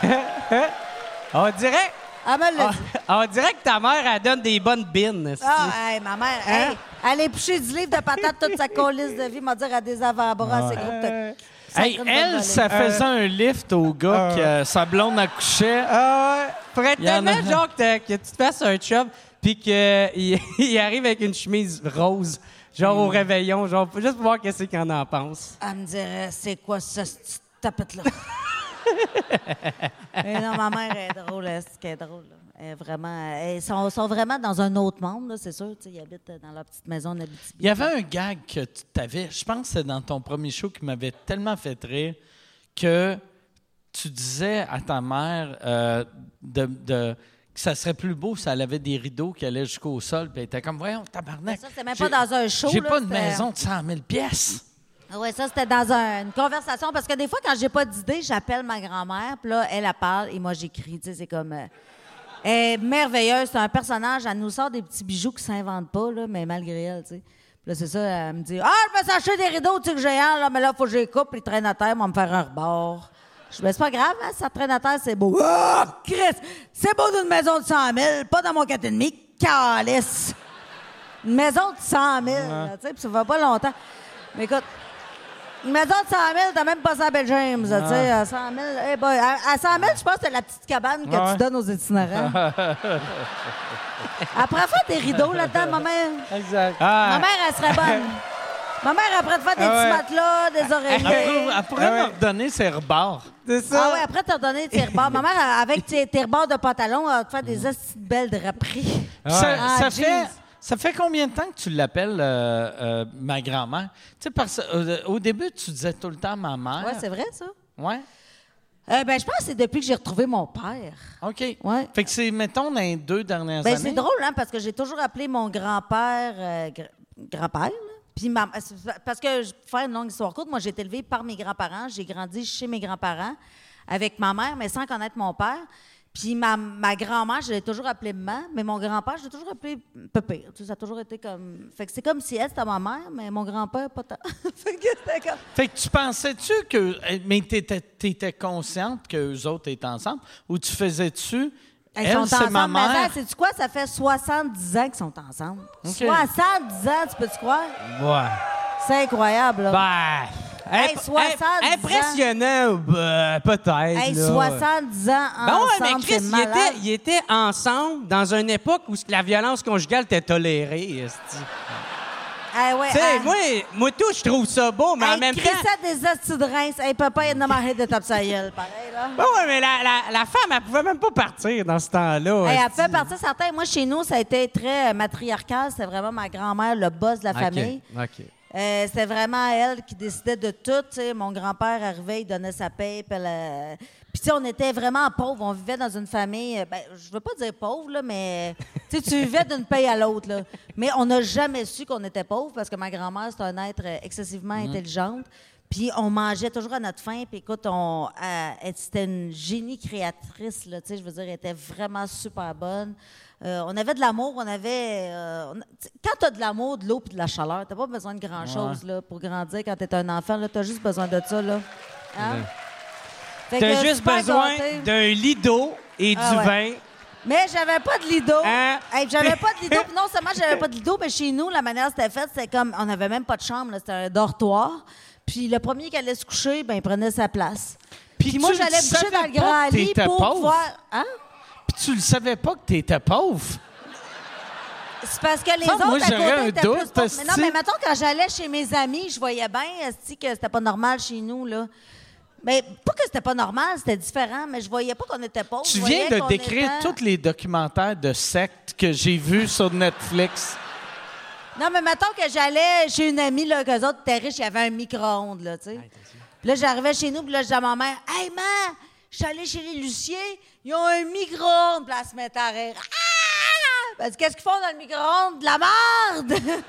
ouais. on dirait... Me l'a On, dit. on dirait que ta mère, elle donne des bonnes bines. Ah, hey, ma mère, Hein? hey, elle a épluché du livre de patates toute sa colisse de vie, m'a dire à des avant-bras, de... Hey, elle, ça faisait un lift au gars que euh, sa blonde accouchait. Ah. Faudrait a- tellement, genre, que, que tu te fasses un chum, puis qu'il il arrive avec une chemise rose, genre au réveillon, genre, juste pour voir qu'est-ce qu'il en pense. Elle me dirait, c'est quoi ça, cette tapette-là? Mais non, ma mère est drôle, c'est qu'elle est drôle. là. Elle est vraiment, ils sont, sont vraiment dans un autre monde, c'est sûr. Ils habitent dans leur petite maison Abitibi. Il y avait un gag que tu avais, je pense que c'est dans ton premier show qui m'avait tellement fait rire que tu disais à ta mère euh, de, de- que ça serait plus beau si elle avait des rideaux qui allaient jusqu'au sol. Puis elle était comme, voyons, tabarnak. Ça, c'était même j'ai- pas dans un show, J'ai pas une maison de 100 000 pièces. Oui, ça, c'était dans un- une conversation. Parce que des fois, quand j'ai pas d'idée, j'appelle ma grand-mère, puis là, elle, elle parle, et moi, j'écris. Tu sais, c'est comme. euh, elle est merveilleuse. C'est un personnage. Elle nous sort des petits bijoux qui s'inventent pas, là, mais malgré elle, tu sais. Puis là, c'est ça, elle me dit Ah, je suis acheté des rideaux, tu sais, que géants, là, mais là, faut que je les coupe, puis ils traînent à terre, va me faire un rebord. Je dis, c'est pas grave, hein, ça traîne à terre, c'est beau. Ah, Chris, c'est beau d'une maison de 100 000, pas dans mon 4,5, calice. Une maison de 100 000, là, tu sais, puis ça va pas longtemps. Mais écoute, une maison de 100 000, t'as même pas ça à Belle James, tu sais, à 100 000. eh boy, à, à 100 000, je pense que c'est la petite cabane que Ouais. tu donnes aux itinérants. Après, faire des rideaux là-dedans, ma mère. Exact. Ah, Ma mère, elle serait bonne. Ma mère, après te faire des Ah petits matelas, des oreillers. elle pourrait Ah ouais. me redonner ses rebords. c'est ça. Ah ouais, après t'as donné tes rebords. Ma mère, avec tes, tes rebords de pantalon, elle va te faire des astuces belles draperies. Ça, Ah, ça fait, ça fait combien de temps que tu l'appelles euh, euh, ma grand-mère? Tu sais, parce euh, au début, tu disais tout le temps ma mère. Ouais, c'est vrai, ça. Ouais? Euh, ben, je pense que c'est depuis que j'ai retrouvé mon père. OK. Ouais. Fait que c'est, mettons, dans les deux dernières Ben, années. c'est drôle, hein, parce que j'ai toujours appelé mon grand-père gr- grand-père. Puis ma- parce que pour faire une longue histoire courte, moi j'ai été élevée par mes grands-parents, j'ai grandi chez mes grands-parents avec ma mère, mais sans connaître mon père. Puis ma, ma grand-mère, je l'ai toujours appelée maman, mais mon grand-père, je l'ai toujours appelé pépé. Tu sais, ça a toujours été comme. Fait que c'est comme si elle c'était ma mère, mais mon grand-père pas tant. fait que comme. Fait que tu pensais-tu que. eh, Mais t'étais, t'étais consciente qu'eux autres étaient ensemble? Ou tu faisais-tu Ils Elle, sont c'est ensemble. ma Mais mère? attends, sais-tu quoi? Ça fait 70 ans qu'ils sont ensemble. OK. 70 ans, tu peux-tu croire? Ouais. C'est incroyable, là. Ben. Hey, imp- 70 imp- Impressionnant, ben, peut-être. hey, là. 70 ans Ben ouais, ensemble, mais Chris, ils étaient, ils étaient ensemble dans une époque où la violence conjugale était tolérée. ouais, moi, moi tout, je trouve ça beau, mais en même temps. crissait des astis de. Hey, papa, il a de tape sa gueule, pareil, là. Ben ouais, mais la, la, la femme, elle pouvait même pas partir dans ce temps-là. Hey, elle esti. fait partie certains. Moi, chez nous, ça a été très euh, matriarcal. C'était vraiment ma grand-mère, le boss de la famille. OK. Euh, c'était vraiment elle qui décidait de tout. Mon grand-père arrivait, il donnait sa paye. Puis, elle, euh, puis, on était vraiment pauvres. On vivait dans une famille, euh, ben, je veux pas dire pauvre, là, mais tu vivais d'une paye à l'autre. là. Mais on n'a jamais su qu'on était pauvre parce que ma grand-mère, c'est un être euh, excessivement intelligente. Puis on mangeait toujours à notre faim. Puis écoute, on, elle- c'était une génie créatrice. Là, je veux dire, elle était vraiment super bonne. Euh, on avait de l'amour, on avait. euh, on- tu quand tu as de l'amour, de l'eau puis de la chaleur, tu pas besoin de grand-chose pour grandir quand tu es un enfant. Tu as juste besoin de ça. Là. Hein? T'as que juste besoin d'un lit d'eau et Ah du ouais. vin. Mais j'avais pas de lido. Hein? Hey, j'avais pas de lido. Non seulement j'avais pas de lido, mais chez nous, la manière dont c'était fait, c'était comme on n'avait même pas de chambre, c'était un dortoir. Puis le premier qui allait se coucher, ben il prenait sa place. Puis, moi, tu j'allais me coucher dans le grand lit pour pauvre? pouvoir. Hein? Puis tu le savais pas que t'étais pauvre. C'est parce que les autres moi, à j'aurais côté un étaient doute, plus pauvres. Mais non, mais mettons, quand j'allais chez mes amis, je voyais bien que c'était pas normal chez nous, là. Mais pas que c'était pas normal, c'était différent, mais je voyais pas qu'on était pauvres. Tu viens de décrire était- tous les documentaires de sectes que j'ai vus sur Netflix. Non, mais mettons que j'allais chez une amie, là, qu'eux autres étaient riches, il y avait un micro-ondes, là, tu sais. Puis là, j'arrivais chez nous, puis là, je disais à ma mère, Hey, man, je suis allée chez les Luciers, ils ont un micro-ondes. Elle se mettait à rire. Ah! Que qu'est-ce qu'ils font dans le micro-ondes? De la merde!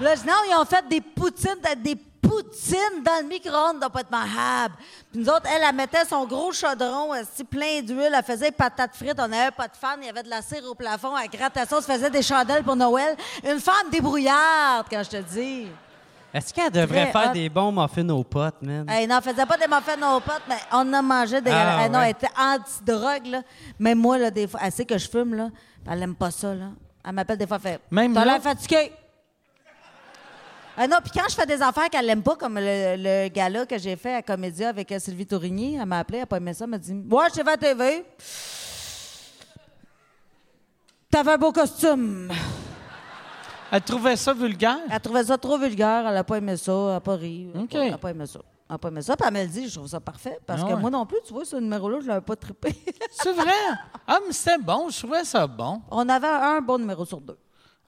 Là, je dis, non, ils ont fait des poutines, des poutines dans le micro-ondes, doit pas être mahab. Puis nous autres, elle, elle mettait son gros chaudron, esti, plein d'huile, elle faisait patates frites, on n'avait pas de fan, il y avait de la cire au plafond, elle grattait ça, se faisait des chandelles pour Noël. Une femme débrouillarde, quand je te dis. Est-ce qu'elle devrait Très faire hot. des bons muffins aux potes, man? Elle n'en faisait pas des muffins aux potes, mais on en mangeait des. Ah, elle, non, ouais. elle était anti-drogue, là. Même moi, là, des fois, elle sait que je fume, là. Elle aime pas ça, là. Elle m'appelle des fois, elle fait. Même T'as là? l'air fatigué. Ah non, puis quand je fais des affaires qu'elle aime pas, comme le, le gala que j'ai fait à Comédia avec euh, Sylvie Tourigny, elle m'a appelé, elle n'a pas aimé ça, elle m'a dit Ouais, je t'ai fait à TV. T'avais un beau costume. Elle trouvait ça vulgaire? Elle trouvait ça trop vulgaire, elle n'a pas aimé ça, elle n'a pas ri. Elle n'a pas aimé ça. Elle n'a pas aimé ça, puis elle me le dit, je trouve ça parfait. Parce Ah que ouais. moi non plus, tu vois, ce numéro-là, je ne l'avais pas trippé. C'est vrai? Ah, mais c'était bon. Je trouvais ça bon. On avait un bon numéro sur deux.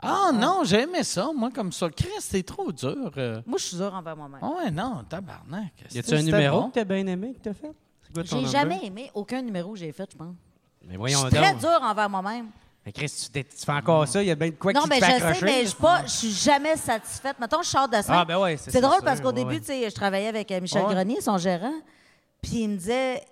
Ah non, j'ai aimé ça, moi, comme ça. Chris, c'est trop dur. euh. Moi, je suis dure envers moi-même. Ah ouais, non, tabarnak. Y a-tu un numéro bon. que t'as bien aimé que t'as fait? J'ai jamais aimé aucun numéro que j'ai fait, je pense. Mais Je voyons suis très dure envers moi-même. Mais Chris, tu, fais encore ça, il y a bien de quoi Non, qui mais te je fait sais, accrocher. mais je suis pas, je suis jamais satisfaite. Mettons, je sors de ça. Ah, ben ouais, c'est drôle sûr, parce qu'au ouais, début, tu sais, je travaillais avec euh, Michel Ouais. Grenier, son gérant, puis il me disait,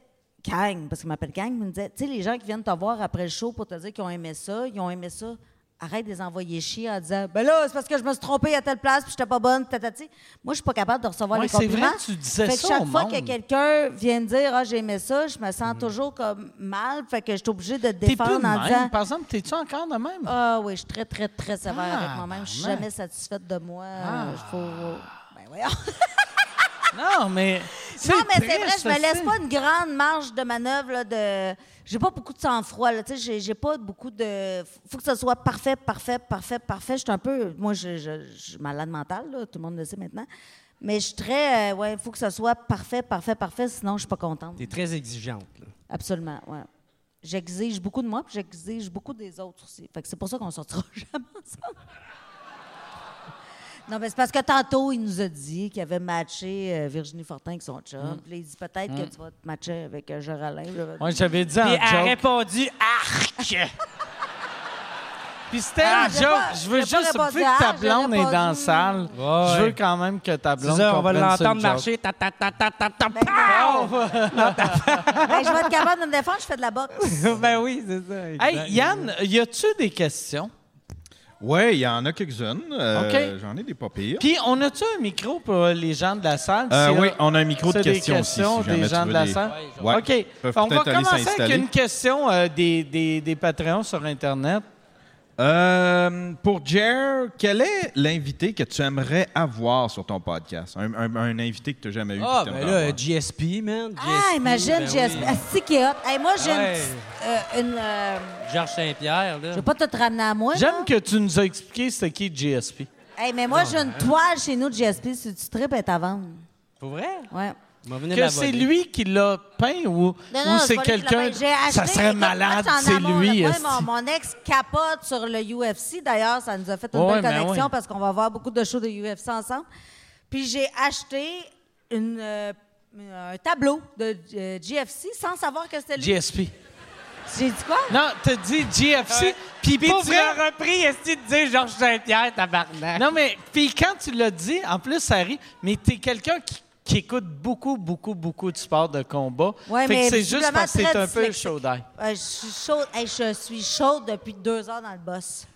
Kang, parce qu'il m'appelle Kang, il me disait, tu sais, les gens qui viennent te voir après le show pour te dire qu'ils ont aimé ça, ils ont aimé ça. Arrête de les envoyer chier en disant, ben là, c'est parce que je me suis trompée à telle place, puis j'étais pas bonne, tatati. Moi, je suis pas capable de recevoir Ouais, les c'est compliments. vrai, tu disais fait que ça chaque au fois monde. que quelqu'un vient me dire, ah, j'ai aimé ça, je me Mm. sens toujours comme mal, fait que je suis obligée de te T'es plus défendre de en même. disant, Par exemple, t'es-tu encore de même? ah oui, je suis très, très, très sévère Ah, avec moi-même. Je suis ben. jamais satisfaite de moi. Ah. Euh, Je faut... Ben voyons. Non, mais. Non, mais c'est vrai, je me laisse pas une grande marge de manœuvre. Là, de... J'ai pas beaucoup de sang-froid. là, tu sais, J'ai, j'ai pas beaucoup de. faut que ce soit parfait, parfait, parfait, parfait. Je suis un peu. Moi, je, je, je suis malade mentale, là, tout le monde le sait maintenant. Mais je suis très. euh, ouais, il faut que ce soit parfait, parfait, parfait, sinon je suis pas contente. T'es très exigeante. Là. Absolument, ouais. J'exige beaucoup de moi, puis j'exige beaucoup des autres aussi. Fait que c'est pour ça qu'on sortira jamais ensemble. Non, mais c'est parce que tantôt, il nous a dit qu'il avait matché euh, Virginie Fortin avec son chum. Puis là, il dit peut-être que tu vas te matcher avec euh, Géraldin. J'avais dit, Moi, j'avais dit en Puis elle a joke. répondu Arc! Puis c'était Ah, un j'ai joke. pas- je veux j'ai pas juste, répondu vu que ta ah, j'ai blonde est dans la salle, Ouais, je veux quand même que ta C'est blonde ça, on va comprenne l'entendre joke. marcher. Ta, ta, ta, ta, ta, ta, Ben, pow! Hey, je vais être capable de me défendre, je fais de la boxe. ben oui, c'est ça. Hey. Yann, y a-tu des questions? Oui, il y en a quelques-unes. Euh, OK. J'en ai des pas pires. Puis, on a-tu un micro pour les gens de la salle? Euh, oui, on a un micro de des questions, aussi. questions si jamais des gens de la les- salle? Ouais. OK. On va commencer avec une question euh, des, des, des Patreons sur Internet. Euh, pour Jer, quel est l'invité que tu aimerais avoir sur ton podcast? Un, un- un invité que tu n'as jamais eu. Ah, ben t'aimerais là, avoir. GSP, man. Ah, imagine, ben GSP. oui. Ah, c'est qui est hot. Hey, moi, j'ai une Ouais. euh, une. euh, Georges Saint-Pierre, là. je vais pas te ramener à moi. J'aime que tu nous as expliqué c'était qui GSP. Hey, mais moi, j'ai une toile chez nous de GSP. Si tu tripes, elle est à vendre. Pour vrai? Ouais. Que c'est lui qui l'a peint ou, Non, ou c'est quelqu'un? Ça serait malade, c'est lui. Moi, esti. mon, mon ex capote sur le UFC. D'ailleurs, ça nous a fait une Ouais, belle ben connexion parce qu'on va voir beaucoup de shows de UFC ensemble. Puis j'ai acheté une, euh, un tableau de euh, GFC sans savoir que c'était lui. GSP. J'ai dit quoi? Non, t'as dit GFC. Puis Puis pour tu vrai. l'as repris, est-ce que tu dis Georges Saint-Pierre, tabarnak? Non, mais puis quand tu l'as dit, en plus, ça rit, mais t'es quelqu'un qui, qui écoute beaucoup, beaucoup, beaucoup de sports de combat. Ouais, fait mais que c'est juste parce que t'es un peu chaud d'ail. Euh, je suis chaude. Hey, je suis chaude depuis deux heures dans le boss.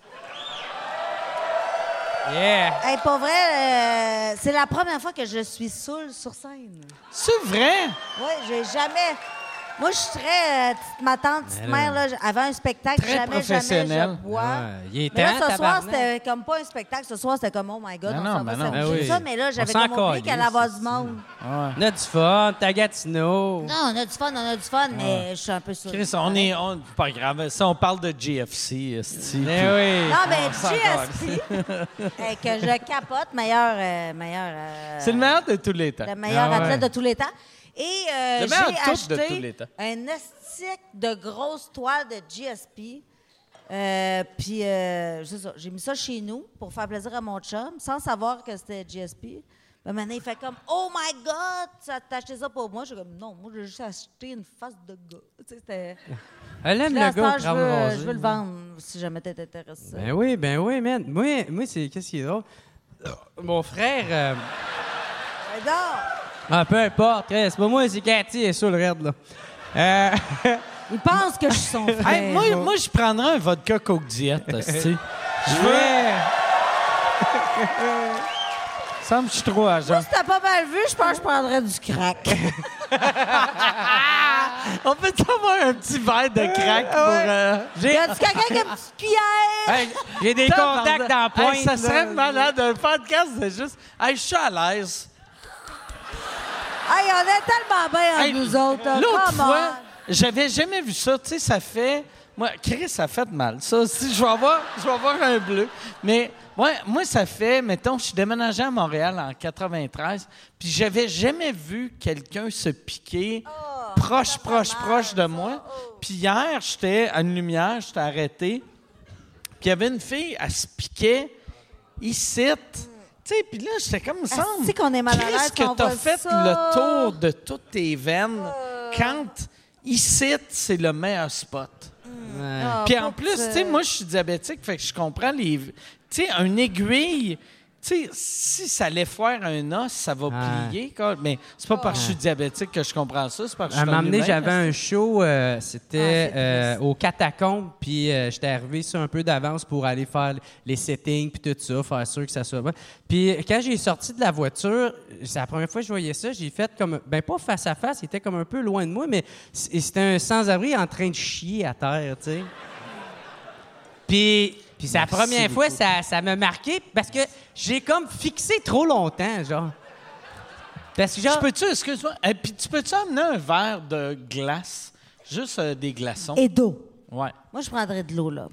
Yeah! Hey, pour vrai, euh, c'est la première fois que je suis saoule sur scène. C'est vrai? Oui, j'ai jamais. Moi, je suis très euh, petite ma tante, petite mère, là, avant un spectacle, Très jamais, professionnel. jamais je bois. Ouais, il est Mais là, temps, ce soir, tabarnak. c'était comme pas un spectacle. Ce soir, c'était comme, oh my God, Ben on non, s'en ben va non. s'amuser, Ben oui. ça. Mais là, j'avais On s'en comme oublié calisse, avoir du monde. On a du fun, t'as Gatineau. Non, on a du fun, on a du fun, mais je suis un peu saoule. Chris, on est. On, pas grave. Ça, on parle de GFC, esti. Mais oui. Non, mais GSP, euh, que je capote, meilleur, euh, meilleur, euh, C'est le meilleur de tous les temps. le meilleur Ah ouais. athlète de tous les temps. Et euh, j'ai acheté de tous les temps. un estique de grosse toile de GSP. Euh, puis, euh, c'est ça, j'ai mis ça chez nous pour faire plaisir à mon chum, sans savoir que c'était GSP. Mais maintenant, il fait comme Oh my God, t'as acheté ça pour moi? Je suis comme Non, moi, j'ai juste acheté une face de gars. Tu sais, c'était. Elle aime le gars je, veux, je veux le vendre si jamais t'es intéressé. Ben oui, ben oui, man. Moi, moi c'est qu'est-ce qui est drôle? Mon frère. euh, Non! Ah, peu importe, hein, c'est pas moi, c'est Cathy, est sur le raid, là. Euh, Il pense que je suis son frère. Hey, moi, moi je prendrais un vodka Coke Diet, esti. Je veux. Ça me je suis trop agent. Si t'as pas mal vu, je pense que je prendrais du crack. On peut avoir un petit verre de crack pour. euh, Y a-tu quelqu'un qui a une petite cuillère? Hey, J'ai des contacts dans la pointe. Hey, ça serait malade. Un podcast, c'est juste. Hey, je suis à l'aise. Hey, on est tellement bien Hey, nous autres. là. L'autre fois, j'avais jamais vu ça. Tu sais, ça fait. Moi, Chris, ça fait mal. Ça, si je vais avoir, je vais avoir un bleu. Mais moi, moi, ça fait, mettons, je suis déménagé à Montréal en 93, puis j'avais jamais vu quelqu'un se piquer proche, fait proche, mal, proche de ça. moi. Oh. Puis hier, j'étais à une lumière, j'étais arrêté, puis il y avait une fille, elle se piquait ici. Tu sais, puis là, j'étais comme, me semble. Qu'on est mal à l'aise que t'as fait ça. Le tour de toutes tes veines quand ici, c'est le meilleur spot. Ouais. Ah, Puis en plus, tu sais, moi, je suis diabétique, fait que je comprends les. Tu sais, une aiguille, sais, si ça allait faire un os, ça va Ouais. plier. quoi. Mais c'est pas parce que je suis diabétique que je comprends ça, c'est parce que je À un suis moment donné, j'avais un show, euh, c'était Ah, euh, triste. aux catacombes, puis euh, j'étais arrivé sur un peu d'avance pour aller faire les settings, puis tout ça, faire sûr que ça soit bon. Puis quand j'ai sorti de la voiture, c'est la première fois que je voyais ça, j'ai fait comme, ben pas face à face, il était comme un peu loin de moi, mais c'était un sans-abri en train de chier à terre, tu sais. Puis, puis c'est la première fois, beaucoup. ça, ça m'a marqué parce que j'ai comme fixé trop longtemps, genre. Parce que genre... Tu peux-tu, excuse-moi, et puis tu peux-tu amener un verre de glace? Juste euh, des glaçons? Et d'eau. Ouais. Moi, je prendrais de l'eau, Mm. là.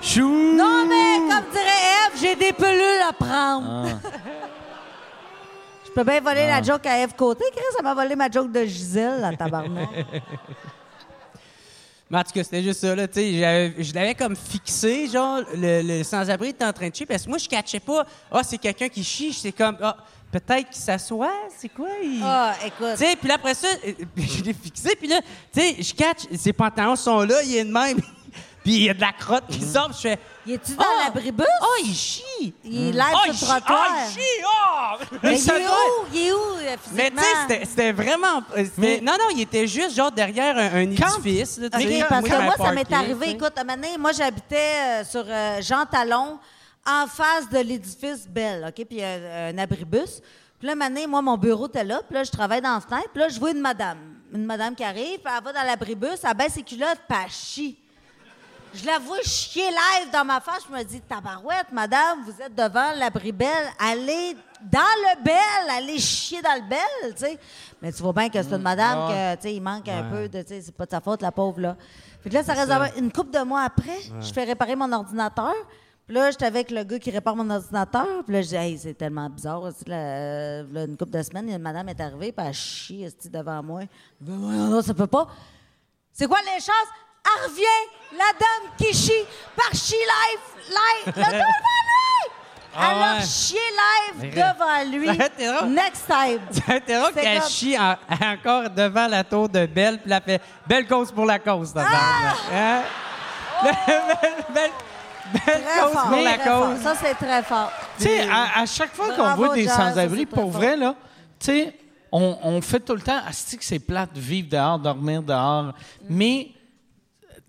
Chou! Non, mais comme dirait Eve, j'ai des pelules à prendre. Ah. je peux bien voler la joke à Eve Côté. Chris, ça m'a volé ma joke de Gisèle, la tabarnak. Mais en tout cas, c'était juste ça, là, tu sais. Je l'avais comme fixé, genre, le, le sans-abri était en train de chier, parce que moi, je catchais pas, ah, c'est quelqu'un qui chie, c'est comme, ah, peut-être qu'il s'assoit, c'est quoi? il- Ah, écoute. Tu sais, puis là, après ça, je l'ai fixé, puis là, tu sais, je catch, ses pantalons sont là, il est de même. Puis il y a de la crotte qui sort, puis je fais Il est-tu dans Ah! l'abribus? Oh, il chie! Il est Ah, sur le trottoir. Ah, il chie! Ah! Mais il ça est doit- où? Il est où, euh, Mais tu sais, c'était- c'était vraiment. euh, c'était- Mais- non, non, il était juste genre derrière un, un Quand- édifice. là, tu OK, sais. parce que moi, ça m'est arrivé. sais. Écoute, à un moment donné, moi, j'habitais euh, sur euh, Jean Talon, en face de l'édifice Belle, OK? Puis il y a un abribus. Puis là, un moment donné, moi, mon bureau était là. Puis là, je travaille dans la fenêtre. Puis là, je vois une madame. Une madame qui arrive, puis elle va dans l'abribus, elle baisse ses culottes, puis elle chie. Je la vois chier live dans ma face. Je me dis, tabarouette, madame, vous êtes devant l'abri belle. Allez dans le bel, allez chier dans le bel, tu sais. Mais tu vois bien que c'est une madame que, tu sais, il manque un peu de, tu sais, c'est pas de sa faute, la pauvre, là. Que là, ça reste une couple de mois après, je fais réparer mon ordinateur. Puis là, j'étais avec le gars qui répare mon ordinateur. Puis là, je dis, hey, c'est tellement bizarre. aussi, là, euh, là, une couple de semaines, une madame est arrivée, puis elle chie devant moi. Ça peut pas. C'est quoi les chances? Revient, la dame qui chie par Chi Life, live, le devant lui! Elle a ouais. chié live devant lui. Next time. C'était drôle C'est qu'elle comme- chie en- encore devant la tour de Belle, puis elle fait Belle cause pour la cause, ta Ah! Hein? belle, belle, belle Très cause fort. pour la très fort. cause. Ça, c'est très fort. Tu sais, à, à chaque fois qu'on voit des sans-abri, c'est pour vrai, là, tu sais, on, on fait tout le temps, que c'est plate vivre dehors, dormir dehors, mais,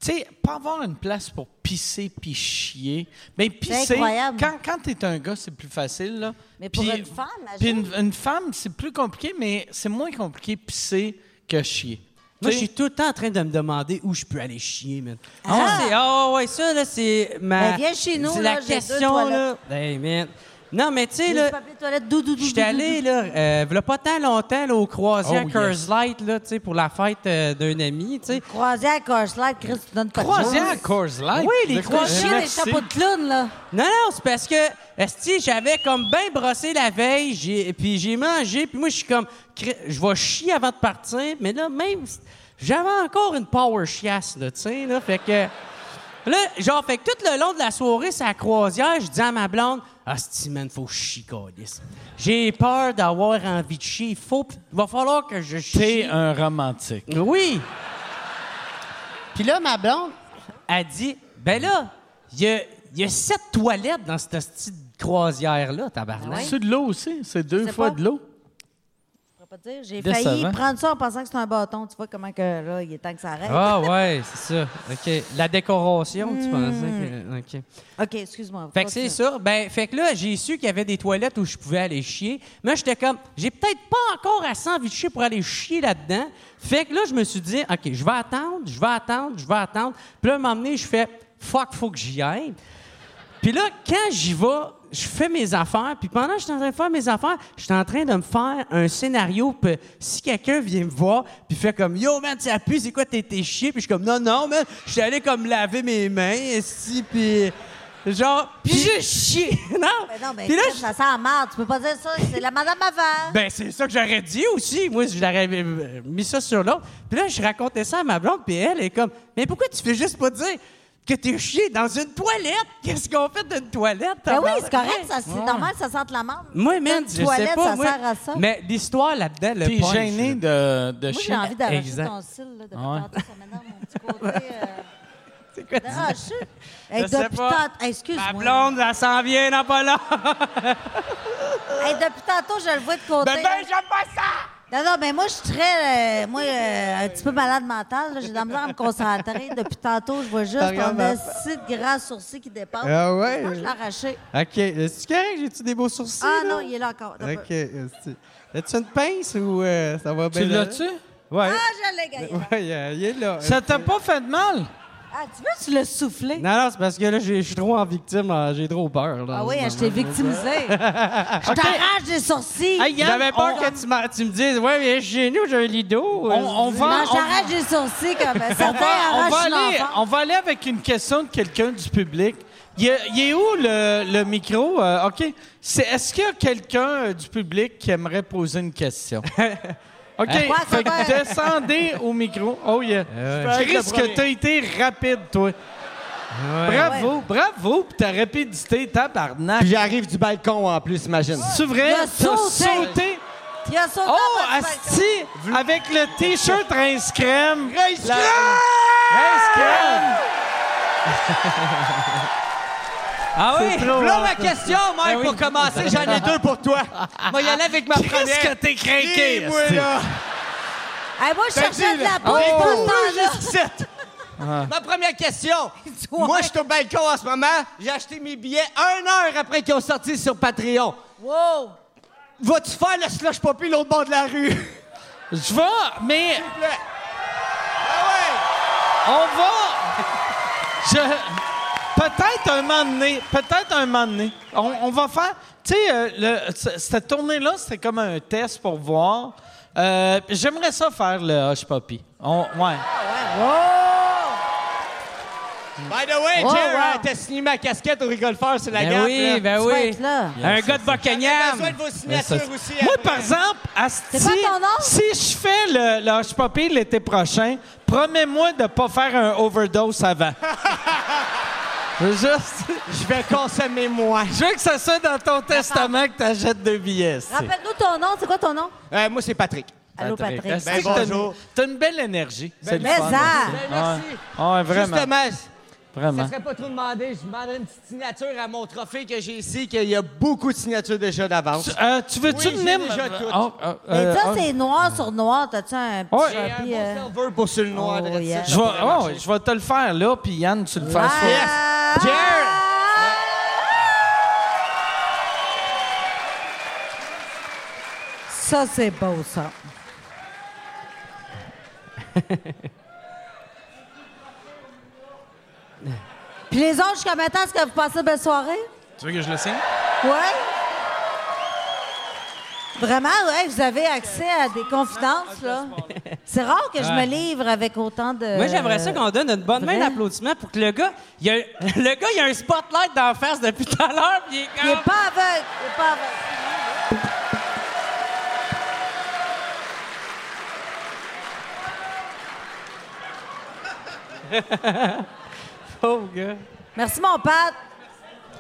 tu sais, pas avoir une place pour pisser puis chier. Mais pisser, incroyable. quand, quand t'es un gars, c'est plus facile, là. Mais pour une femme, Puis imagine. une, une femme, c'est plus compliqué, mais c'est moins compliqué pisser que chier. Moi, Tu je suis tout le temps en train de me demander où je peux aller chier, man. Ah. C'est- Ah ouais, ça, là, c'est ma... Ben, viens chez nous, là, la j'ai deux question, là. toilettes. Hey, man. Non, mais tu sais, là... du papier de toilette, dou, dou, dou, J'étais allé, là, euh, v'là pas tant longtemps, là, au croisière Oh, yes. Curse Light, là, tu sais, pour la fête euh, d'un ami, tu sais. Croisière, Corslight, Chris, tu donnes pas de Croisière chance. Coors Light? Oui, les De croisières. Merci. chapeaux de clown, là. Non, non, c'est parce que, esti, j'avais comme bien brossé la veille, j'ai- puis j'ai mangé, puis moi, je suis comme, je vais chier avant de partir, mais là, même, j'avais encore une power chiasse, là, tu sais, là, fait que... Là, genre, fait que tout le long de la soirée, c'est la croisière, je dis à ma blonde, Asti, man, faut chier, câlisse. J'ai peur d'avoir envie de chier. Il faut, va falloir que je chie. T'es un romantique. Oui. Puis là, ma blonde a dit Ben là, il y a, il y a sept toilettes dans cette petite croisière-là, tabarnak. C'est de l'eau aussi. C'est deux fois pas. de l'eau. Pas te dire. J'ai failli prendre ça en pensant que c'était un bâton. Tu vois comment que, là, il est temps que ça arrête. Ah ouais, c'est ça. OK. La décoration, tu pensais que. OK. OK, excuse-moi. Fait que c'est ça. Ben, fait que là, j'ai su qu'il y avait des toilettes où je pouvais aller chier. Mais j'étais comme, j'ai peut-être pas encore assez envie de chier pour aller chier là-dedans. Fait que là, je me suis dit, OK, je vais attendre, je vais attendre, je vais attendre. Puis là, à un moment donné, je fais, fuck, faut que j'y aille. Puis là, quand j'y vais, je fais mes affaires. Puis pendant que je suis en train de faire mes affaires, je suis en train de me faire un scénario. Puis si quelqu'un vient me voir, puis fait comme Yo, man, tu appuies, c'est quoi, t'es t'es chier? Puis je suis comme Non, non, man, je suis allé comme laver mes mains, ici, puis. Genre, puis j'ai chié. non? Ben non, ben, là, Chris, ça sent la marde. Tu peux pas dire ça. C'est la madame avant. ben, c'est ça que j'aurais dit aussi. Moi, je l'aurais mis ça sur l'autre. Puis là, je racontais ça à ma blonde, puis elle est comme, mais pourquoi tu fais juste pas dire? Que t'es chié dans une toilette? Qu'est-ce qu'on fait d'une toilette? Ben oui, c'est correct. ça, C'est normal, ça sente la marde. Moi, Une je sais toilette, pas. ça moi, sert à ça. Mais l'histoire là-dedans, le T'es gêné là. de, de Moi, j'ai chier. envie d'arracher ton cil. Là, depuis Ouais. tantôt, ça m'énerve, mon petit côté. Euh... C'est quoi ça? d'arracher. Hey, Je sais depuis pas. tantôt- Hey, excuse-moi. Ma blonde, elle s'en vient dans pas long. Hey, depuis tantôt, je le vois de côté. Ben, ben, j'aime pas ça! Non, non, mais moi, je suis très. euh, moi, euh, un petit peu malade mental. là. J'ai de la misère à me concentrer. Depuis tantôt, je vois juste ma- assis de gras sourcils qui dépasse. Ah ouais? Je l'ai arraché. OK. Est-ce que? J'ai-tu des beaux sourcils? Ah là? non, il est là encore. OK. As-tu une pince ou euh, ça va bien? Tu l'as-tu? Ouais. Ah, je l'ai gagné. Ouais, euh, il est là. Ça t'a pas fait de mal? Ah, tu veux, tu l'as soufflé? Non, non, c'est parce que là, j'ai- je suis trop en victime. euh, J'ai trop peur. Là, Ah oui, ce je t'ai victimisé. Je t'arrache des sourcils. Hey, J'avais peur on- que tu, me dises, ouais, mais chez nous, j'ai un lido. On, on va, non, on, je t'arrache des sourcils comme on va, on va arrachent aller, on va aller avec une question de quelqu'un du public. Il est, il est où le, le micro? Euh, OK. C'est, est-ce qu'il y a quelqu'un euh, du public qui aimerait poser une question? OK. Fait que descendez au micro. Oh yeah. Je risque que t'as été rapide, toi. Bravo, bravo pour ta rapidité, tabarnak. Puis j'arrive du balcon en plus, imagine. C'est vrai? Il a T'as sauté. sauté? Il a sauté Oh. Asti! Avec le T-shirt Rince Crème. Rince Crème! Rince Crème! Ah oui? trop Là, hot, ma question, Mike, Ben oui. pour commencer, j'en ai deux pour toi. Moi, y aller avec ma première. Qu'est-ce que t'es craqué? Moi, là. Hey, moi, je T'as cherchais dit, de la bouffe Oh, juste ici. Ma première question. Moi, je suis au balcon en ce moment. J'ai acheté mes billets une heure après qu'ils ont sorti sur Patreon. Wow! Vas-tu faire le slush poppy l'autre bord de la rue? Je vais, mais Ah on va. Je. Peut-être un moment donné. Peut-être un moment donné. On, on va faire. Tu sais, euh, cette tournée-là, c'était comme un test pour voir. Euh, J'aimerais ça faire le Hush Puppy. On, ouais. By the way, Oh, Jer, wow. euh, t'as signé ma casquette au rigolfeur, c'est la Ben oui, là. ben Tu oui. là. Un gars de Buckingham. besoin de vos signatures aussi. Moi, après. par exemple, nom? si je fais le, le Hush Puppy l'été prochain, promets-moi de ne pas faire un overdose avant. Je veux juste. Je vais consommer moi. Je veux que ça soit dans ton testament que tu achètes deux billets. Rappelle-nous ton nom. C'est quoi ton nom? Euh, moi, c'est Patrick. Allô, Patrick. Esti Ben, que t'as une- bonjour. T'as une belle énergie? C'est le Mais fun. ça! merci. Ah ouais, vraiment. Justement, Vraiment. ça serait pas trop demandé. Je demanderais une petite signature à mon trophée que j'ai ici, qu'il y a beaucoup de signatures déjà d'avance. Euh, tu veux-tu Oui, venir? déjà tout. Oh, oh, Mais euh, ça, oh, c'est noir sur noir. T'as-tu un petit. J'ai un beau euh, serveur pour sur le noir. Oh, yeah. Je vais, oh, je vais te le faire là, puis Yann, tu le fais. Ah! Yes. Jer! Ça, c'est beau, ça. Puis les autres, jusqu'à maintenant, est-ce que vous passez une belle soirée? Tu veux que je le signe? Ouais. Vraiment, ouais, vous avez accès à des confidences, là. C'est rare que je me livre avec autant de. Moi, j'aimerais ça qu'on donne une bonne main d'applaudissement pour que le gars, il y a, le gars, il a un spotlight d'en face depuis tout à l'heure, puis il est Il est comme... pas aveugle. Il est pas aveugle. Pauvre gars. Merci, mon Pat.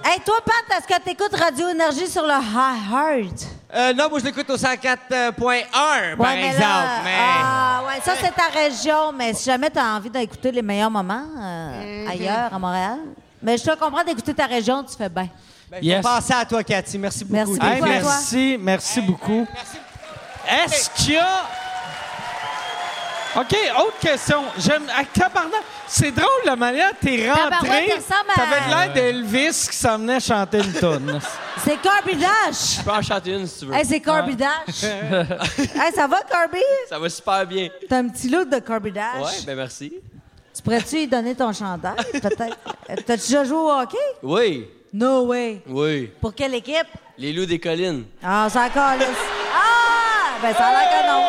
Hey, toi, Pat, est-ce que tu écoutes Radio Énergie sur le High Heart? Euh, non, moi, je l'écoute au 104.1, par mais exemple. là- mais... Ah, ouais, ça, c'est ta région. Mais si jamais tu as envie d'écouter les meilleurs moments euh, ailleurs, à Montréal. Mais je te comprends d'écouter ta région, tu fais bien. Ben, je Yes. vais penser à toi, Cathy. Merci beaucoup. Merci Hey, à toi. merci, merci beaucoup. Est-ce qu'il y a. OK, autre question. J'aime. Ah, tabarnak, C'est drôle la manière que t'es Tabarouette, rentré. il ressemble à- T'avais l'air d'Elvis qui s'en venait chanter une tonne. C'est Corby Dash. Je peux en chanter une si tu veux. Hey, c'est Corby Dash. hey, ça va, Corby? Ça va super bien. T'as un petit look de Corby Dash. Ouais, ben merci. Tu pourrais-tu lui donner ton chandail, peut-être? Euh, T'as-tu déjà joué au hockey? Oui, No way. oui. Pour quelle équipe? Les loups des collines. Ah, c'est encore là. Ah! Ben, ça a l'air que non.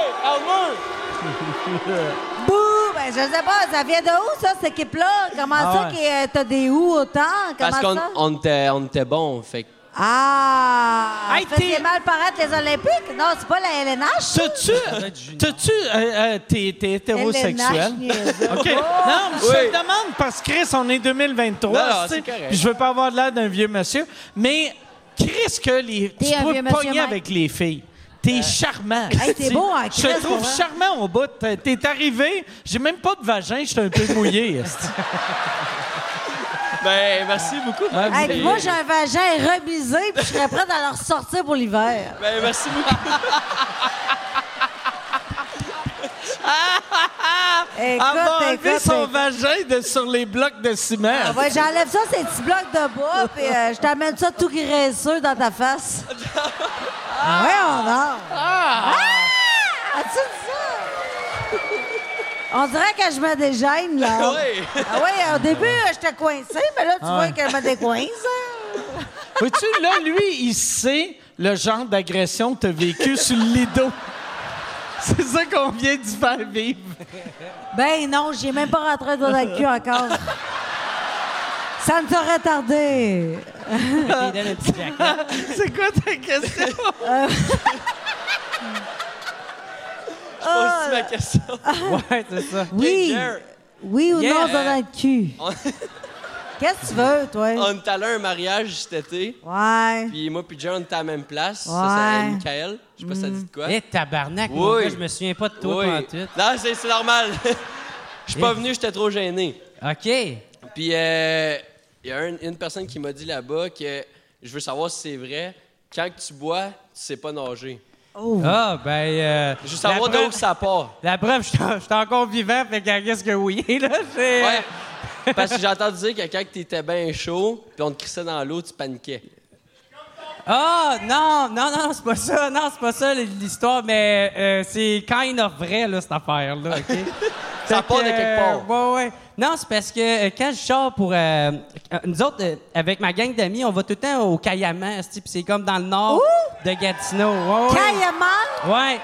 Bouh! Ben, je sais pas, ça vient de où, ça, cette équipe-là? Comment Ah ça ouais. que euh, t'as des où autant? Comment Parce qu'on ça? on était, on était bons. Fait que Ah! Hey, t'es- fait mal paraître les Olympiques? Non, c'est pas la LNH? T'as-tu. T'as-tu. euh, euh, t'es, t'es hétérosexuel? LNH. OK. Non, mais je Oui. te le demande parce que Chris, on est 2023. Non, non, tu sais, c'est correct. puis Je veux pas avoir l'air d'un vieux monsieur. Mais Chris, que les. T'es tu un peux vieux monsieur, pogner Mike. avec les filles. T'es charmant. Hey, t'es beau en Je te trouve charmant au bout. T'es- arrivé, j'ai même pas de vagin, j'étais un peu mouillé. Ben, merci beaucoup. Hey, C'est- moi, j'ai un vagin remisé, puis je serais prête à le ressortir pour l'hiver. Ben, merci beaucoup. Elle va enlever son vagin de, sur les blocs de ciment. Ah ouais, j'enlève ça, ces petits blocs de bois, puis euh, je t'amène ça tout graisseux dans ta face. Ah ouais, on a. Ah! As-tu dit ça? On dirait que je me dégêne, là. Oui. Ah ouais, au début, j'étais coincée, mais là, tu vois que je me décoince. hein. Vois-tu, là, lui, il sait le genre d'agression que tu as vécu sur le lido. C'est ça qu'on vient d'y faire vivre. Ben non, j'ai même pas rentré dans le cul encore. Ça ne petit jacket. C'est quoi ta question? Pose ma question. Ouais, c'est ça. Oui. Oui ou Yeah. non, dans le cul? Qu'est-ce que tu veux, toi? on est allé à un mariage cet été. Ouais. Puis moi puis John, on était à la même place. Ça, Ouais. c'est Michael. Je sais pas si ça dit de quoi. Eh, tabarnak, Oui. je me souviens pas de toi oui. pantoute. Non, c'est c'est normal. Je suis pas Yeah. venu, j'étais trop gêné. OK. Puis euh, il y a un- une personne qui m'a dit là-bas que je veux savoir si c'est vrai. Quand tu bois, tu sais pas nager. Ah, ben. euh, Je veux savoir d'où ça part. La preuve, je suis encore vivant, fait que qu'est-ce que oui, là, c'est... Ouais. Parce que j'ai entendu dire que quand t'étais bien chaud, puis on te crissait dans l'eau, tu paniquais. Ah, non, non, non, c'est pas ça. Non, c'est pas ça l'histoire, mais euh, c'est kind of vrai, là, cette affaire-là, OK? Ça part de que, quelque part. euh, ouais, ouais. Non, c'est parce que euh, quand je sors pour. euh, nous autres, avec ma gang d'amis, on va tout le temps au Cayaman, c'est comme dans le nord de Gatineau. Ouais, ouais. Ouais.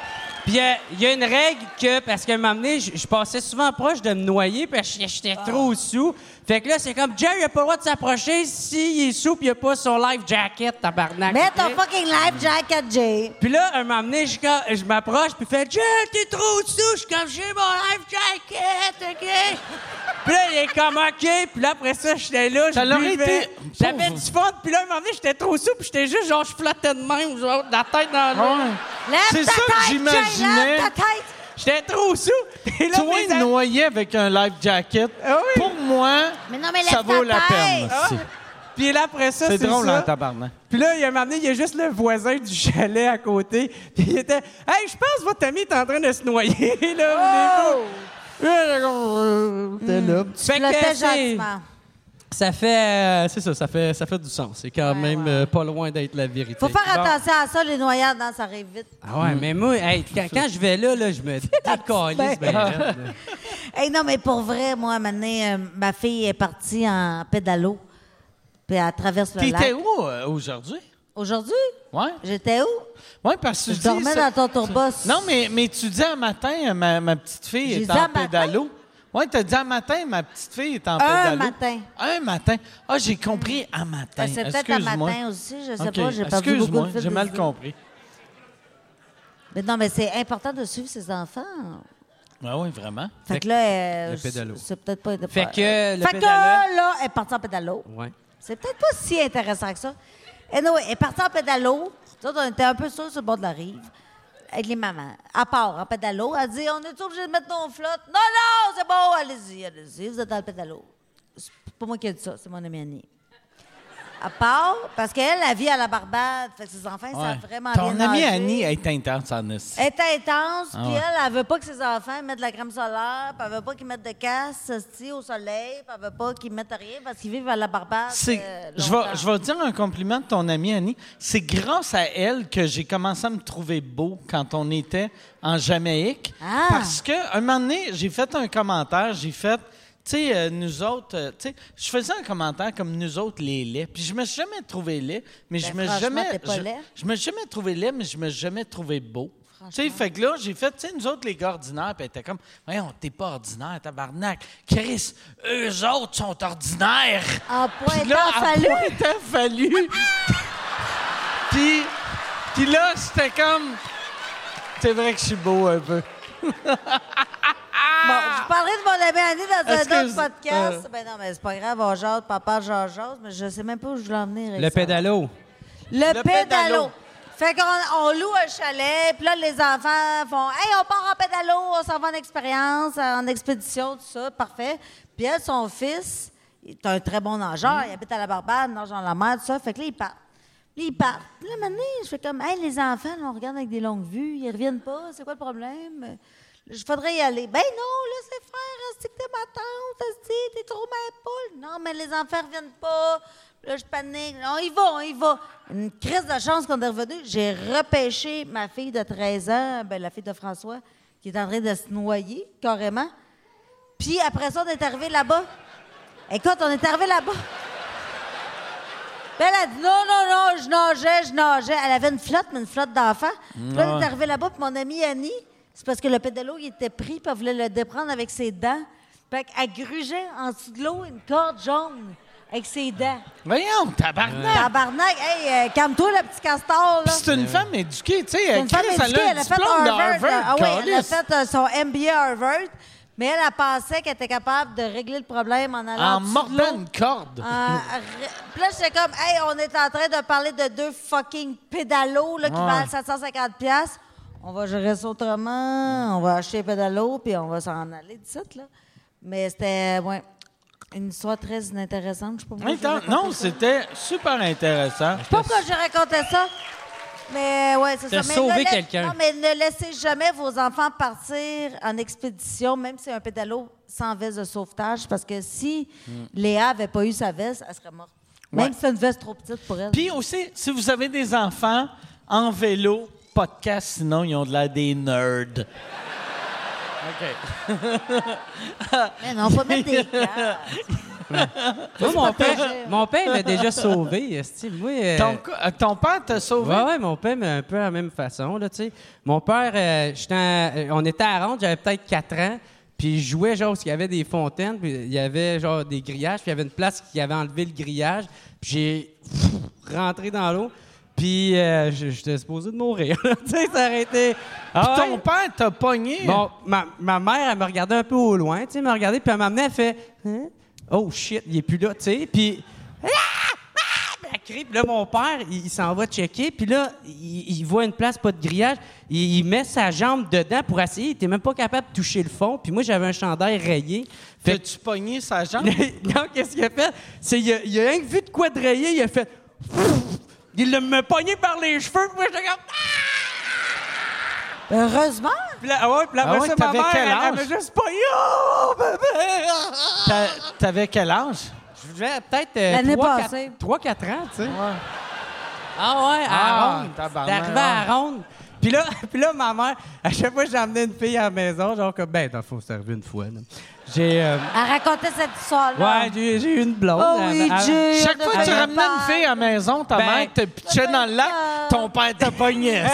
Euh, il y a une règle que, parce qu'à un moment donné, je je passais souvent proche de me noyer parce que j'étais trop sous. Fait que là, c'est comme, Jerry, il a pas le droit de s'approcher s'il est sous puis il a pas son life jacket, tabarnak. Mets ton fucking life jacket, Jay. Puis là, un moment donné, je, m'approche, puis il fait Jerry, t'es trop sous. Je suis comme, j'ai mon life jacket, OK? Puis là, il est comme, OK. Puis là, après ça, j'étais là, Ça l'aurait été- J'avais du fun. Puis là, un moment donné, j'étais trop sous, puis j'étais juste, genre, je flottais de même, genre, la tête dans l'eau. Lève C'est ça que tête, Jay, j'imaginais. lève ta tête. J'étais trop sous. Et là, Toi, mes noyer avec un life jacket, Ah oui. pour moi, Mais non, mais ça vaut la peine. Ah. aussi. Puis là, après ça, C'est c'est drôle, ça. en tabarnak. Puis là, il y a un moment donné, il y a juste le voisin du chalet à côté. Puis il était Hey, je pense que votre ami est en train de se noyer, là. euh, T'es là. Fait que Flottais c'est- gentiment. Ça fait. euh, c'est ça, ça fait, ça fait du sens. C'est quand même ouais. euh, pas loin d'être la vérité. Faut faire Bon. attention à ça, les noyades, non, ça arrive vite. Ah ouais, mais moi, hey, quand, quand je vais là, là je me décalisse. ben. Hey, non, mais pour vrai, moi, maintenant, euh, ma fille est partie en pédalo. Puis elle traverse le lac. T'étais où aujourd'hui? Aujourd'hui? Ouais. J'étais où? Ouais, parce que Je tu dis. dormais ça- dans ton tourbus. Non, mais, mais tu dis un matin, ma, ma petite fille est en pédalo. Oui, t'as dit un matin, ma petite fille est en Un pédalo. matin. Un matin. Ah, j'ai compris un matin. C'est peut-être un matin aussi, je sais pas, j'ai perdu beaucoup Excuse-moi, de j'ai mal compris. Mais non, mais c'est important de suivre ses enfants. Ah oui, vraiment. Fait que là, euh, le pédalo. c'est peut-être pas... Fait que le fait pédalo- que là, elle est partie en pédalo. Ouais. C'est peut-être pas si intéressant que ça. Et non, elle est partie en pédalo. Nous autres, on était un peu sûrs sur le bord de la rive, avec les mamans. À part, en pédalo, elle dit On est obligé de mettre nos flottes Non, non, c'est bon, allez-y, allez-y, vous êtes dans le pédalo. C'est pas moi qui ai dit ça, c'est mon ami Annie. À part, parce qu'elle, la vit à la Barbade, fait que ses enfants, Ouais. savent vraiment Ton bien amie nager. Annie est intense en esti. Elle est intense, Ah puis ouais. elle, elle veut pas que ses enfants mettent de la crème solaire, puis elle veut pas qu'ils mettent de casse au soleil, puis elle veut pas qu'ils mettent rien parce qu'ils vivent à la Barbade. C'est, euh, je, longtemps. vais, je vais dire un compliment de ton amie Annie. C'est grâce à elle que j'ai commencé à me trouver beau quand on était en Jamaïque. Ah. Parce que un moment donné, j'ai fait un commentaire, j'ai fait, tu sais, euh, nous autres, euh, tu sais, je faisais un commentaire comme nous autres les laits. Puis je me suis jamais trouvé laid, mais je Ben, me suis jamais, t'es pas je, laid. je me suis jamais trouvé laid, mais je me suis jamais trouvé beau. Tu sais, fait que là, j'ai fait, tu sais, nous autres, les gars ordinaires, puis était comme, voyons, t'es pas ordinaire, tabarnak. Chris, eux autres sont ordinaires. En Puis pointant là, fallu. pointant fallu. puis, puis là, c'était comme. C'est vrai que je suis beau un peu. Bon, je parlerai de mon ami Annie dans un autre podcast. euh. Ben non, mais c'est pas grave, on jase, papa jase, jase, mais je sais même pas où je venir. avec Le ça. pédalo. Le, Le pédalo. pédalo. Fait qu'on on loue un chalet, puis là, les enfants font Hey, on part en pédalo, on s'en va en expérience, en expédition, tout ça, parfait. Puis elle, son fils, il est un très bon nageur, il habite à la Barbade, nage dans la mer, tout ça. Fait que là, il part. Puis il part. Puis là, maintenant, je fais comme Hey, les enfants, là, on regarde avec des longues vues, ils reviennent pas, c'est quoi le problème? Il faudrait y aller. Ben non, laissez faire, c'est que t'es ma tante, esti, t'es trop ma poule. Non, mais les enfants reviennent pas. Là, je panique. On y va, on y va. Une crise de chance qu'on est revenu. J'ai repêché ma fille de 13 ans, ben, la fille de François, qui est en train de se noyer, carrément. Puis après ça, on est arrivé là-bas. Écoute, on est arrivé là-bas. Puis elle a dit non, non, non, je nageais, je nageais. Elle avait une flotte, mais une flotte d'enfants. Puis là, on est arrivé là-bas, puis mon amie Annie, c'est parce que le pédalo, il était pris, puis elle voulait le déprendre avec ses dents. Fait qu'elle grugeait en dessous de l'eau une corde jaune avec ses dents. Voyons, tabarnak. Tabarnak! Hey, euh, calme-toi, le petit castor, là. Puis c'est une femme éduquée, tu sais. C'est une femme Chris, éduquée, elle a a un fait Harvard. Harvard. Ah oui, elle a fait euh, son MBA à Harvard, mais elle, elle pensait qu'elle était capable de régler le problème en allant En dessous de mordant une corde. Puis là, j'étais comme, hey, on est en train de parler de deux fucking pédalos là, qui Ouais. valent 750$. On va gérer ça autrement. On va acheter un pédalo, puis on va s'en aller d'ici, là. Mais c'était, ouais. Une histoire très inintéressante. Je sais pas pourquoi j'ai non, c'était super intéressant. Je sais pas pourquoi j'ai raconté ça. Mais ouais, c'est ça. Mais sauvé ne quelqu'un. Non, mais ne laissez jamais vos enfants partir en expédition, même si c'est un pédalo sans veste de sauvetage, parce que si Léa avait pas eu sa veste, elle serait morte. Même Ouais. si c'est une veste trop petite pour elle. Puis aussi, si vous avez des enfants en vélo, podcast, sinon ils ont de l'air des nerds. Mais non, faut mettre des. Moi, mon père, mon père m'a déjà sauvé. esti. Moi, euh, Ton, euh, ton père t'a sauvé? Ouais, ouais, mon père, mais un peu à la même façon, là, tu sais. Mon père, euh, j'étais en- euh, on était à Ronde, j'avais peut-être 4 ans, puis je jouais, genre, parce qu'il y avait des fontaines, puis il y avait, genre, des grillages, puis il y avait une place qui avait enlevé le grillage, puis j'ai pff, rentré dans l'eau, puis euh, je- j'étais supposé de mourir, tu sais, ça aurait été... Ah Puis ouais. ton père t'a pogné? Bon, ma, ma mère, elle me regardait un peu au loin, tu sais, elle me regardait, puis elle m'amenait, elle fait Hein? Oh shit, il est plus là, tu sais, puis. Ah! Ah! Elle crie, puis là, mon père, il, il s'en va checker, puis là, il, il voit une place, pas de grillage, il, il met sa jambe dedans pour essayer, il était même pas capable de toucher le fond, puis moi, j'avais un chandail rayé. Fait T'as-tu pogné sa jambe? non, qu'est-ce qu'il a fait? C'est, il a, il a rien que vu de quoi de rayé, il a fait. Il l'a me pogné par les cheveux, puis moi, j'étais comme. Heureusement. Puis là, ah ouais, puis là, Ah après ouais, ça, ma t'avais mère, quel elle, elle âge? m'a juste pogné. Oh, bébé! T'a- T'avais quel âge? Je devais peut-être euh, L'année 3, passée. 4, ans, tu sais. Ah ouais, à Ah, Ronde. tabarnak, arrivé à Ronde. Puis là, puis là, ma mère, à chaque fois que j'emmenais une fille à la maison, genre comme, ben, dans le fond, c'est arrivé une fois. là. J'ai... euh, Elle racontait cette histoire-là. ouais, j'ai, eu une blonde. Oh Elle- oui, Jay. Chaque fois que tu ramenais une fille à la maison, ta Ben, mère te pitchait dans le lac, ton père t'a pogné.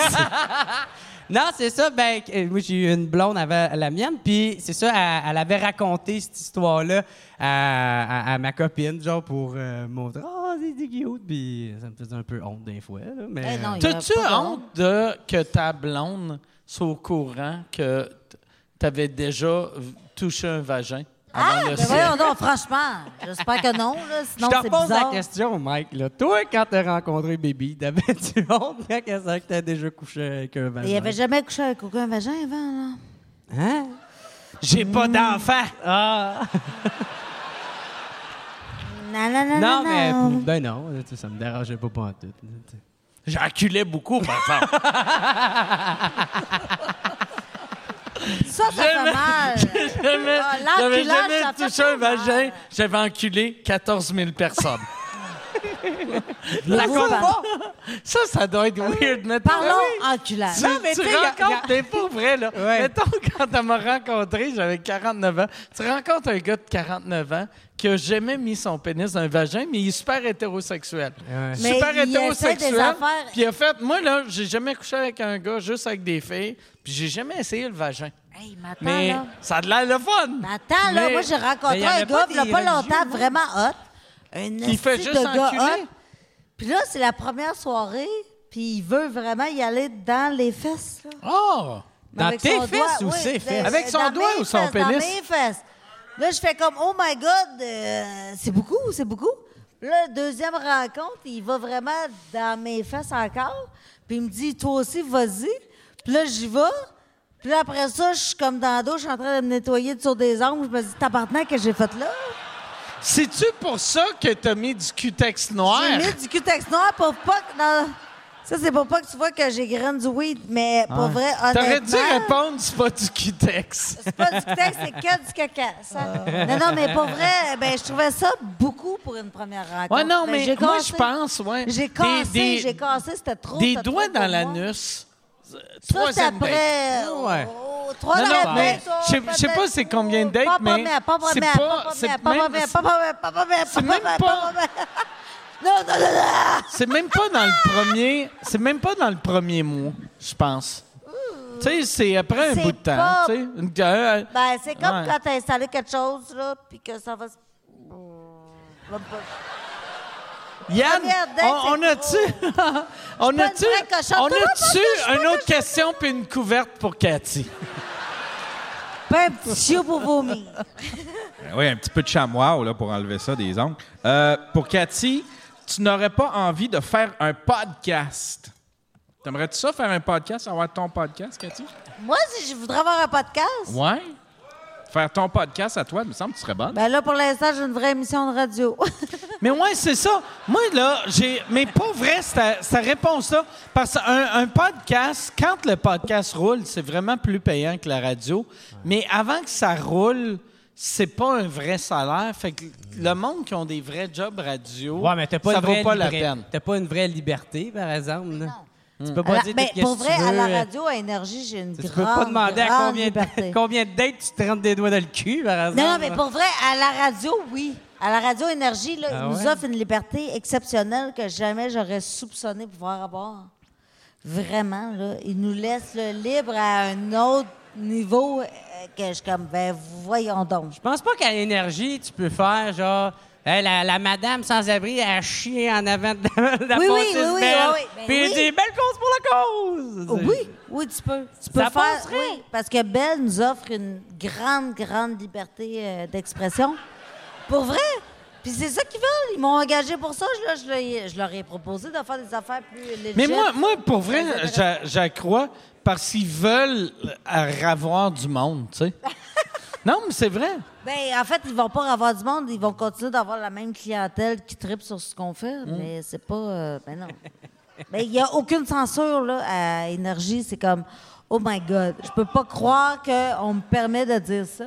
Non, c'est ça. Ben, euh, moi, j'ai eu une blonde avec la mienne, puis c'est ça, elle, elle avait raconté cette histoire-là à, à- à ma copine, genre pour euh, montrer, oh, c'est cute, puis ça me faisait un peu honte des fois, là, mais... Eh non, il y a T'as-tu honte de que ta blonde soit au courant que t'avais déjà touché un vagin avant Ah, le ben voyons donc, franchement. J'espère que non, là, Je te c'est pose la bizarre. question, Mike. Là. Toi, quand t'as rencontré Baby, t'avais-tu honte quand elle savait que t'as déjà couché avec un vagin? Il avait jamais couché avec aucun vagin avant, là. Hein? J'ai pas d'enfant. Ah! Non, non, non, Non, non, mais ben non, tu sais, ça me dérangeait pas pas en tout. J'enculais beaucoup, par exemple. Ça, ça fait mal. Jamais- Ah, J'avais l'enculage, jamais ça fait touché pas un vagin. mal. J'avais enculé 14 000 personnes. Ça compte pas. Ça, ça doit être weird. Mettons, Parlons Ah oui. enculage. Tu, Non, mais tu tu sais, y a- y a- rencontres, t'es pas vrai, là. Ouais. Mettons, quand elle m'a rencontré, j'avais 49 ans, tu rencontres un gars de 49 ans qui a jamais mis son pénis dans un vagin, mais il est super hétérosexuel. Ouais. Mais super il des hétérosexuel. affaires- Puis il a fait, moi, là, j'ai jamais couché avec un gars, juste avec des filles, puis j'ai jamais essayé le vagin. Hey, mais là. ça a de l'air le fun. Mais attends, là, Mais- moi, j'ai rencontré un gars, il y a pas longtemps, moi. vraiment hot. Un Qui fait juste de gars hot. Puis là, c'est la première soirée, puis il veut vraiment y aller dans les fesses, là. Oh! Dans Avec tes son fesses doigt, ou oui, ses fesses? Avec son doigt ou son pénis? Dans mes fesses. Là, je fais comme, oh my God, euh, c'est beaucoup, c'est beaucoup. Là, deuxième rencontre, il va vraiment dans mes fesses encore. Puis il me dit, toi aussi, vas-y. Puis là, j'y vais. Puis là, après ça, je suis comme dans la douche, je suis en train de me nettoyer sur des ongles. Je me dis, tabarnak, que j'ai fait là? C'est-tu pour ça que t'as mis du cutex noir? J'ai mis du cutex noir pour pas que. non, ça, c'est pour pas que tu vois que j'ai graine du weed, mais pour vrai, honnêtement. T'aurais dû répondre, c'est pas du cutex. C'est pas du cutex, c'est que du caca. ça. Ah. Non, non, mais pour vrai, ben, je trouvais ça beaucoup pour une première rencontre. Ouais, non, Ben, mais moi, je pense, ouais. J'ai cassé, j'ai cassé, c'était trop. Des trop doigts dans l'anus. Ça, c'est Troisième date. après. Ouais. oh, trois Non, non, mais je sais- pas c'est combien de dates, mais c'est pas- c'est même- pas c'est même pas- pas première. Non, non, non, non. C'est même pas dans le premier. C'est même pas dans le premier mois, je pense. Tu sais, c'est après un bout de temps. pas- tu sais. Une- euh, Ben, c'est comme Ouais. quand t'as installé quelque chose, là, puis que ça va se. Pas- Yann, on, on c'est a-tu. on pas a-tu. une vraie cochonne. On Tout le monde a-tu pense que une autre question puis une couverte pour Cathy? Pas un petit chiot pour vomir. Ben oui, un petit peu de chamois là, pour enlever ça des ongles. Euh, pour Cathy, tu n'aurais pas envie de faire un podcast. T'aimerais-tu ça, faire un podcast, avoir ton podcast, Cathy? Moi, si je voudrais avoir un podcast, Ouais. faire ton podcast à toi, il me semble que tu serais bonne. Ben là, pour l'instant, j'ai une vraie émission de radio. Mais ouais, c'est ça. Moi, là, j'ai. Mais pas vrai, cette, cette réponse-là. Parce qu'un un podcast, quand le podcast roule, c'est vraiment plus payant que la radio. Mais avant que ça roule, c'est pas un vrai salaire. Fait que le monde qui ont des vrais jobs radio, Ouais, mais t'as pas ça une vaut vraie pas la peine. T'as pas une vraie liberté, par exemple. là. Tu peux pas la- dire ben, pour vrai, tu à la radio, à Énergie, j'ai une Tu grande, peux pas demander à combien de, combien de dates tu te rentres des doigts dans le cul, par exemple. Non, non, mais pour vrai, à la radio, oui. À la radio Énergie, là, Ah ils nous ouais? offrent une liberté exceptionnelle que jamais j'aurais soupçonné pouvoir avoir. Vraiment, là. Ils nous laissent le libre à un autre niveau euh, que je suis comme, ben voyons donc. Je pense pas qu'à l'énergie, tu peux faire genre. Hey, la, la madame sans-abri a chié en avant de la, de la Oui, oui, oui, oui, belle. oui, oui. Ben Puis il oui. dit belle cause pour la cause. Oh, oui, oui, tu peux. Tu peux Ça faire. Oui, parce que Belle nous offre une grande, grande liberté euh, d'expression. Pour vrai? Puis c'est ça qu'ils veulent. Ils m'ont engagé pour ça. Je, leur- je leur ai proposé de faire des affaires plus légères. Mais moi, moi, pour vrai, j'a- j'accrois parce qu'ils veulent euh, avoir du monde, tu sais. non, mais c'est vrai. Ben, en fait, ils vont pas avoir du monde. Ils vont continuer d'avoir la même clientèle qui tripe sur ce qu'on fait. Mm. Mais c'est pas. euh, ben non. Ben, il n'y a aucune censure là, à Énergie. C'est comme, oh my God, je peux pas croire qu'on me permet de dire ça.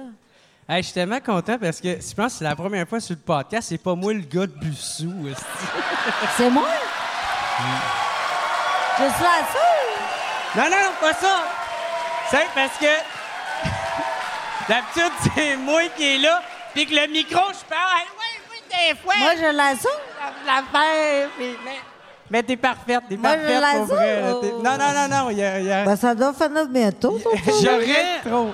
Hey, je suis tellement content parce que je pense que c'est la première fois sur le podcast, c'est pas moi le gars de esti. C'est moi? Je suis la seule. Non, non, pas ça. C'est parce que d'habitude, c'est moi qui est là, puis que le micro, je parle. Oui, oui, des fois. Moi, je la seule. je la fais, puis- mais, mais t'es parfaite, t'es Moi, parfaite la pour vrai. Non, non, non, non, il y a, y a- Ben, ça doit bientôt. y a rien J'aurais. trop.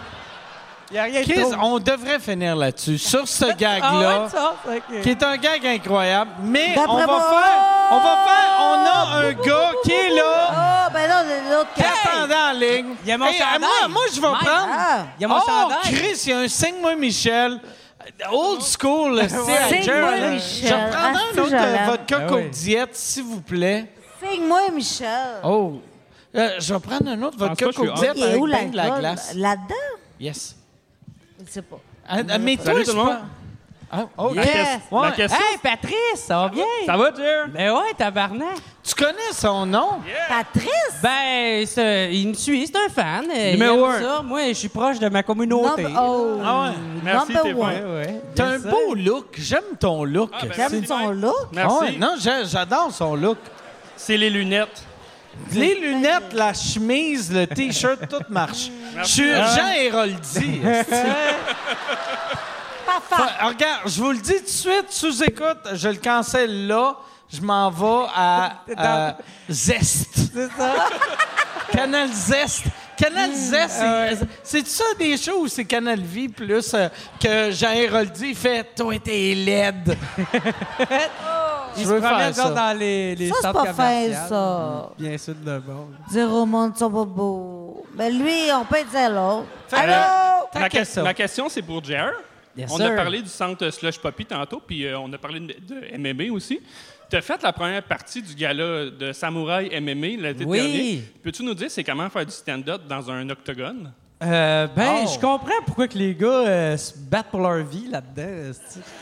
Il y a rien de Chris, trop. on devrait finir là-dessus, sur ce Ah gag-là, ouais, ça, ok. qui est un gag incroyable. Mais D'après on va moi- faire. On va faire. On a un gars qui est là, Oh, ben non, c'est l'autre qui attendait en ligne. Il y a mon Hey, chandail. moi, moi, je vais Mike. prendre. Ah, Il y a mon oh, chandail. Chris, il y a un signe-moi Michel. Old school, le Signe-moi Jerry. Michel. Je Ah, un c'est autre euh, l'aime. vodka Ah Coke oui. Diète, s'il vous plaît. signe-moi, Michel. Oh. Euh, je vais prendre un autre vodka pas, je suis Coke Diète Il est avec où ben de la l'alcool? glace. Là-dedans? Yes. Je sais pas. Ah, ah, mais toi, Salut tout le monde. Ah, oh, Yeah. Chris. Ouais. La question, Hey, Patrice, ça va bien? ça va, Jer? Ben ouais, tabarnak. Tu connais son nom? Patrice? Ben, il me suit, c'est un fan. Numéro il aime ça. Moi, je suis proche de ma communauté. Number- oh. Ah ouais. Merci, t'es fin. ouais. T'as un Yes, beau look. J'aime ton look. ben, J'aime son look? Merci. Ah ouais, Non, j'a- j'adore son look. C'est les lunettes. Les lunettes, la chemise, le T-shirt, tout marche. Je suis Jean Héroldi. Papa. Fa- regarde, je vous le dis tout de suite, sous-écoute, je le cancelle là. Je m'en vais à euh, Zest. C'est ça. Canal Zest. Canal Zest, c'est- c'est ça des choses, c'est Canal Vie plus euh, que Jean Héroldi fait Toi, t'es laide. Il Je se veux faire ça. genre, dans les, les Ça, c'est centres pas fin, commerciaux. ça. Bien sûr, de bon. Dire au monde, ils sont pas beaux. Ben lui, on peut dire l'autre. Fait que, Allô? ma, que- ça. ma question, c'est pour Jer. Yes, on sir. a parlé du centre Slush Poppy tantôt, puis euh, on a parlé de, de MMA aussi. Tu as fait la première partie du gala de Samouraï MMA l'été Oui. dernier. Peux-tu nous dire c'est comment faire du stand-up dans un octogone? Euh, ben, Oh. je comprends pourquoi que les gars euh, se battent pour leur vie là-dedans.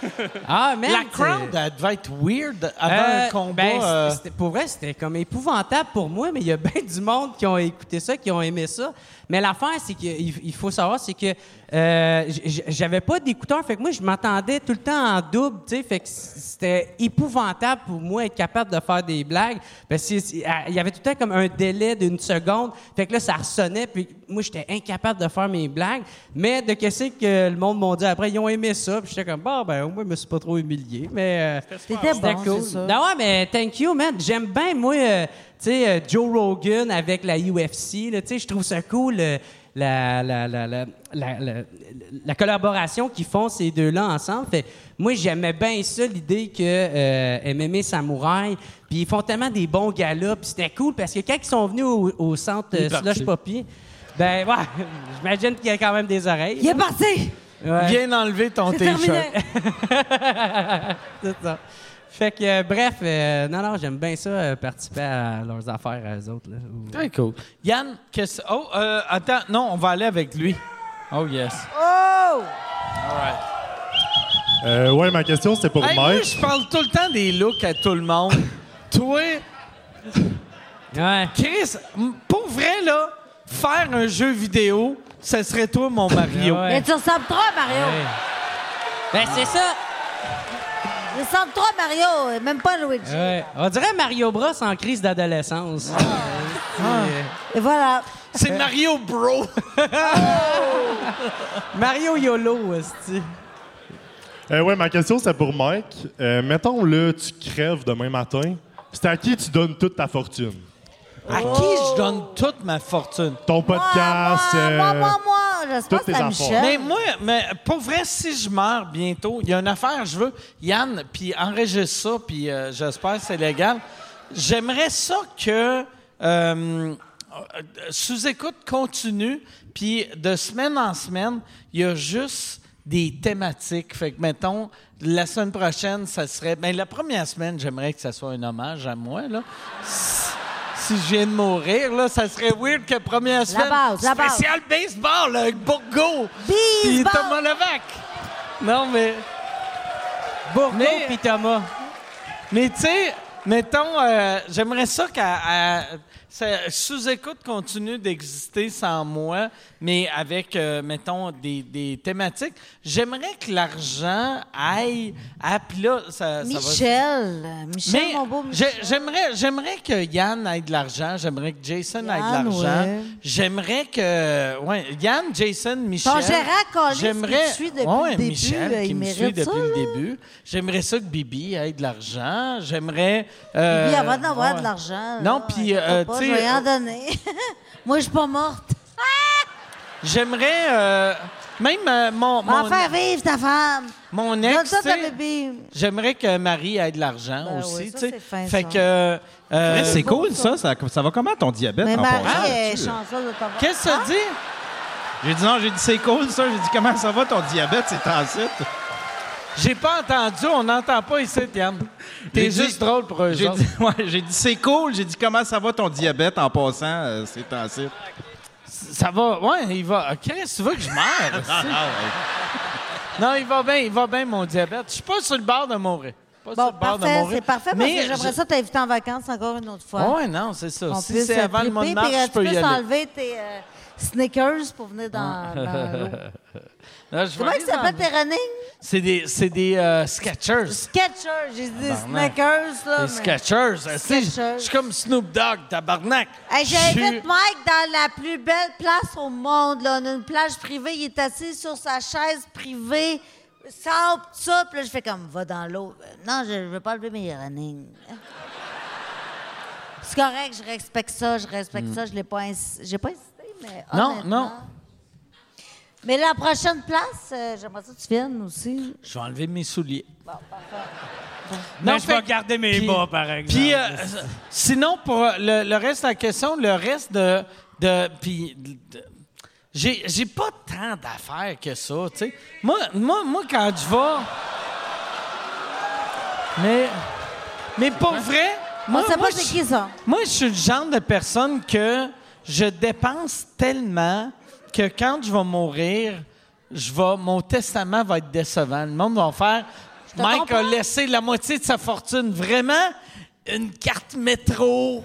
ah, man, La crowd, elle devait être weird avant Euh, un combat. ben, pour vrai, c'était comme épouvantable pour moi, mais il y a bien du monde qui ont écouté ça, qui ont aimé ça. Mais l'affaire, c'est qu'il il faut savoir, c'est que euh, j'avais pas d'écouteurs, fait que moi, je m'entendais tout le temps en double, tu sais, fait que c'était épouvantable pour moi être capable de faire des blagues. Parce que c'est- ah, il y avait tout le temps comme un délai d'une seconde, fait que là, ça ressonnait, puis moi, j'étais incapable de faire mes blagues. Mais de qu'est-ce que le monde m'a dit après, ils ont aimé ça, puis j'étais comme, bon, ben, au moins, je me suis pas trop humilié, mais... euh, c'était bon, cool. ça. Non, ouais, mais thank you, man. J'aime bien, moi, euh, sais, euh, Joe Rogan avec la UFC. Tu sais, je trouve ça cool, euh, la, la, la, la, la, la- la collaboration qu'ils font, ces deux-là, ensemble. Fait, moi, j'aimais bien ça, l'idée que euh, MMA Samouraï, puis ils font tellement des bons galas, puis c'était cool, parce que quand ils sont venus au, au centre euh, Slush Poppy, ben, ouais, j'imagine qu'il y a quand même des oreilles. Il est parti! Ouais. Viens enlever ton C'est T-shirt. terminé. C'est ça. Fait que, euh, bref, euh, non, non, j'aime bien ça, euh, participer à leurs affaires à eux autres. Là, Ou- Très cool. Yann, qu'est-ce. Oh, euh, attends, non, on va aller avec lui. Oh, yes. Oh! Euh, ouais, ma question, c'était pour Hey, moi, Mike. je parle tout le temps des looks à tout le monde. Toi, Ouais. Chris, m- pour vrai, là, faire un jeu vidéo, ce serait toi, mon Mario. Ah ouais. Mais tu ressembles trop à Mario. Ouais. Ben, c'est ça. Tu ressembles trop à Mario, même pas à Luigi. Ouais. On dirait Mario Bros en crise d'adolescence. Et voilà. C'est Mario Bro. Mario YOLO, esti. Euh, ouais, ma question, c'était pour Mike. Euh, mettons, là, tu crèves demain matin. C'est à qui tu donnes toute ta fortune? À qui je donne toute ma fortune? Ton Moi, podcast. moi, euh, moi, moi, moi, que. Michel. Mais moi, mais pour vrai, si je meurs bientôt, il y a une affaire, je veux, Yann, puis enregistre ça, puis euh, j'espère que c'est légal. J'aimerais ça que euh, sous-écoute continue, puis de semaine en semaine, il y a juste des thématiques. Fait que, mettons, la semaine prochaine, ça serait... Ben, la première semaine, j'aimerais que ça soit un hommage à moi, là. Si, je viens de mourir, là, ça serait weird que première semaine... base, la base. spécial baseball avec Bourgo! Puis. Thomas Levac. Non, mais. Bourgo pis Thomas. Mais tu sais, mettons, euh, j'aimerais ça qu'à. Sous-écoute continue d'exister sans moi, mais avec, euh, mettons, des, des thématiques. J'aimerais que l'argent aille à. Puis là, ça, ça va- Michel. Michel, mais mon beau Michel. j'ai- j'aimerais, j'aimerais que Yann ait de l'argent. J'aimerais que Jason ait de Yann, l'argent. ouais. J'aimerais que. Ouais, Yann, Jason, Michel. Ton Colis, J'aimerais. qui te suit depuis Ouais, le début, Michel, euh, qui me suit depuis ça, le là. début. J'aimerais ça que Bibi ait de l'argent. J'aimerais. euh, Lui, avant d'avoir ouais. de l'argent. Non, puis, tu Je vais en donner. Moi, je suis pas morte. J'aimerais. euh, même euh, mon, Va mon, faire vivre ta femme. mon Donne ex. ça tu à sais, bébé. J'aimerais que Marie ait de l'argent Ben aussi. oui, ça, tu sais. c'est fin, fait ça. que. euh, Ouais, c'est cool, ça. ça. ça va comment ton diabète Mais en Marie passant? est là-dessus? chanceuse de t'avoir. Qu'est-ce que ça Ah, dit? J'ai dit non, j'ai dit c'est cool, ça. J'ai dit comment ça va ton diabète, c'est en site. J'ai pas entendu, on n'entend pas ici, Yann. T'es juste dit- drôle pour eux J'ai dit, ouais, j'ai dit c'est cool. J'ai dit comment ça va ton diabète en passant, euh, c'est en site. Ça va, ouais, il va. Qu'est-ce que tu veux que je meure? Ah, non, il va bien, il va bien, mon diabète. Je suis pas sur le bord de mourir. Pas sur Bon, le bord de parfait, mourir. c'est parfait parce Mais que j'aimerais je- ça t'inviter en vacances encore une autre fois. Ouais, non, c'est ça. Si c'est avant le mois de mars, puis, je peux tu y aller. enlever tes euh, sneakers pour venir dans, dans l'eau. Là, je vais Comment ils s'appellent tes running? C'est des, c'est des euh, Skechers. Sketchers. J'ai dit des Tabarnak. sneakers, là. Des mais- Skechers. Tu sais, Skechers. Je suis comme Snoop Dogg, tabarnak. Hey, Je J'invite Mike dans la plus belle place au monde. Là. On a une plage privée. Il est assis sur sa chaise privée. Sable, tout ça. Puis là, je fais comme, va dans l'eau. Euh, Non, je ne veux pas lever mes running. C'est correct, je respecte ça, je respecte ça. Je l'ai pas, insi- j'ai pas incité, mais Mm. Non, honnêtement. non. Mais la prochaine place, euh, j'aimerais ça que tu viennes aussi. Je vais enlever mes souliers. Mais Non, je vais garder mes puis- bas, par exemple. Puis, euh, sinon, pour le, le reste de la question, le reste de. de puis, de- j'ai, j'ai pas tant d'affaires que ça, tu sais. Moi, moi, moi, quand je vais. Mais. Mais pour vrai. Moi, On sait moi, pas c'est je- qui ça. moi, je suis le genre de personne que je dépense tellement que quand je vais mourir, je vais, mon testament va être décevant. Le monde va faire Mike a laissé la moitié de sa fortune. Vraiment? Une carte métro,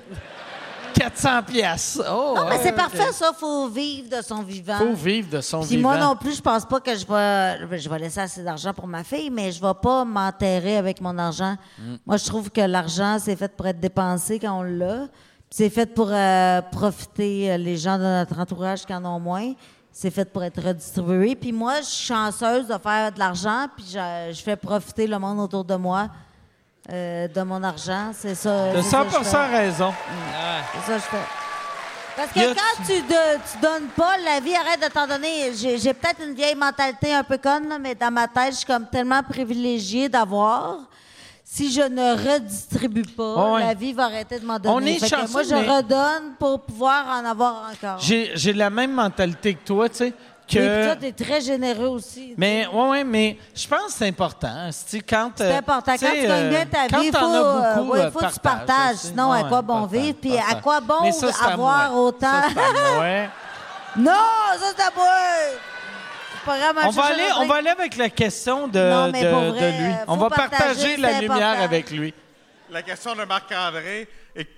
400 pièces. Oh, Non, mais c'est parfait, ça. faut vivre de son vivant. Faut vivre de son Puis vivant. moi non plus, je pense pas que je vais, je vais laisser assez d'argent pour ma fille, mais je vais pas m'enterrer avec mon argent. Mm. Moi, je trouve que l'argent, c'est fait pour être dépensé quand on l'a. C'est fait pour euh, profiter euh, les gens de notre entourage qui en ont moins. C'est fait pour être redistribué. Puis moi, je suis chanceuse de faire de l'argent, puis je, je fais profiter le monde autour de moi euh, de mon argent. C'est ça. Ça je 100 fais. raison. C'est ça que je fais. Parce que quand tu, de- tu donnes pas, la vie arrête de t'en donner. J'ai j'ai peut-être une vieille mentalité un peu conne, là, mais dans ma tête, je suis comme tellement privilégiée d'avoir. Si je ne redistribue pas, ouais. la vie va arrêter de m'en donner. On est Fait que chanceux, moi, je mais- redonne pour pouvoir en avoir encore. J'ai, j'ai la même mentalité que toi, tu sais. Que... Et puis toi, t'es très généreux aussi. Mais ouais, ouais, mais je pense que c'est important. C'est euh, important. Quand tu gagnes bien euh, ta vie, il faut, euh, beaucoup, ouais, faut que tu partage partages. Sinon, à quoi bon partage, vivre? Puis à partage. quoi bon ça, à avoir autant? Ça, non, ça c'est à moi! Programme On va, aller, le on va aller avec la question de, Non, mais de- pour de vrai, lui. euh, On faut va partager, partager la c'est lumière important. avec lui. La question de Marc-André est.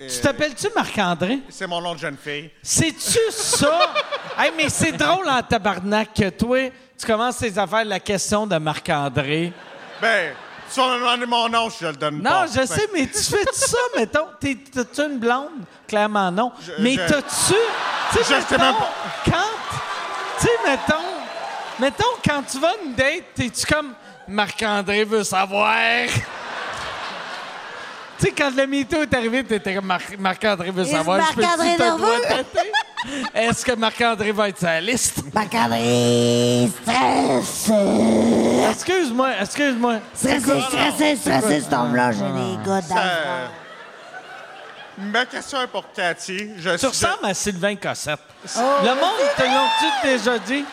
Tu t'appelles-tu Marc-André? C'est mon nom de jeune fille. C'est-tu ça? hey, mais c'est drôle en tabarnak que toi, tu commences tes affaires la question de Marc-André. Ben, si on a demandé mon nom, je le donne Non, pas. je sais, mais tu fais ça, mettons? T'es- T'as-tu une blonde? Clairement non. Je- mais je- t'as-tu... Tu Je sais, mettons, même quand... Tu sais, mettons... Mettons, quand tu vas à une date, t'es-tu comme... Marc-André veut savoir... Tu sais, quand le MeToo est arrivé, t'étais comme Mar- Marc-André veut savoir. Marc-André nerveux? Est-ce que Marc-André va être sur la liste? Marc-André, stress. Excuse-moi, excuse-moi. Stressé, stressé, stressé, cet homme-là. J'ai des gars dans le Ça- Ma question est pour Cathy. Je Tu ressembles à Sylvain Cossette. Oh, le monde te l'ont-tu déjà dit?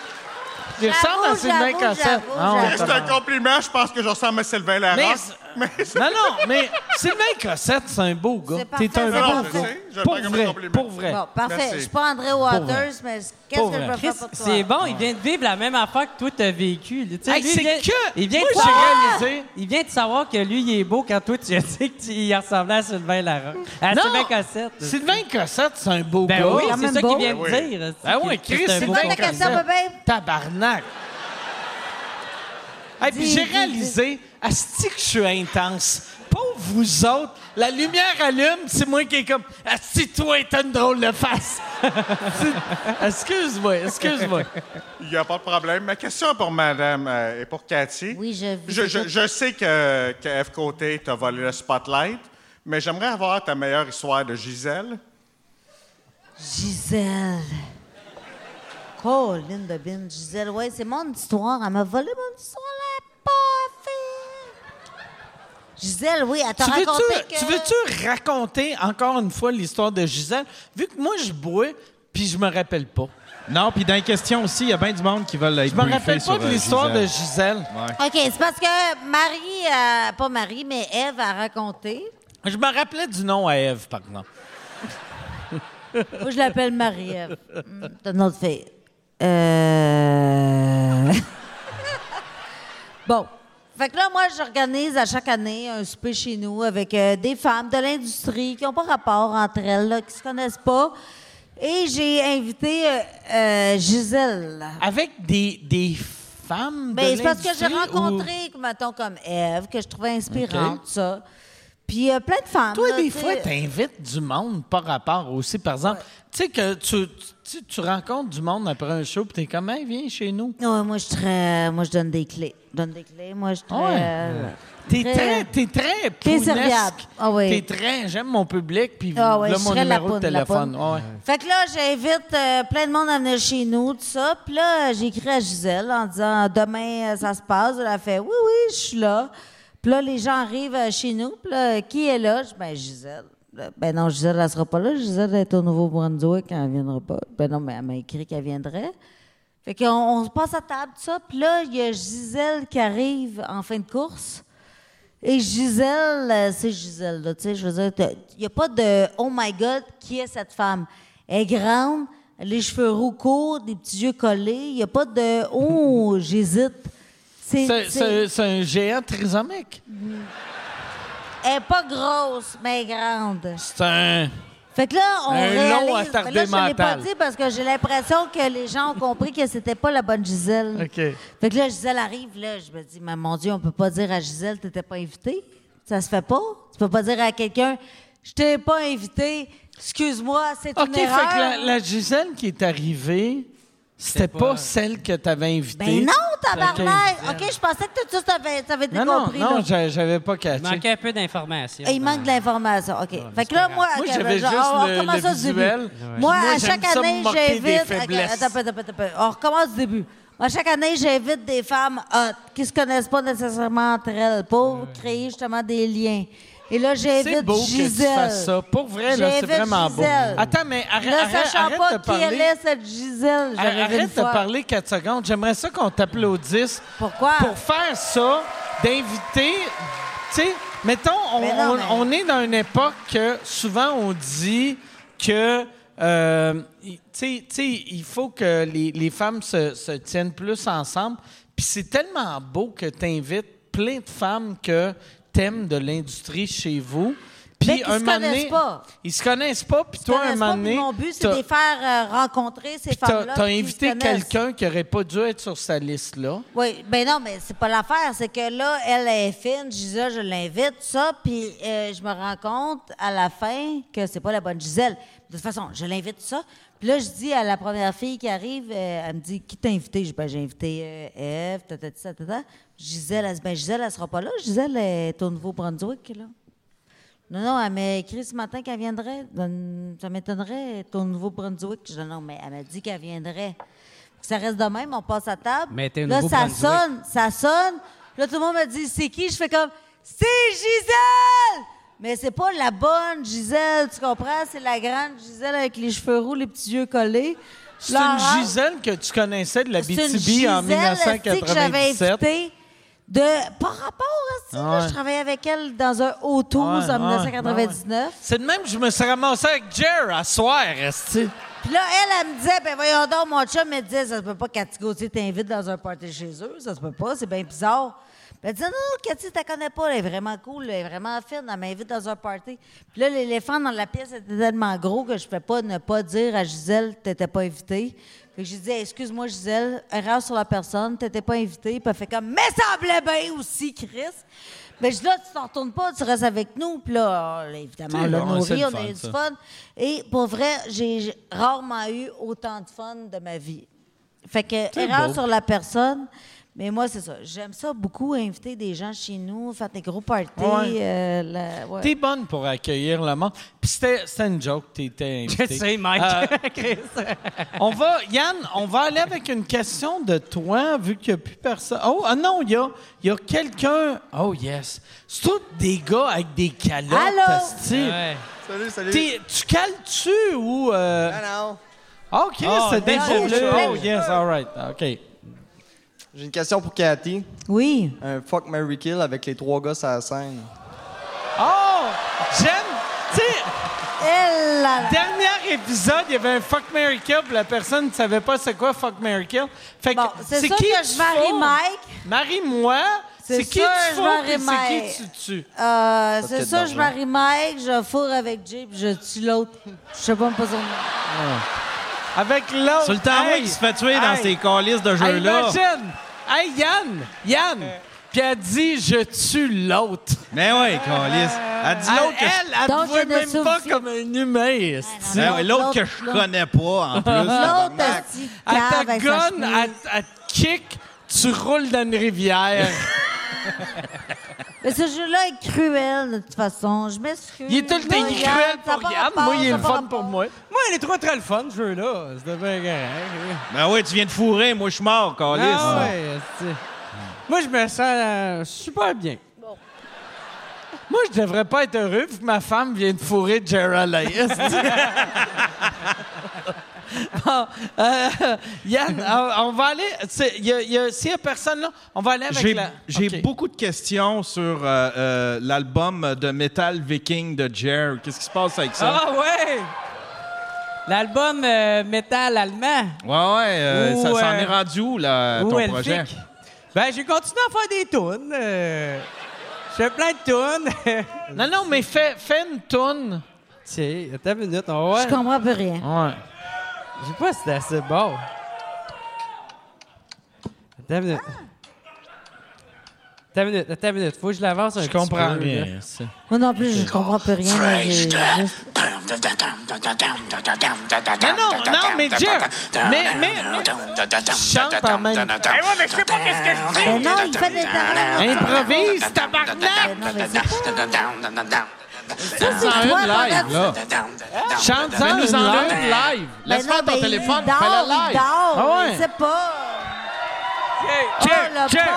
Tu ressembles à Sylvain Cossette. Ah C'est un compliment, je pense que je ressemble à Sylvain Mais Larocque. Mais c'est- Non, non, mais Sylvain Cossette, c'est un beau gars. C'est T'es un c'est beau gars. Je Pour vrai, pour vrai. Bon, parfait. Merci. Je suis pas André Waters, mais qu'est-ce que je peux faire pour toi? c'est bon, il vient de vivre la même affaire que toi, t'as vécu. Tu sais, Hey, lui, c'est il vient- que- Il vient, Moi, de réalisé- il vient de savoir que lui, il est beau quand toi, tu as dit qu'il ressemblait à Sylvain Larocque. À Non, Sylvain Cossette. Sylvain Cossette, c'est un beau Ben gars. oui, c'est ça qu'il vient de Ben oui. dire. Ah C'est Chris, question, Cossette. bébé. Hey, puis j'ai réalisé, asti que je suis intense. Pas vous autres. La lumière allume, c'est moi qui est comme, asti toi, t'as une drôle de face. Excuse-moi, excuse-moi. Il n'y a pas de problème. Ma question est pour madame euh, et pour Cathy. Oui, je Je, je- je sais que, que F. Côté t'a volé le spotlight, mais j'aimerais avoir ta meilleure histoire de Gisèle. Gisèle. Colin de Bin. Gisèle, ouais, c'est mon histoire. Elle m'a volé mon histoire. Fait. Gisèle, oui, elle t'a Tu raconté veux-tu, que... tu veux-tu raconter encore une fois l'histoire de Gisèle? Vu que moi, je bois, puis je me rappelle pas. Non, puis dans les questions aussi, il y a bien du monde qui veulent être Je me rappelle pas de euh, l'histoire de Gisèle. OK, c'est parce que Marie, euh, pas Marie, mais Eve a raconté. Je me rappelais du nom à Eve, par exemple. Moi, je l'appelle Marie-Ève. Hmm, T'as une autre fille. Euh... bon. Fait que là, moi, j'organise à chaque année un souper chez nous avec euh, des femmes de l'industrie qui n'ont pas rapport entre elles, là, qui se connaissent pas. Et j'ai invité euh, euh, Gisèle. Avec des, des femmes de Ben, c'est parce que j'ai ou- rencontré, mettons, comme Eve, que je trouvais inspirante, ça. Puis plein de femmes. Toi, là, des tu sais. fois, t'invites du monde par rapport aussi. Par exemple, tu sais que tu, tu, tu rencontres du monde après un show, puis t'es comme, hey, viens chez nous. Ouais, moi, je très... Moi, je donne des clés. Je donne des clés. Moi, je suis très... Ouais. euh, T'es très- t'es très serviable. Ah oui. T'es très, j'aime mon public, puis Ah ouais, là, mon numéro de poune, téléphone. Ouais. Fait que là, j'invite euh, plein de monde à venir chez nous, tout ça. Puis là, j'ai écrit à Gisèle en disant demain, euh, ça se passe. Elle a fait oui, oui, je suis là. Puis là, les gens arrivent euh, chez nous. Puis là, qui est là? Je dis, ben, Gisèle. Ben non, Gisèle, elle sera pas là. Gisèle est au Nouveau-Brunswick, elle viendra pas. Ben non, mais elle m'a écrit qu'elle viendrait. Fait qu'on on se passe à table, tout ça. Puis là, il y a Gisèle qui arrive en fin de course. Et Gisèle, euh, c'est Gisèle, là, tu sais, je veux dire, il n'y a pas de « Oh my God, qui est cette femme? » Elle est grande, les cheveux roux courts, des petits yeux collés, il n'y a pas de « Oh, j'hésite. » C'est, un géant trisomique. Elle n'est pas grosse, mais grande. C'est un... Fait que là, on Un réalise... long attardé mais là, je ne l'ai pas mental. dit parce que j'ai l'impression que les gens ont compris que c'était pas la bonne Gisèle. OK. Fait que là, Gisèle arrive, là, je me dis, mais mon Dieu, on peut pas dire à Gisèle, t'étais pas invité. Ça se fait pas? Tu peux pas dire à quelqu'un, je t'ai pas invité, excuse-moi, c'est OK, une fait erreur. que la, la Gisèle qui est arrivée, c'était pas, pas- celle que t'avais invitée. Ben non, tabarnak! OK. OK, je pensais que tout ça, t'avais, Non, non, compris, non, j'a- j'avais pas Il catché. manquait un peu d'informations. Il manque de l'information. OK. fait que là, moi, Moi, j'avais juste on le- recommence début. Moi, Moi, à chaque année, j'invite. OK, faiblesses. attends, attends, attends, attends. On recommence du début. Moi, chaque année, j'invite des femmes hot qui se connaissent pas nécessairement entre elles pour créer justement des liens. Et là, C'est j'invite beau Gisèle. que tu fasses ça. Pour vrai, là, c'est vraiment beau. Attends, mais arrête, Ne arrête, sachant arrête pas de qui parler. elle est, cette Gisèle, Arrête de parler 4 secondes. J'aimerais ça qu'on t'applaudisse. Pourquoi? Pour faire ça, d'inviter. Tu sais, mettons, on, Mais non, on- mais- on est dans une époque que souvent on dit que euh, tu sais- tu sais, il faut que les, les femmes se, se tiennent plus ensemble. Puis c'est tellement beau que tu invites plein de femmes que t'aimes de l'industrie chez vous. Puis un se moment connaissent donné- pas. Ils se connaissent pas, puis toi, un moment donné. Mon but, c'est de les faire euh, rencontrer ces femmes-là. Puis qu'ils invité se quelqu'un qui aurait pas dû être sur sa liste-là. Oui, ben non, mais c'est pas l'affaire. C'est que là, elle est fine, Gisèle, je l'invite, ça, puis euh, je me rends compte à la fin que c'est pas la bonne Gisèle. De toute façon, je l'invite, ça. Là, je dis à la première fille qui arrive, euh, elle me dit Qui t'a invité? Je dis ben, J'ai invité euh, Eve, tata, tata, tata. Gisèle, elle dit Ben, Gisèle, elle sera pas là. Gisèle est au Nouveau-Brunswick, là. Non, non, elle m'a écrit ce matin qu'elle viendrait. Hum, Ça m'étonnerait, elle est au Nouveau-Brunswick. Je dis non, mais elle m'a dit qu'elle viendrait. Ça reste de même, on passe à table. Mais t'es au là, ça sonne, ça sonne. Là, tout le monde me dit c'est qui? Je fais comme c'est Gisèle! Mais c'est pas la bonne Gisèle, tu comprends? C'est la grande Gisèle avec les cheveux roux, les petits yeux collés. C'est Là, une. Gisèle que tu connaissais de la BTB en Gisèle, esti, que j'avais 1997. invitée de par rapport à Ah ouais. je travaillais avec elle dans un O12 Ouais, en ouais, 1999. C'est de même que je me suis ramassé avec Jer à soir, esti. Puis là, elle, elle me disait, ben voyons donc, mon chum me disait, ça se peut pas que Cathy Gauthier t'invite dans un party chez eux, ça se peut pas, c'est bien bizarre. Elle disait, non, Cathy, tu connais pas, elle est vraiment cool, elle est vraiment fine, elle m'invite dans un party. Puis là, l'éléphant dans la pièce était tellement gros que je ne pouvais pas ne pas dire à Gisèle, t'étais pas invitée. Fait que j'ai dit, excuse-moi, Gisèle, erreur sur la personne, t'étais pas invitée. Puis elle fait comme, mais ça semblait bien aussi, Chris. Mais je dis là, tu t'en retournes pas, tu restes avec nous. Puis là, là, évidemment, on l'a nourri, on a eu du ça. fun. Et pour vrai, j'ai rarement eu autant de fun de ma vie. Fait que, erreur beau. sur la personne. Mais moi, c'est ça. J'aime ça beaucoup, inviter des gens chez nous, faire des gros parties. Ouais. euh, la- ouais. T'es bonne pour accueillir le monde. Puis c'était c'était une joke, t'étais invité. Je sais, Mike. Euh, Chris. on va, Yann, on va aller avec une question de toi, vu qu'il n'y a plus personne. Oh, ah non, il y a, il y a quelqu'un. Oh, yes. C'est tous des gars avec des calottes. Allô? Ouais. Salut, salut. T'es- Tu cales-tu ou. euh, Ah non. Ah, OK, Oh, c'est déjà bleu. Oh, yes, all right. OK. J'ai une question pour Cathy. Oui. Un fuck Mary Kill avec les trois gars sur la scène. Oh! J'aime. Tu sais, dernier épisode, il y avait un Fuck Mary Kill, puis la personne ne savait pas c'est quoi Fuck Mary Kill. Fait que Bon, c'est c'est sûr qui que tu je marie? Mike. Marie-moi. C'est C'est qui sûr, tu je fous, marie puis c'est Mike. qui tu tues? Euh, c'est ça, je marie Mike, je fourre avec Jay, puis je tue l'autre. Je sais pas son nom. Avec l'autre. Sur le temps, moi, Hey! qui se fait tuer dans Hey! ces calices de Hey, jeux-là. imagine! Hey, Yann! Yann! Puis elle dit, je tue l'autre. Mais oui, calice. Elle dit Elle, l'autre que je... elle, elle te voit ne même pas comme un humain. Ben l'autre que je connais pas, en plus. L'autre Elle te gonne, elle te kick, tu roules dans une rivière. Mais ce jeu-là est cruel, de toute façon. Je m'excuse. il est tout le temps il est cruel pour Yann. Moi, il est le fun pour. Moi, moi. il est trop très le fun, ce jeu-là. C'était bien. Ben oui, tu viens de fourrer, moi, je suis mort, calice. Ah ouais, c'est- Moi, je me sens euh, super bien. Moi, je devrais pas être heureux vu que ma femme vient de fourrer Gerald Hayes. bon, euh, Yann, on, on va aller. c'est- y a- y a- S'il y a personne là, on va aller avec J'ai la. j'ai beaucoup de questions sur euh, euh, l'album de Metal Viking de Jer. Qu'est-ce qui se passe avec ça? Ah ouais! L'album euh, métal allemand. Ouais, ouais, euh, Ou, ça s'en euh, est rendu où, là, ou ton elfique. projet? Ben, j'ai continué à faire des tunes. euh, je fais plein de tunes. Non, non, mais fais, fais une toune. Tiens, attends une minute, on va voir. Je comprends plus rien. Ouais. Je sais pas si c'est assez bon. Attends une minute. Attends une minute, attends une minute. Faut que je l'avance un Je petit comprends là. c'est- Moi non plus, je comprends plus rien. là, j'ai juste- Non, non, non, mais Jer, mais, mais, mais chante en même temps. Ben non, il fait des paroles. Improvise, tabarnak! Non, mais c'est Une live, là. Chante-en Fais-nous en une une live. Laisse faire ton ben, téléphone, il dort, fais-la il live. dort, Ah ouais? il sait pas. Oh, le Jer,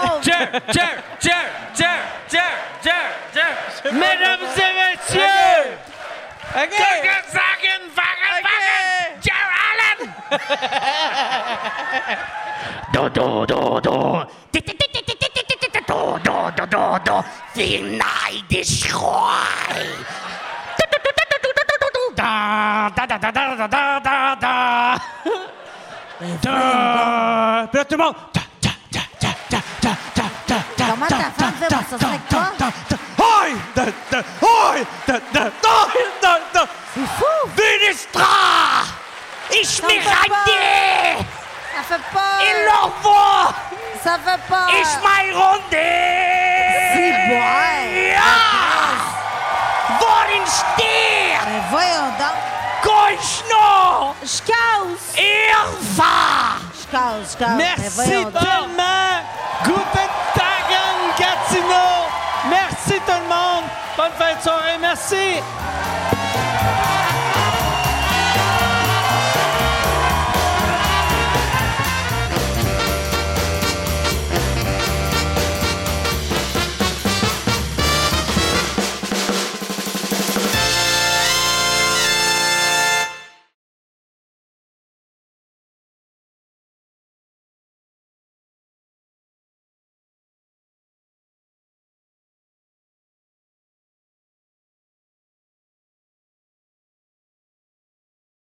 do, do, do, final destroy. Da, da, da, da, da, da, da, da. da. Ça fait peur! Ich mein Runde! Si, ouais! Worin steht? Ben voyons donc! Koichno! Casse! Irva! Je casse. Ben Merci tellement! Guten Tagen Gatineau! Merci tout le monde! Bonne fin de soirée, merci!